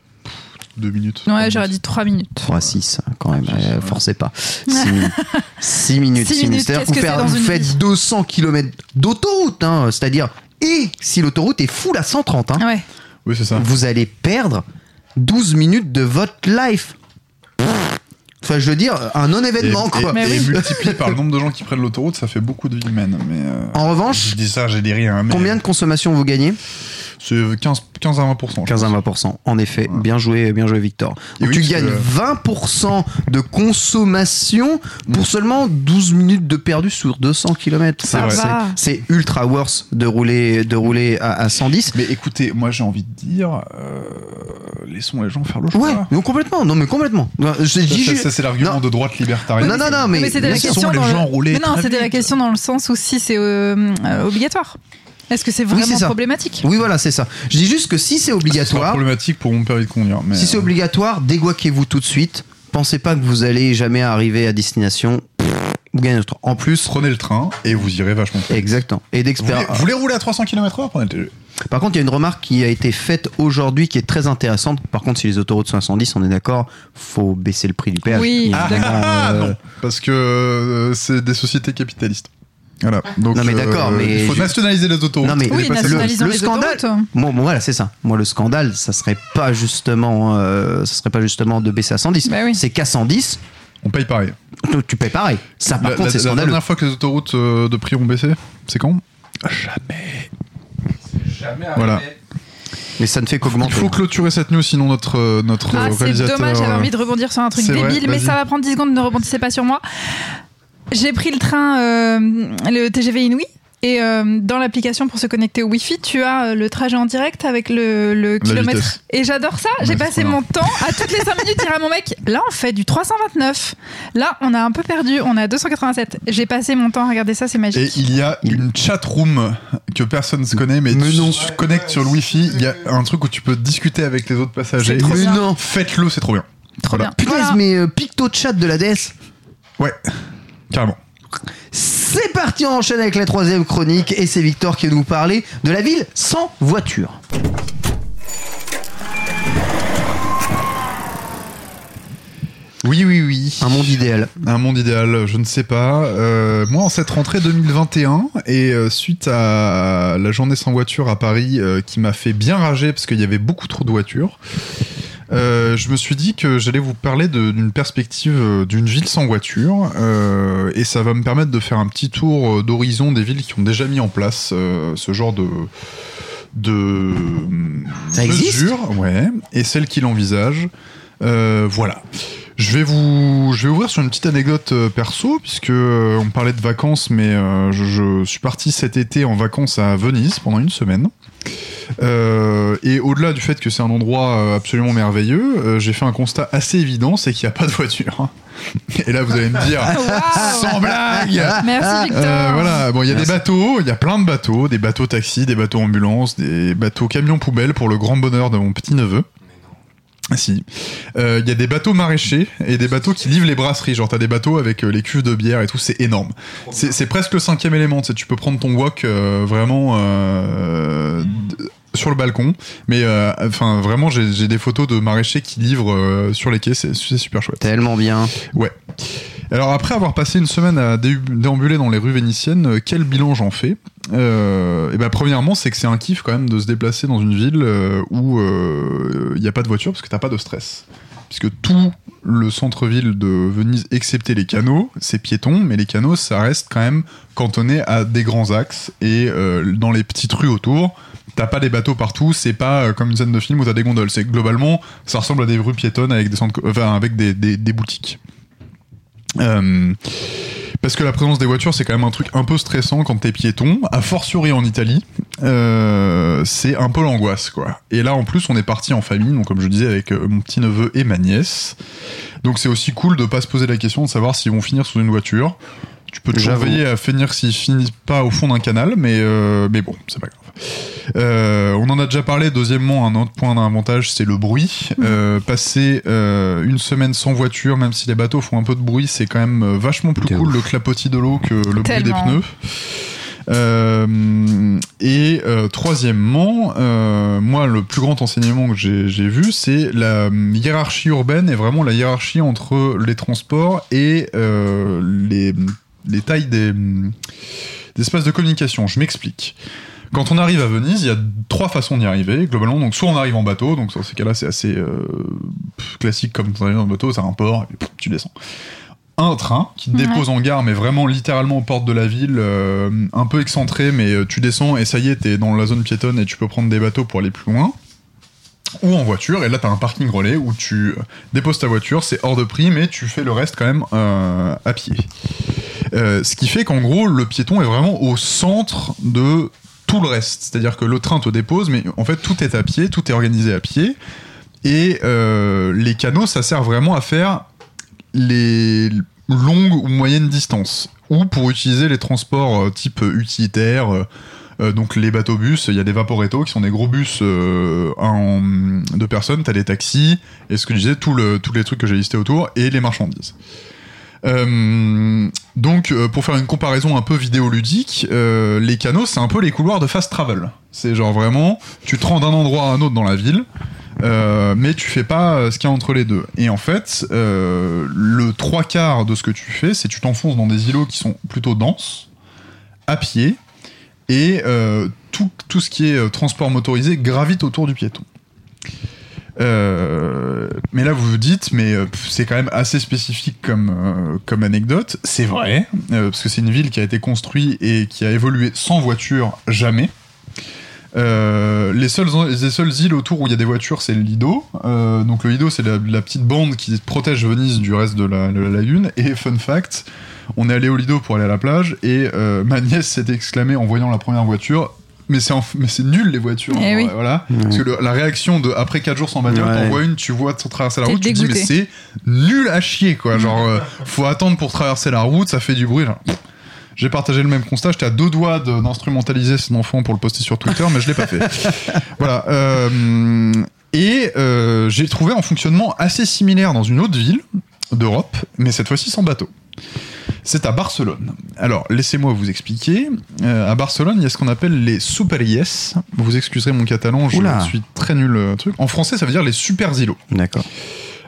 Deux minutes. Ouais, j'aurais dit 3 minutes. 3 6 quand même, euh, forcez pas. 6 minutes. 6 minutes. Six six minutes, C'est-à-dire qu'est-ce que que vous, c'est faire- vous faites vie 200 km d'autoroute, hein, c'est-à-dire, et si l'autoroute est full à 130, hein, Ouais. Oui, c'est ça. vous allez perdre 12 minutes de votre life. Enfin, je veux dire, un non-événement, et, quoi. et- Mais et oui. multiplié par le nombre de gens qui prennent l'autoroute, ça fait beaucoup de vies humaines. Mais euh, En revanche, je dis ça, j'ai des rien. Mais combien de consommation vous gagnez? C'est 15, 15 à 20%. 15 à 20%. En effet, bien joué, bien joué, Victor. Et Donc oui, tu gagnes que- 20% de consommation pour seulement 12 minutes de perdu sur 200 km. C'est va. C'est ultra worse de rouler, de rouler à, à 110. Mais écoutez, moi j'ai envie de dire, euh, laissons les gens faire le choix. Ouais, non, complètement. Non, mais complètement. Je Ça, dis ça, juste- ça, c'est l'argument Non. de droite libertarienne. Non, non, non, mais, Mais c'était la laissons question les dans gens le... rouler Mais non, c'était la question dans le sens où si c'est euh, euh, obligatoire. Est-ce que c'est Oui, vraiment c'est ça. problématique? Oui, voilà, c'est ça. Je dis juste que si c'est Ce sera obligatoire, problématique pour mon permis de conduire. Mais si c'est euh, obligatoire, dégoiquez-vous tout de suite. Pensez pas que vous allez jamais arriver à destination. Vous gagnez notre. En plus, prenez le train et vous irez vachement plus. exactement. Et d'expérience. vous voulez rouler à 300 km/h Prenez le TGV. Par contre, il y a une remarque qui a été faite aujourd'hui qui est très intéressante. Par contre, si les autoroutes sont à 110, on est d'accord, faut baisser le prix du péage. Oui, Ah, d'accord. ah, euh, non, parce que euh, c'est des sociétés capitalistes. Voilà. Donc, Non, mais d'accord, mais il faut je- nationaliser les autoroutes. Non, mais Oui, le les scandale- autoroutes. Bon, bon, voilà, c'est ça. Moi, le scandale, ça serait pas justement, euh, ça serait pas justement de baisser à 110. Bah oui. C'est qu'à 110, On paye pareil. tu- tu payes pareil. Ça, par la, contre, la- c'est la scandaleux. dernière fois que les autoroutes euh, de prix ont baissé, c'est quand? Jamais. Jamais Voilà. arrivé. Mais ça ne fait Il qu'augmenter. faut clôturer cette news, sinon notre, euh, notre Ah, euh, c'est réalisateur. dommage, j'avais euh, envie de rebondir sur un truc vrai, débile, mais ça va prendre 10 secondes, ne rebondissez pas sur moi. J'ai pris le train, euh, le TGV Inouï. Et euh, dans l'application pour se connecter au Wi-Fi, tu as euh, le trajet en direct avec le, le kilomètre. vitesse. Et j'adore ça. J'ai passé mon temps à toutes les 5 minutes dire à mon mec là on fait du 329. Là on a un peu perdu, on est à 287. J'ai passé mon temps à regarder ça, c'est Et magique. il y a une chat room que personne ne se connaît, mais, Mais tu non. te connectes sur le Wi-Fi. Il y a un truc où tu peux discuter avec les autres passagers. Mais bien. non. Faites-le, c'est trop bien. Trop voilà. bien. Putain, Voilà. mais euh, picto chat de la DS. Ouais, carrément. C'est parti, on enchaîne avec la troisième chronique et c'est Victor qui va nous parler de la ville sans voiture. Oui, oui, oui. Un monde idéal. Un monde idéal, je ne sais pas. Euh, moi, en cette rentrée 2021, et euh, suite à la journée sans voiture à Paris, euh, qui m'a fait bien rager parce qu'il y avait beaucoup trop de voitures, euh, je me suis dit que j'allais vous parler d'une perspective euh, d'une ville sans voiture, euh, et ça va me permettre de faire un petit tour d'horizon des villes qui ont déjà mis en place euh, ce genre de de Ça mesures, ouais, et celles qui l'envisagent. Voilà. Je vais vous, je vais ouvrir sur une petite anecdote perso puisque on parlait de vacances, mais je, je suis parti cet été en vacances à Venise pendant une semaine. Euh, et au-delà du fait que c'est un endroit euh, absolument merveilleux, euh, j'ai fait un constat assez évident, c'est qu'il n'y a pas de voiture. Et là, vous allez me dire, sans blague. Merci Victor. Euh, voilà, bon, il y a des bateaux, il y a plein de bateaux, des bateaux taxis, des bateaux ambulances, des bateaux camions poubelles pour le grand bonheur de mon petit Si. Euh, Il y a des bateaux maraîchers et des bateaux qui livrent les brasseries. Genre, t'as des bateaux avec euh, les cuves de bière et tout, c'est énorme. C'est presque le cinquième élément. Tu peux prendre ton wok euh, vraiment euh, sur le balcon. Mais euh, enfin, vraiment, j'ai des photos de maraîchers qui livrent euh, sur les quais. C'est super chouette. Tellement bien. Ouais. Alors après avoir passé une semaine à dé- déambuler dans les rues vénitiennes, euh, quel bilan j'en fais? Euh, et ben premièrement, c'est que c'est un kiff quand même de se déplacer dans une ville où il n'y a pas de voiture parce que t'as pas de stress. Puisque tout le centre-ville de Venise, excepté les canaux, c'est piéton, mais les canaux, ça reste quand même cantonné à des grands axes et euh, dans les petites rues autour. T'as pas des bateaux partout, c'est pas euh, comme une scène de film où t'as des gondoles. C'est globalement, ça ressemble à des rues piétonnes avec des centres, enfin, avec des, boutiques. Euh, parce que la présence des voitures, c'est quand même un truc un peu stressant quand t'es piéton, a fortiori en Italie. Euh, c'est un peu l'angoisse, quoi. Et là, en plus, on est parti en famille, donc comme je disais, avec mon petit neveu et ma nièce. Donc c'est aussi cool de pas se poser la question de savoir s'ils vont finir sous une voiture. Tu peux toujours veiller à finir s'ils finissent pas au fond d'un canal, mais, euh, mais bon, c'est pas grave. Euh, on en a déjà parlé. Deuxièmement, un autre point d'avantage, c'est le bruit. Euh, passer euh, une semaine sans voiture, même si les bateaux font un peu de bruit, c'est quand même euh, vachement plus cool ouf. le clapotis de l'eau que le Tellement. bruit des pneus. Euh, et euh, troisièmement, euh, moi, le plus grand enseignement que j'ai j'ai vu, c'est la euh, hiérarchie urbaine et vraiment la hiérarchie entre les transports et euh, les, les tailles des, des espaces de communication. Je m'explique. Quand on arrive à Venise, il y a trois façons d'y arriver, globalement. Donc, soit on arrive en bateau, donc dans ces cas-là, c'est assez euh, classique comme tu arrives en bateau, c'est un port, et puis tu descends. Un train qui te Ouais. dépose en gare, mais vraiment littéralement aux portes de la ville, euh, un peu excentré, mais euh, tu descends et ça y est, t'es dans la zone piétonne et tu peux prendre des bateaux pour aller plus loin. Ou en voiture, et là t'as un parking relais où tu déposes ta voiture, c'est hors de prix, mais tu fais le reste quand même euh, à pied. Euh, ce qui fait qu'en gros, le piéton est vraiment au centre de tout le reste. C'est-à-dire que le train te dépose, mais en fait, tout est à pied, tout est organisé à pied. Et euh, les canaux, ça sert vraiment à faire les longues ou moyennes distances. Ou pour utiliser les transports euh, type utilitaire. donc les bateaux-bus, il y a des Vaporetto qui sont des gros bus en, de personnes, t'as les taxis, et ce que je disais, tous les trucs que j'ai listés autour, et les marchandises. Euh, donc, euh, pour faire une comparaison un peu vidéoludique, euh, les canaux, c'est un peu les couloirs de fast travel. C'est genre vraiment, tu te rends d'un endroit à un autre dans la ville, mais tu fais pas ce qu'il y a entre les deux. Et en fait, le trois quarts de ce que tu fais, c'est tu t'enfonces dans des îlots qui sont plutôt denses, à pied, et tout, tout ce qui est transport motorisé gravite autour du piéton. Euh, mais là, vous vous dites, mais euh, c'est quand même assez spécifique comme, euh, comme anecdote. C'est vrai, parce que c'est une ville qui a été construite et qui a évolué sans voiture jamais. Les, seules, les seules îles autour où il y a des voitures, c'est le Lido. Donc le Lido, c'est la, petite bande qui protège Venise du reste de la, lagune. Et fun fact, on est allé au Lido pour aller à la plage et ma nièce s'est exclamée en voyant la première voiture. Mais c'est en- mais c'est nul les voitures. Eh oui. Voilà. Parce que le- la réaction de après 4 jours sans bagnole, Ouais. t'en vois une, tu vois traverser la route, tu te dis mais c'est nul à chier quoi. Genre euh, faut attendre pour traverser la route, ça fait du bruit. genre. J'ai partagé le même constat, j'étais à deux doigts d'instrumentaliser cet enfant pour le poster sur Twitter, mais je l'ai pas fait. voilà. euh, et euh, j'ai trouvé un fonctionnement assez similaire dans une autre ville d'Europe, mais cette fois-ci sans bateau. C'est à Barcelone. Alors, laissez-moi vous expliquer. Euh, à Barcelone, il y a ce qu'on appelle les superilles. Vous excuserez mon catalan, je Oula. suis très nul euh, truc. En français, ça veut dire les super îlots. D'accord.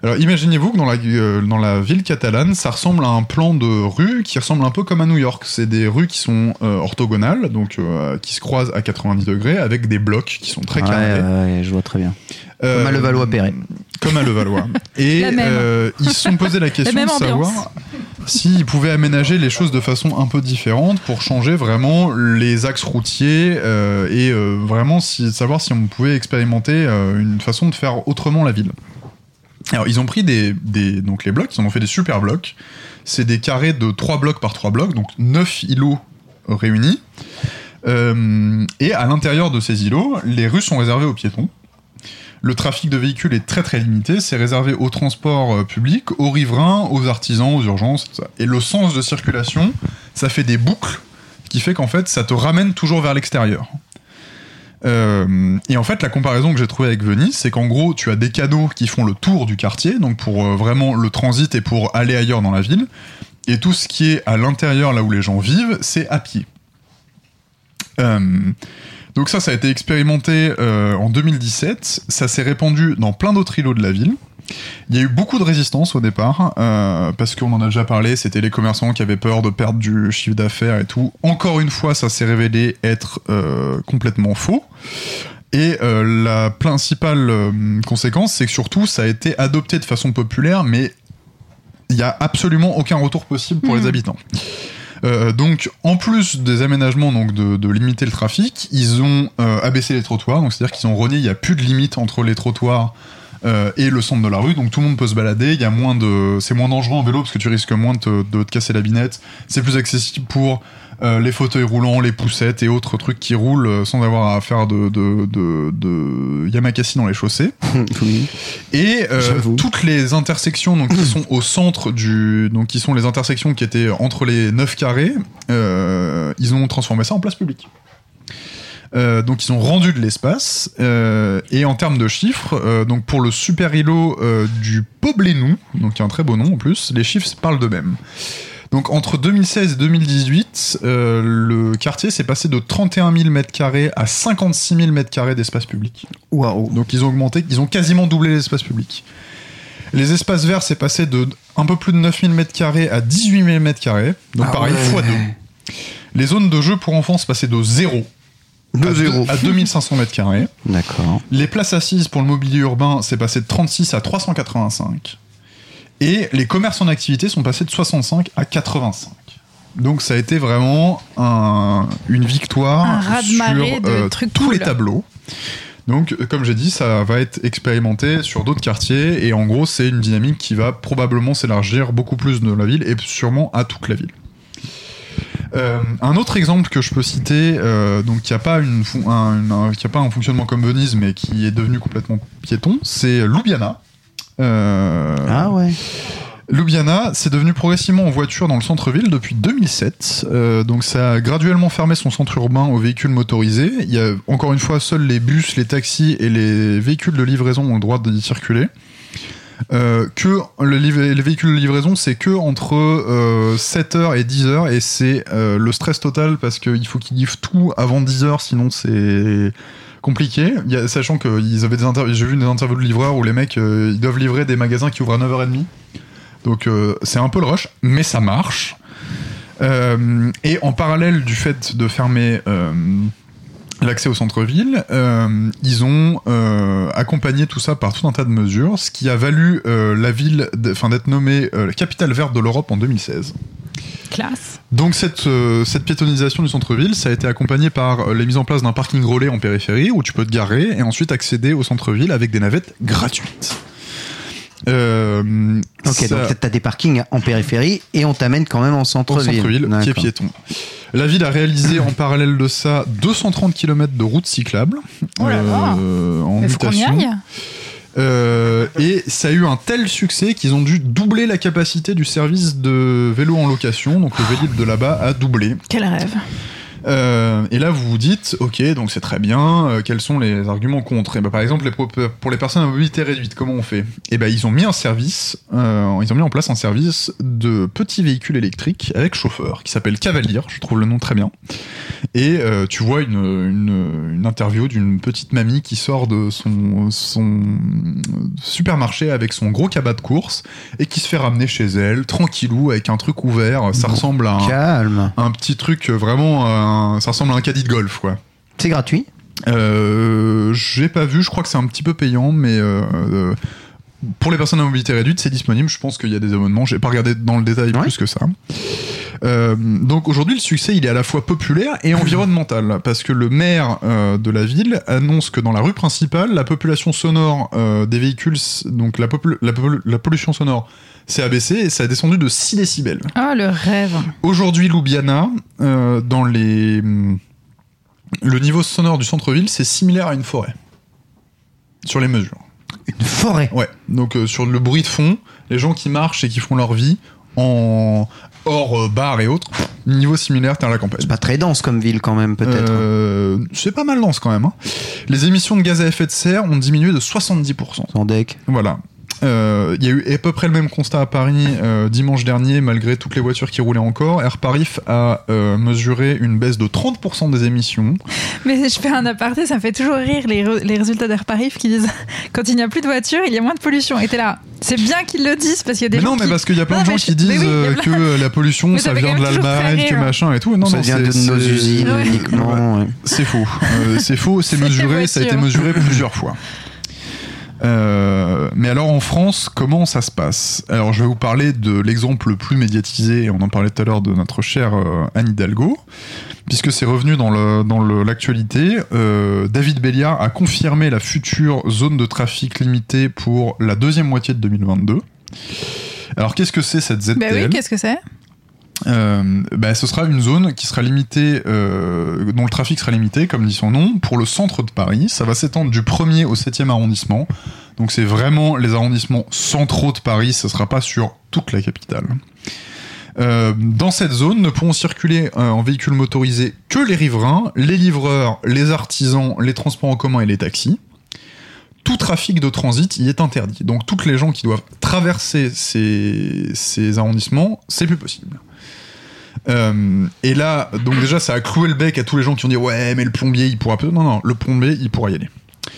Alors imaginez-vous que dans la, euh, dans la ville catalane, ça ressemble à un plan de rue qui ressemble un peu comme à New York. C'est des rues qui sont euh, orthogonales, donc euh, qui se croisent à 90 degrés, avec des blocs qui sont très Ouais, carrés. ouais, je vois très bien. Comme à Levallois-Perret. Comme à Levallois. Et La même. euh, ils se sont posé la question même de savoir s'ils pouvaient aménager les choses de façon un peu différente pour changer vraiment les axes routiers euh, et euh, vraiment savoir si on pouvait expérimenter euh, une façon de faire autrement la ville. Alors ils ont pris des, les blocs, ils en ont fait des super blocs. C'est des carrés de 3 blocs par 3 blocs, donc 9 îlots réunis. Et à l'intérieur de ces îlots, les rues sont réservées aux piétons. Le trafic de véhicules est très très limité, c'est réservé au transport euh, public, aux riverains, aux artisans, aux urgences. Et le sens de circulation, ça fait des boucles qui fait qu'en fait ça te ramène toujours vers l'extérieur. Euh, et en fait, la comparaison que j'ai trouvée avec Venise, c'est qu'en gros, tu as des canaux qui font le tour du quartier, donc pour euh, vraiment le transit et pour aller ailleurs dans la ville. Et tout ce qui est à l'intérieur, là où les gens vivent, c'est à pied. Donc ça, ça a été expérimenté euh, en 2017. Ça s'est répandu dans plein d'autres îlots de la ville. Il y a eu beaucoup de résistance au départ, euh, parce qu'on en a déjà parlé, c'était les commerçants qui avaient peur de perdre du chiffre d'affaires et tout. Encore une fois, ça s'est révélé être euh, complètement faux. Et euh, la principale conséquence, c'est que surtout, ça a été adopté de façon populaire, mais il n'y a absolument aucun retour possible pour les habitants. Euh, donc, en plus des aménagements donc de, limiter le trafic, ils ont euh, abaissé les trottoirs. Donc, c'est-à-dire qu'ils ont renié, il n'y a plus de limite entre les trottoirs euh, et le centre de la rue. Donc, tout le monde peut se balader. Il y a moins de, c'est moins dangereux en vélo parce que tu risques moins de te casser la binette. C'est plus accessible pour euh, les fauteuils roulants, les poussettes et autres trucs qui roulent euh, sans avoir à faire de, de, de, de yamakasi dans les chaussées. oui. Et euh, toutes les intersections donc, qui sont au centre du. Donc, qui sont les intersections qui étaient entre les 9 carrés, euh, ils ont transformé ça en place publique. Euh, donc ils ont rendu de l'espace euh, et en termes de chiffres, euh, donc pour le super îlot du Poblenou, donc qui a un très beau nom en plus, les chiffres parlent d'eux-mêmes. Donc entre 2016 et 2018, euh, le quartier s'est passé de 31 000 mètres carrés à 56 000 mètres carrés d'espace public. Waouh. Donc ils ont augmenté, ils ont quasiment doublé l'espace public. Les espaces verts, c'est passé de un peu plus de 9000 m2 à 18 000 m2. Donc Ah pareil, ouais. x2. Les zones de jeu pour enfants, c'est passé de 0 De à, zéro. deux- à 2500 m2. D'accord. Les places assises pour le mobilier urbain, c'est passé de 36 à 385. Et les commerces en activité sont passés de 65 à 85. Donc ça a été vraiment un- une victoire Un sur de euh, tous cool. les tableaux. Donc, comme j'ai dit, ça va être expérimenté sur d'autres quartiers et en gros, c'est une dynamique qui va probablement s'élargir beaucoup plus de la ville et sûrement à toute la ville. Euh, un autre exemple que je peux citer, euh, donc qui a pas une, un, une- un- qui a pas un fonctionnement comme Venise, mais qui est devenu complètement piéton, c'est Ljubljana. Euh, Ah ouais. Ljubljana, c'est devenu progressivement en voiture dans le centre-ville depuis 2007. Euh, donc ça a graduellement fermé son centre urbain aux véhicules motorisés. Il y a encore une fois seuls les bus, les taxis et les véhicules de livraison ont le droit d'y circuler. Euh, que le les véhicules de livraison, c'est que entre euh, 7h et 10h et c'est le stress total parce qu'il faut qu'ils livrent tout avant 10h, sinon c'est compliqué. Sachant que ils avaient des interviews, j'ai vu des interviews de livreurs où les mecs euh, ils doivent livrer des magasins qui ouvrent à 9h30. Donc euh, c'est un peu le rush, mais ça marche. Euh, et en parallèle du fait de fermer l'accès au centre-ville, ils ont accompagné tout ça par tout un tas de mesures, ce qui a valu la ville d'être nommée capitale verte de l'Europe en 2016. Classe. Donc cette, euh, cette piétonisation du centre-ville, ça a été accompagné par euh, la mise en place d'un parking relais en périphérie où tu peux te garer et ensuite accéder au centre-ville avec des navettes gratuites. Euh, Ok, ça- donc t'as des parkings en périphérie et on t'amène quand même en centre-ville. centre-ville, qui est piéton. La ville a réalisé en parallèle de ça 230 km de routes cyclables Oh là là. euh, en Il faut qu'on y mutation. Euh, et ça a eu un tel succès qu'ils ont dû doubler la capacité du service de vélo en location. Donc le Vélib de là-bas a doublé. Quel rêve. Euh, et là, vous vous dites, ok, donc c'est très bien, euh, quels sont les arguments contre et ben, Par exemple, les pour les personnes à mobilité réduite, comment on fait Et ben, Ils ont mis un service, euh, ils ont mis en place un service de petits véhicules électriques avec chauffeur qui s'appelle Cavalier, je trouve le nom très bien. Et tu vois une, une, une interview d'une petite mamie qui sort de son, son supermarché avec son gros cabas de course et qui se fait ramener chez elle, tranquillou, avec un truc ouvert. Ça ressemble à un, Calme. un petit truc vraiment, ça ressemble à un caddie de golf, quoi. C'est gratuit? Euh, j'ai pas vu, je crois que c'est un petit peu payant, mais euh, euh, pour les personnes à mobilité réduite, c'est disponible. Je pense qu'il y a des abonnements. J'ai pas regardé dans le détail Ouais. plus que ça. Euh, donc aujourd'hui, le succès, il est à la fois populaire et environnemental, parce que le maire euh, de la ville annonce que dans la rue principale, la population sonore euh, des véhicules, donc la, popul- la, popul- la pollution sonore, s'est abaissée et ça a descendu de 6 décibels. Oh, le rêve. Aujourd'hui, Ljubljana, euh, dans les. Le niveau sonore du centre-ville, c'est similaire à une forêt. Sur les mesures. Une forêt. Ouais. Donc, euh, sur le bruit de fond, les gens qui marchent et qui font leur vie en hors euh, bar et autres, niveau similaire, t'es à la campagne. C'est pas très dense comme ville quand même, peut-être. Euh, c'est pas mal dense quand même. hein. Les émissions de gaz à effet de serre ont diminué de 70%. Sans deck. Voilà. Euh, Il y a eu à peu près le même constat à Paris euh, dimanche dernier, malgré toutes les voitures qui roulaient encore. Air Paris a euh, mesuré une baisse de 30% des émissions. Mais je fais un aparté, ça me fait toujours rire les, re- les résultats d'Air Paris qui disent quand il n'y a plus de voitures, il y a moins de pollution. Et t'es là, c'est bien qu'ils le disent parce qu'il y a des mais gens non, mais qui- parce qu'il y a plein Non, de gens qui disent oui, euh, plein- que la pollution ça vient de l'Allemagne, que rire. machin et tout. Non, ça non, vient c'est- de nos usines Ouais. uniquement. ouais. C'est faux. Euh, c'est faux, c'est C'est mesuré, ça a été mesuré plusieurs fois. Euh, mais alors en France, comment ça se passe? Alors je vais vous parler de l'exemple le plus médiatisé, on en parlait tout à l'heure de notre chère euh, Anne Hidalgo, puisque c'est revenu dans l'actualité. Euh, David Béliard a confirmé la future zone de trafic limitée pour la deuxième moitié de 2022. Alors qu'est-ce que c'est cette ZTL Bah oui, qu'est-ce que c'est? Euh, bah, ce sera une zone qui sera limitée, euh, dont le trafic sera limité, comme dit son nom, pour le centre de Paris. Ça va s'étendre du 1er au 7e arrondissement. Donc c'est vraiment les arrondissements centraux de Paris, ce sera pas sur toute la capitale. Euh, dans cette zone ne pourront circuler euh, en véhicule motorisé que les riverains, les livreurs, les artisans, les transports en commun et les taxis. Tout trafic de transit y est interdit. Donc toutes les gens qui doivent traverser ces, ces arrondissements, c'est plus possible. Euh, et là, donc déjà, ça a cloué le bec à tous les gens qui ont dit ouais, mais le plombier, il pourra pas. Non, non, le plombier, il pourra y aller.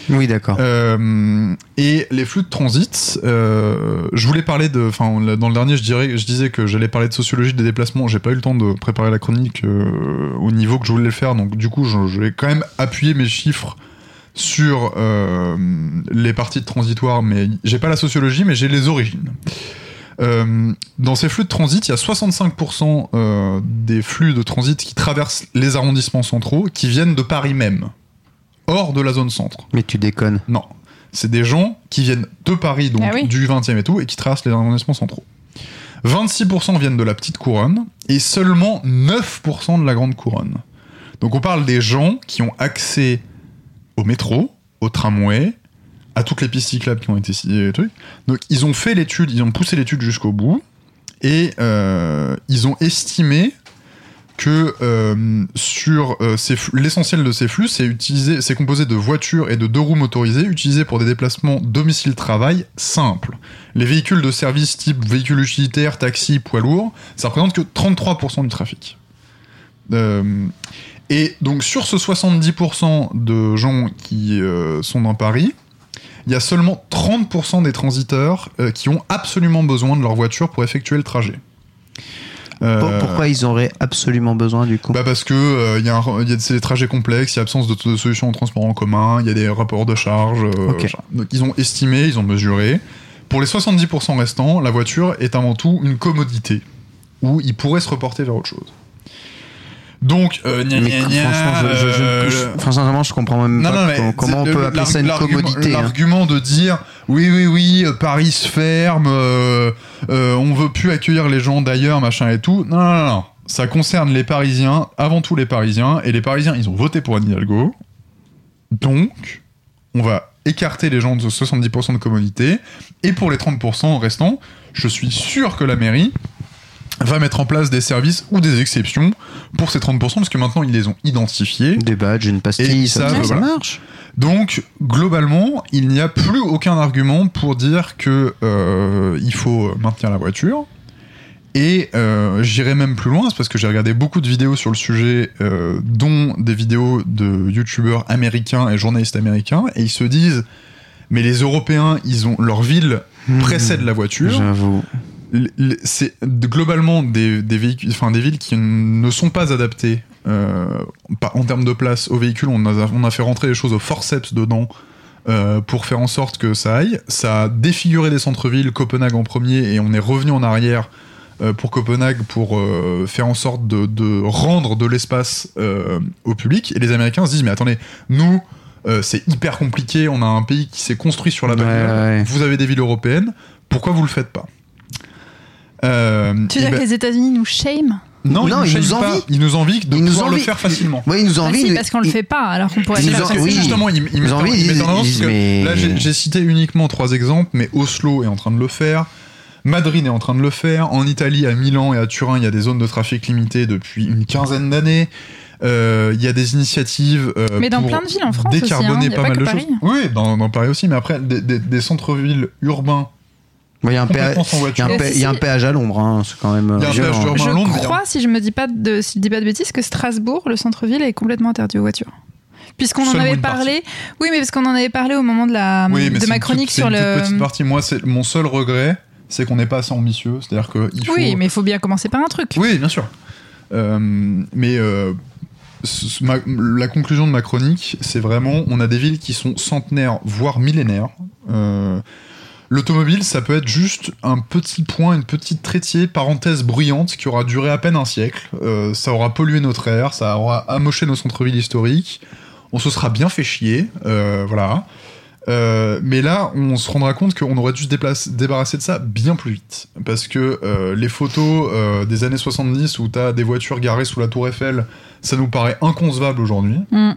Oui, d'accord. Euh, et les flux de transit, euh, je voulais parler de, enfin dans le dernier, je dirais, je disais que j'allais parler de sociologie des déplacements. J'ai pas eu le temps de préparer la chronique euh, au niveau que je voulais le faire, donc du coup, je, je vais quand même appuyer mes chiffres sur les parties de transitoire, mais j'ai pas la sociologie, mais j'ai les origines. Euh, dans ces flux de transit, il y a 65% euh, des flux de transit qui traversent les arrondissements centraux qui viennent de Paris même, hors de la zone centre. Mais tu déconnes. Non. C'est des gens qui viennent de Paris, donc Ah oui. du 20e et tout, et qui traversent les arrondissements centraux. 26% viennent de la petite couronne, et seulement 9% de la grande couronne. Donc on parle des gens qui ont accès au métro, au tramway, à toutes les pistes cyclables qui ont été et trucs. Donc ils ont fait l'étude, ils ont poussé l'étude jusqu'au bout, et euh, ils ont estimé que euh, sur euh, l'essentiel de ces flux, c'est utilisé, c'est composé de voitures et de deux roues motorisées utilisées pour des déplacements domicile-travail simples. Les véhicules de service type véhicules utilitaires, taxis, poids lourds, ça représente que 33% du trafic. Et donc sur ce 70% de gens qui sont dans Paris, il y a seulement 30% des transiteurs euh, qui ont absolument besoin de leur voiture pour effectuer le trajet. Euh, Pour- Pourquoi ils auraient absolument besoin du coup bah parce que euh, il y a, y des trajets complexes, il y a absence de, de solutions de transport en commun, il y a des rapports de charge. Donc ils ont estimé, ils ont mesuré. Pour les 70% restants, la voiture est avant tout une commodité où ils pourraient se reporter vers autre chose. Donc, euh, gna, gna, gna, franchement, je, je- je- euh, je- enfin, sincèrement, je comprends même non, pas non, comment, comment on peut le- appeler ça une l'argument- commodité. hein. L'argument de dire oui, oui, oui, euh, Paris se ferme, euh, euh, on veut plus accueillir les gens d'ailleurs, machin et tout. Non, non, non, non. Ça concerne les Parisiens, avant tout les Parisiens, et les Parisiens, ils ont voté pour Anne Hidalgo. Donc, on va écarter les gens de 70% de commodité, et pour les 30% restants, je suis sûr que la mairie va mettre en place des services ou des exceptions pour ces 30%, parce que maintenant ils les ont identifiés. Des badges, une Et pastille, ils ça, savent, ça voilà. marche. Donc, globalement, il n'y a plus aucun argument pour dire que euh, il faut maintenir la voiture. Et euh, j'irai même plus loin, c'est parce que j'ai regardé beaucoup de vidéos sur le sujet, euh, dont des vidéos de youtubeurs américains et journalistes américains, et ils se disent, mais les Européens, ils ont leur ville précède la voiture. J'avoue. C'est globalement des, des véhicules, enfin des villes qui ne sont pas adaptées euh, pas- en termes de place aux véhicules. On a, on a fait rentrer les choses au forceps dedans euh, pour faire en sorte que ça aille. Ça a défiguré les centres-villes, Copenhague en premier, et on est revenu en arrière euh, pour Copenhague pour euh, faire en sorte de, de rendre de l'espace au public. Et les Américains se disent mais attendez, nous c'est hyper compliqué. On a un pays qui s'est construit sur la Ouais, bagnole. ouais. Vous avez des villes européennes. Pourquoi vous le faites pas? Euh, Tu eh veux dire ben, que les États-Unis nous shame? Non, Non, ils, nous nous envient. Ils nous envient de Ils nous le envient. faire facilement. Ouais, ils nous Ah envient. si, parce qu'on le fait pas, alors qu'on pourrait Ils le nous faire en- oui. justement, ils, ils Ils mettent ont en- envie, ils mettent ils- en avant ils parce disent, que mais- là, j'ai cité uniquement trois exemples, mais Oslo est en train de le faire. Madrid est en train de le faire. En Italie, à Milan et à Turin, il y a des zones de trafic limitées depuis une quinzaine d'années. Euh, Il y a des initiatives. euh, Mais dans pour plein de villes en France aussi, décarboner hein, y a pas pas mal que de Paris. choses. Oui, dans, dans Paris aussi, mais après, des, des- des centres-villes urbains Il y a un péage- complètement sans il y a voiture. un Et pé- si- il y a un péage à l'ombre, hein, c'est quand même. Il y a un péage urbain. Je à Londres, mais crois, si je me dis pas de, si je dis pas de bêtises, que Strasbourg, le centre-ville, est complètement interdit aux voitures. Puisqu'on en avait partie. parlé, oui, mais parce qu'on en avait parlé au moment de la Oui, de ma chronique toute- c'est sur une le. petite partie. Moi, c'est mon seul regret, c'est qu'on n'est pas assez ambitieux. C'est-à-dire qu'il faut. Oui, mais il faut bien commencer par un truc. Oui, bien sûr. Euh, mais euh, ma- la conclusion de ma chronique, c'est vraiment, on a des villes qui sont centenaires, voire millénaires. Euh, L'automobile, ça peut être juste un petit point, une petite trétier, parenthèse bruyante, qui aura duré à peine un siècle. Euh, ça aura pollué notre air, ça aura amoché nos centres-villes historiques. On se sera bien fait chier, euh, voilà. Euh, mais là, on se rendra compte qu'on aurait dû se débarrasser de ça bien plus vite. Parce que les photos des années 70 où t'as des voitures garées sous la tour Eiffel, ça nous paraît inconcevable aujourd'hui. Mm.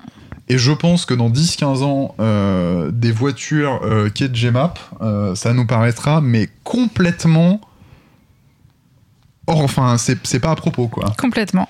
Et je pense que dans 10-15 ans, euh, des voitures euh, qui est de Gmap, euh, ça nous paraîtra, mais complètement. Or, enfin, c'est c'est pas à propos, quoi. Complètement.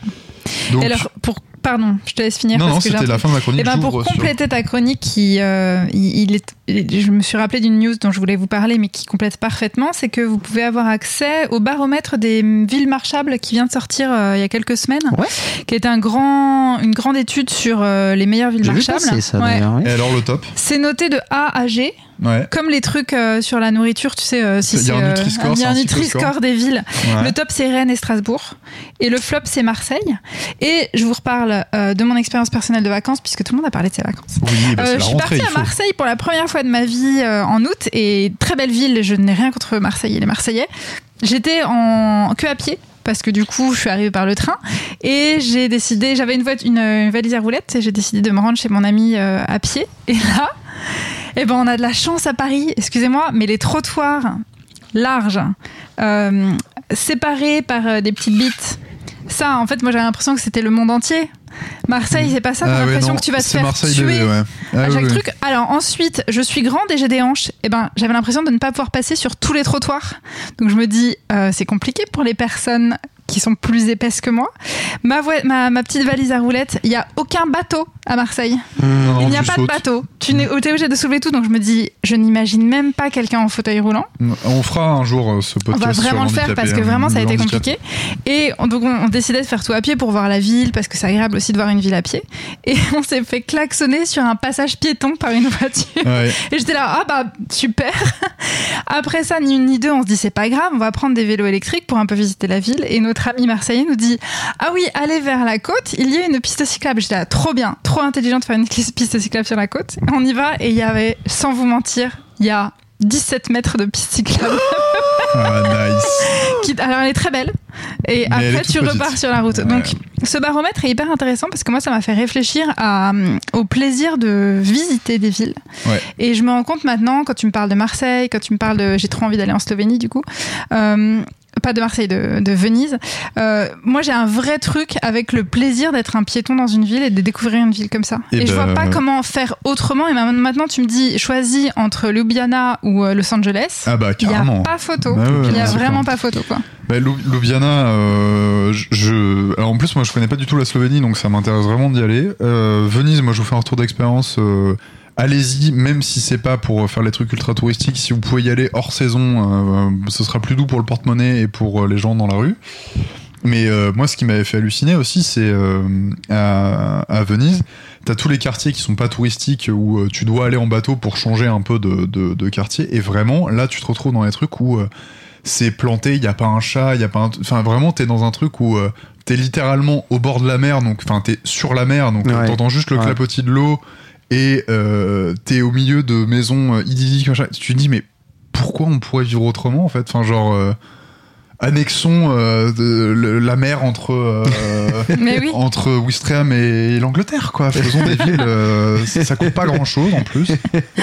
Donc, Et alors, pour pardon, je te laisse finir. non, parce non, c'était la fin de ma chronique. Eh ben, pour sur- compléter ta chronique, qui, euh, il, il est, je me suis rappelé d'une news dont je voulais vous parler, mais qui complète parfaitement, c'est que vous pouvez avoir accès au baromètre des villes marchables qui vient de sortir euh, il y a quelques semaines, Ouais. qui est un grand, une grande étude sur euh, les meilleures villes J'ai vu marchables. passer ça Ouais. oui. Et alors, le top? C'est noté de A à G, Ouais. comme les trucs euh, sur la nourriture, tu sais. euh, si Il y a c'est, un Nutri-Score, il y a un un Nutri-Score des villes. Ouais. Le top, c'est Rennes et Strasbourg. Et le flop, c'est Marseille. Et je vous reparle euh, de mon expérience personnelle de vacances, puisque tout le monde a parlé de ses vacances. Oui, bah, je suis rentrée, partie à. Marseille pour la première fois de ma vie en août. Et très belle ville, je n'ai rien contre Marseille et les Marseillais. J'étais en que à pied. Parce que du coup, je suis arrivée par le train et j'ai décidé, j'avais une, une, une valise à roulettes et j'ai décidé de me rendre chez mon ami à pied. Et là, eh ben, on a de la chance à Paris, excusez-moi, mais les trottoirs larges, euh, séparés par euh, des petites bites. Ça, en fait, moi j'avais l'impression que c'était le monde entier. Marseille, c'est pas ça, t'as Ah l'impression que tu vas te faire Marseille tuer bébé, ouais. Ah à oui, chaque oui. truc. Alors ensuite, je suis grande et j'ai des hanches. Et ben, j'avais l'impression de ne pas pouvoir passer sur tous les trottoirs. Donc je me dis, euh, c'est compliqué pour les personnes qui sont plus épaisses que moi. Ma, ma, ma petite valise à roulettes, il y a aucun bateau à Marseille. Non, il n'y a pas de bateau. Tu n'es t'es obligé de soulever tout. Donc je me dis, je n'imagine même pas quelqu'un en fauteuil roulant. On fera un jour euh, ce On podcast. va vraiment le faire parce que hein, vraiment ça a été compliqué. Et on, donc on, on décidait de faire tout à pied pour voir la ville parce que c'est agréable aussi de voir une ville à pied. Et on s'est fait klaxonner sur un passage piéton par une voiture. Ouais. Et j'étais là, ah bah super. Après ça, ni une ni deux, on se dit c'est pas grave, on va prendre des vélos électriques pour un peu visiter la ville. Et notre ami marseillais nous dit, ah oui, allez vers la côte, il y a une piste cyclable. J'étais là, trop bien, trop intelligent de faire une piste cyclable sur la côte. On y va et il y avait, sans vous mentir, il y a 17 mètres de piste cyclable. Ah, nice. alors elle est très belle. Et Mais après tu petite. repars sur la route. Ouais. Donc ce baromètre est hyper intéressant parce que moi ça m'a fait réfléchir à, euh, au plaisir de visiter des villes. Ouais. Et je me rends compte maintenant quand tu me parles de Marseille, quand tu me parles de j'ai trop envie d'aller en Slovénie du coup. euh, pas de Marseille, de, de Venise. Euh, moi, j'ai un vrai truc avec le plaisir d'être un piéton dans une ville et de découvrir une ville comme ça. Eh Et, je ben, vois pas comment faire autrement. Et ma- maintenant, tu me dis, choisis entre Ljubljana ou euh, Los Angeles. Ah bah Il n'y a carrément. pas photo. Bah ouais, Il y a vraiment clair. pas photo, quoi. Bah, Ljubljana, euh, je- je. Alors en plus, moi, je connais pas du tout la Slovénie, donc ça m'intéresse vraiment d'y aller. Euh, Venise, moi, je vous fais un retour d'expérience. Euh, Allez-y, même si c'est pas pour faire les trucs ultra touristiques, si vous pouvez y aller hors saison, euh, ce sera plus doux pour le porte-monnaie et pour euh, les gens dans la rue. Mais euh, moi, ce qui m'avait fait halluciner aussi, c'est euh, à, à Venise, t'as tous les quartiers qui sont pas touristiques où euh, tu dois aller en bateau pour changer un peu de, de, de quartier. Et vraiment, là, tu te retrouves dans les trucs où euh, c'est planté, il y a pas un chat, il y a pas un... Enfin, vraiment, t'es dans un truc où euh, t'es littéralement au bord de la mer, donc enfin, t'es sur la mer, donc Ouais. t'entends juste le Ouais. clapotis de l'eau et euh, t'es au milieu de maisons euh, idylliques, machin. Tu te dis, mais pourquoi on pourrait vivre autrement, en fait? Enfin, genre... euh, annexons euh, de- le- la mer entre euh, Mais oui. entre Ouistreham et l'Angleterre quoi faisons des villes euh, ça, coûte pas grand chose en plus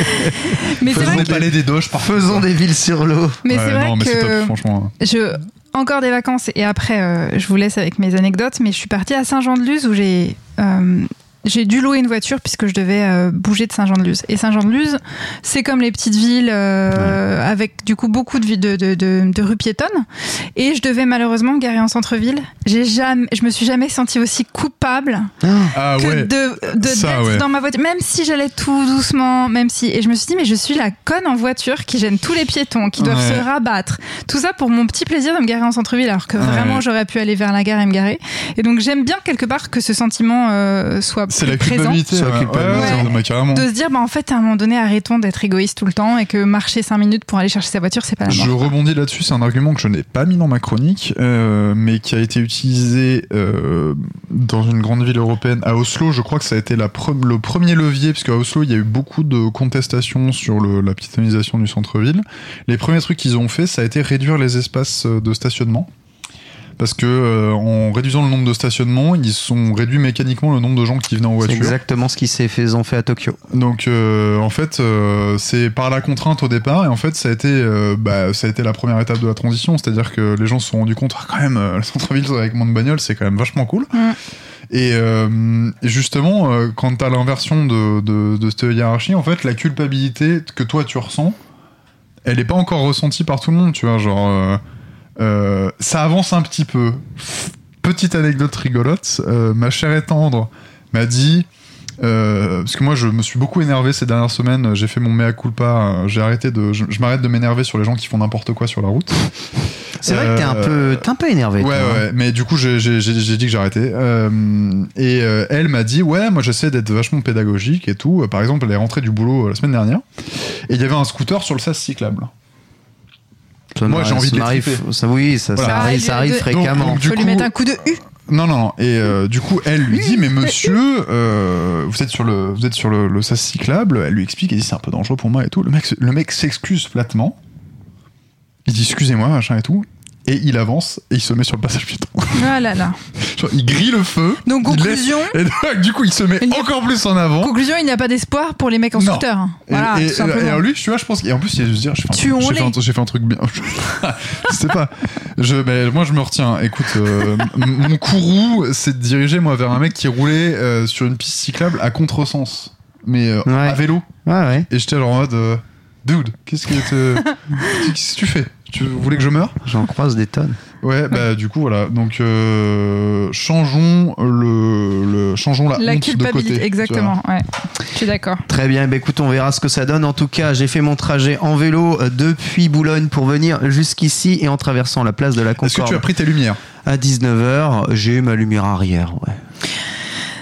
Mais faisons des que, palais des doges par Faisons des villes sur l'eau. mais c'est vrai non mais c'est top que franchement je encore des vacances et après euh, je vous laisse avec mes anecdotes. Mais je suis partie à Saint-Jean-de-Luz où j'ai euh, j'ai dû louer une voiture puisque je devais euh, bouger de Saint-Jean-de-Luz. Et Saint-Jean-de-Luz, c'est comme les petites villes euh, avec du coup beaucoup de, de, de, de, de rues piétonnes. Et je devais malheureusement me garer en centre-ville. J'ai jamais, je me suis jamais sentie aussi coupable ah que ouais de, de Ça, ouais. dans ma voiture, même si j'allais tout doucement, même si. Et je me suis dit, mais je suis la conne en voiture qui gêne tous les piétons, qui doivent Ouais. se rabattre. Tout ça pour mon petit plaisir de me garer en centre-ville, alors que Ouais. vraiment j'aurais pu aller vers la gare et me garer. Et donc j'aime bien quelque part que ce sentiment euh, soit c'est la culpabilité ouais. culpabilité. Ouais, ouais, carrément De se dire, bah en fait, à un moment donné, arrêtons d'être égoïste tout le temps et que marcher 5 minutes pour aller chercher sa voiture, c'est pas la Je mort. rebondis là-dessus, c'est un argument que je n'ai pas mis dans ma chronique, euh, mais qui a été utilisé euh, dans une grande ville européenne, à Oslo. Je crois que ça a été la pre- le premier levier, puisque à Oslo, il y a eu beaucoup de contestations sur le- la piétonisation du centre-ville. Les premiers trucs qu'ils ont fait, ça a été réduire les espaces euh, de stationnement. Parce que euh, en réduisant le nombre de stationnements, ils ont réduit mécaniquement le nombre de gens qui venaient en C'est voiture. exactement ce qu'ils s'est fait, ont fait à Tokyo. Donc euh, en fait euh, c'est par la contrainte au départ et en fait ça a été euh, bah, ça a été la première étape de la transition c'est-à-dire que les gens se sont rendus compte ah, quand même euh, le centre-ville avec moins de bagnoles c'est quand même vachement cool Mm. et, euh, justement euh, quand t'as l'inversion de, de, de cette hiérarchie en fait la culpabilité que toi tu ressens elle est pas encore ressentie par tout le monde tu vois genre euh, ça avance un petit peu. Petite anecdote rigolote euh, ma chère et tendre m'a dit euh, parce que moi je me suis beaucoup énervé ces dernières semaines j'ai fait mon mea culpa j'ai arrêté de je, je m'arrête de m'énerver sur les gens qui font n'importe quoi sur la route. C'est vrai que t'es un peu, t'es un peu énervé. ouais toi, hein. ouais mais du coup j'ai j'ai- dit que j'arrêtais. Et elle m'a dit ouais moi j'essaie d'être vachement pédagogique et tout. Par exemple elle est rentrée du boulot la semaine dernière. Et il y avait un scooter sur le sas cyclable Ça Moi, j'ai envie ça de les. Ça, oui, ça, ça arrive, Ah, ça il- arrive de- fréquemment. Donc, du Faut lui mettre un coup de U. Non, non, non. Et euh, du coup, elle lui dit, mais monsieur, euh, vous êtes sur le, vous êtes sur le, le sas cyclable. Elle lui explique, elle dit, c'est un peu dangereux pour moi et tout. Le mec, le mec s'excuse platement. Il dit, excusez-moi, machin et tout. Et il avance et il se met sur le passage piéton. Ah là là. Genre, il grille le feu. Donc, conclusion. laisse- et donc, du coup, il se met Il encore plus en avant. Conclusion, il n'y a pas d'espoir pour les mecs en Non. scooter. hein. Et, Voilà, et- tout simplement. et alors lui, tu vois, je pense. Et en plus, il a dû se dire, j'ai fait, un truc- fait, un- bien. je sais pas. Je, moi, je me retiens. Écoute, euh, mon courroux, c'est de diriger moi vers un mec qui roulait euh, sur une piste cyclable à contresens, mais euh, Ouais. à vélo. Ouais, ouais. Et j'étais genre en mode, euh, dude, qu'est-ce que te- qu'est-ce que tu fais? Tu voulais que je meure? J'en croise des tonnes. Ouais, bah du coup voilà. Donc euh, changeons le, le changeons la, La honte de culpabilité, côté. exactement. Ouais. Je suis d'accord. Très bien, bah écoute, on verra ce que ça donne. En tout cas, j'ai fait mon trajet en vélo euh, depuis Boulogne pour venir jusqu'ici et en traversant la place de la vois. Est-ce que Concorde tu as pris tes lumières? à 19h, j'ai eu ma lumière arrière. Ouais.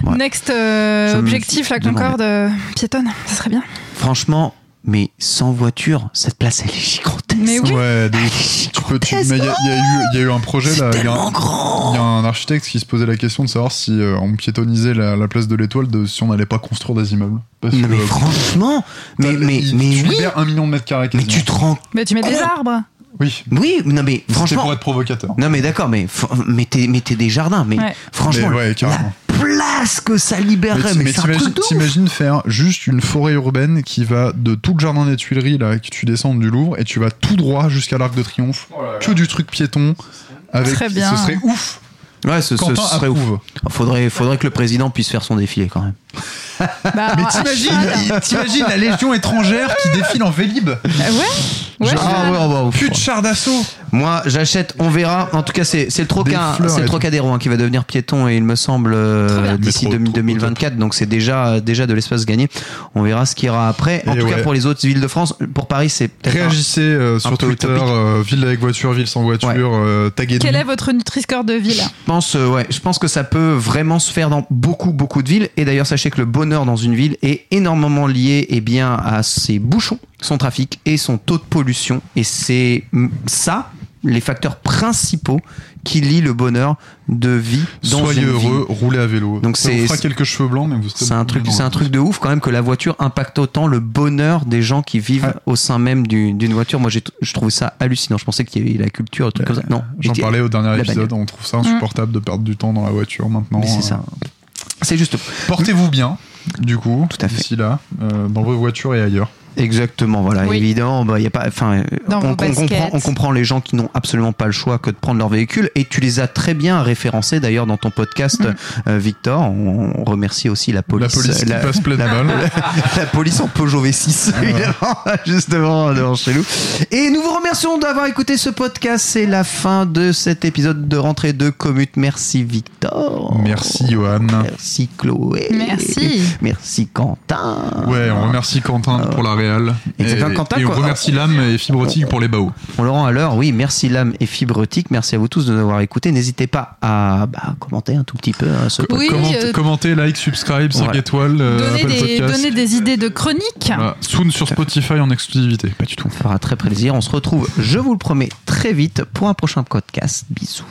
Ouais. Next euh, objectif, la. Concorde euh, piétonne, ça serait bien. Franchement, mais sans voiture, cette place elle est gigantesque. Mais oui. Ouais, Tu peux, tu- gigantesque. mais il y, a- y eu, il y a eu un projet là. il y a un- y a architecte qui se posait la question de savoir si euh, on piétonnisait la, la place de l'étoile, de si on n'allait pas construire des immeubles. Parce Non mais euh, franchement, mais mais il- mais tu oui. libères un million de mètres carrés Mais tu te rends Mais tu mets des arbres. Oui. Oui, non mais C'était franchement. pour être provocateur. Non mais d'accord, mais mettez mettez des jardins, mais Ouais. franchement Mais ouais, la place que ça libérerait. Mais, mais c'est un truc t'imagines faire juste une forêt urbaine qui va de tout le jardin des Tuileries, là, que tu descends du Louvre, et tu vas tout droit jusqu'à l'Arc de Triomphe. Que du truc piéton. Avec, Très bien. Ce serait ouf. Ouais, ce, serait ouf. Faudrait, faudrait que le président puisse faire son défilé quand même. Bah, Mais t'imagines la légion étrangère qui défile en Vélib Euh, Ouais. Ouais. Ah ouais, ouais, ouais. Plus de chars d'assaut Moi, j'achète, on verra. En tout cas, c'est c'est le Troca, c'est le et. Trocadéro hein, qui va devenir piéton et il me semble euh, d'ici Métro, 2000- trop 2024. Donc c'est déjà déjà de l'espace gagné. On verra ce qu'il y aura après. En Et tout cas, pour les autres villes de France, pour Paris, c'est Réagissez euh, sur Twitter, euh, ville avec voiture, ville sans voiture, Ouais. euh, taguez-nous. Quel est votre Nutri-Score de ville? Je pense, euh, ouais, je pense que ça peut vraiment se faire dans beaucoup, beaucoup de villes. Et d'ailleurs, sachez que le bonheur dans une ville est énormément lié eh bien, à ses bouchons, son trafic et son taux de pollution. Et c'est mm, ça, les facteurs principaux qui lient le bonheur de vie dans Soyez une heureux, roulez à vélo. Donc ça c'est- fera quelques cheveux blancs, mais vous serez C'est un truc, c'est un truc de ouf quand même que la voiture impacte autant le bonheur des gens qui vivent Ouais. au sein même du- d'une voiture. Moi, je trouvais ça hallucinant. Je pensais qu'il y avait la culture, un truc comme ça. Non, J'en parlais au dernier épisode, bagnole. on trouve ça insupportable de perdre du temps dans la voiture maintenant. C'est ça. Euh, C'est juste. Portez-vous bien, du coup, Tout à fait. d'ici là, euh, dans vos voitures et ailleurs. Exactement, voilà. Oui. Évidemment, bah, y a pas, enfin, on, comprend, baskets. on comprend les gens qui n'ont absolument pas le choix que de prendre leur véhicule. Et tu les as très bien référencés d'ailleurs dans ton podcast, euh, Victor. On, on remercie aussi la police. la police qui passe la police en Peugeot V6, évidemment, justement, devant chez nous. Et nous vous remercions d'avoir écouté ce podcast. C'est la fin de cet épisode de rentrée de Commute. Merci Victor. Merci, Johan. Merci Chloé. Merci. Merci Quentin. Ouais, on remercie Quentin pour la réal. Exactement, Et, Quentin, et on quoi. remercie l'âme et Fibrotique pour les baos. On le rend à l'heure, oui. Merci l'âme et fibrotique. Merci à vous tous de nous avoir écoutés. N'hésitez pas à bah, commenter un tout petit peu hein, ce Oui, Comment- euh, Commentez, like, subscribe, 5 Voilà. étoiles, euh, Donner des, Podcast. donner des idées de chroniques. Voilà. Soon sur Spotify en exclusivité. Pas du tout. On fera très plaisir. On se retrouve, je vous le promets, très vite pour un prochain podcast. Bisous.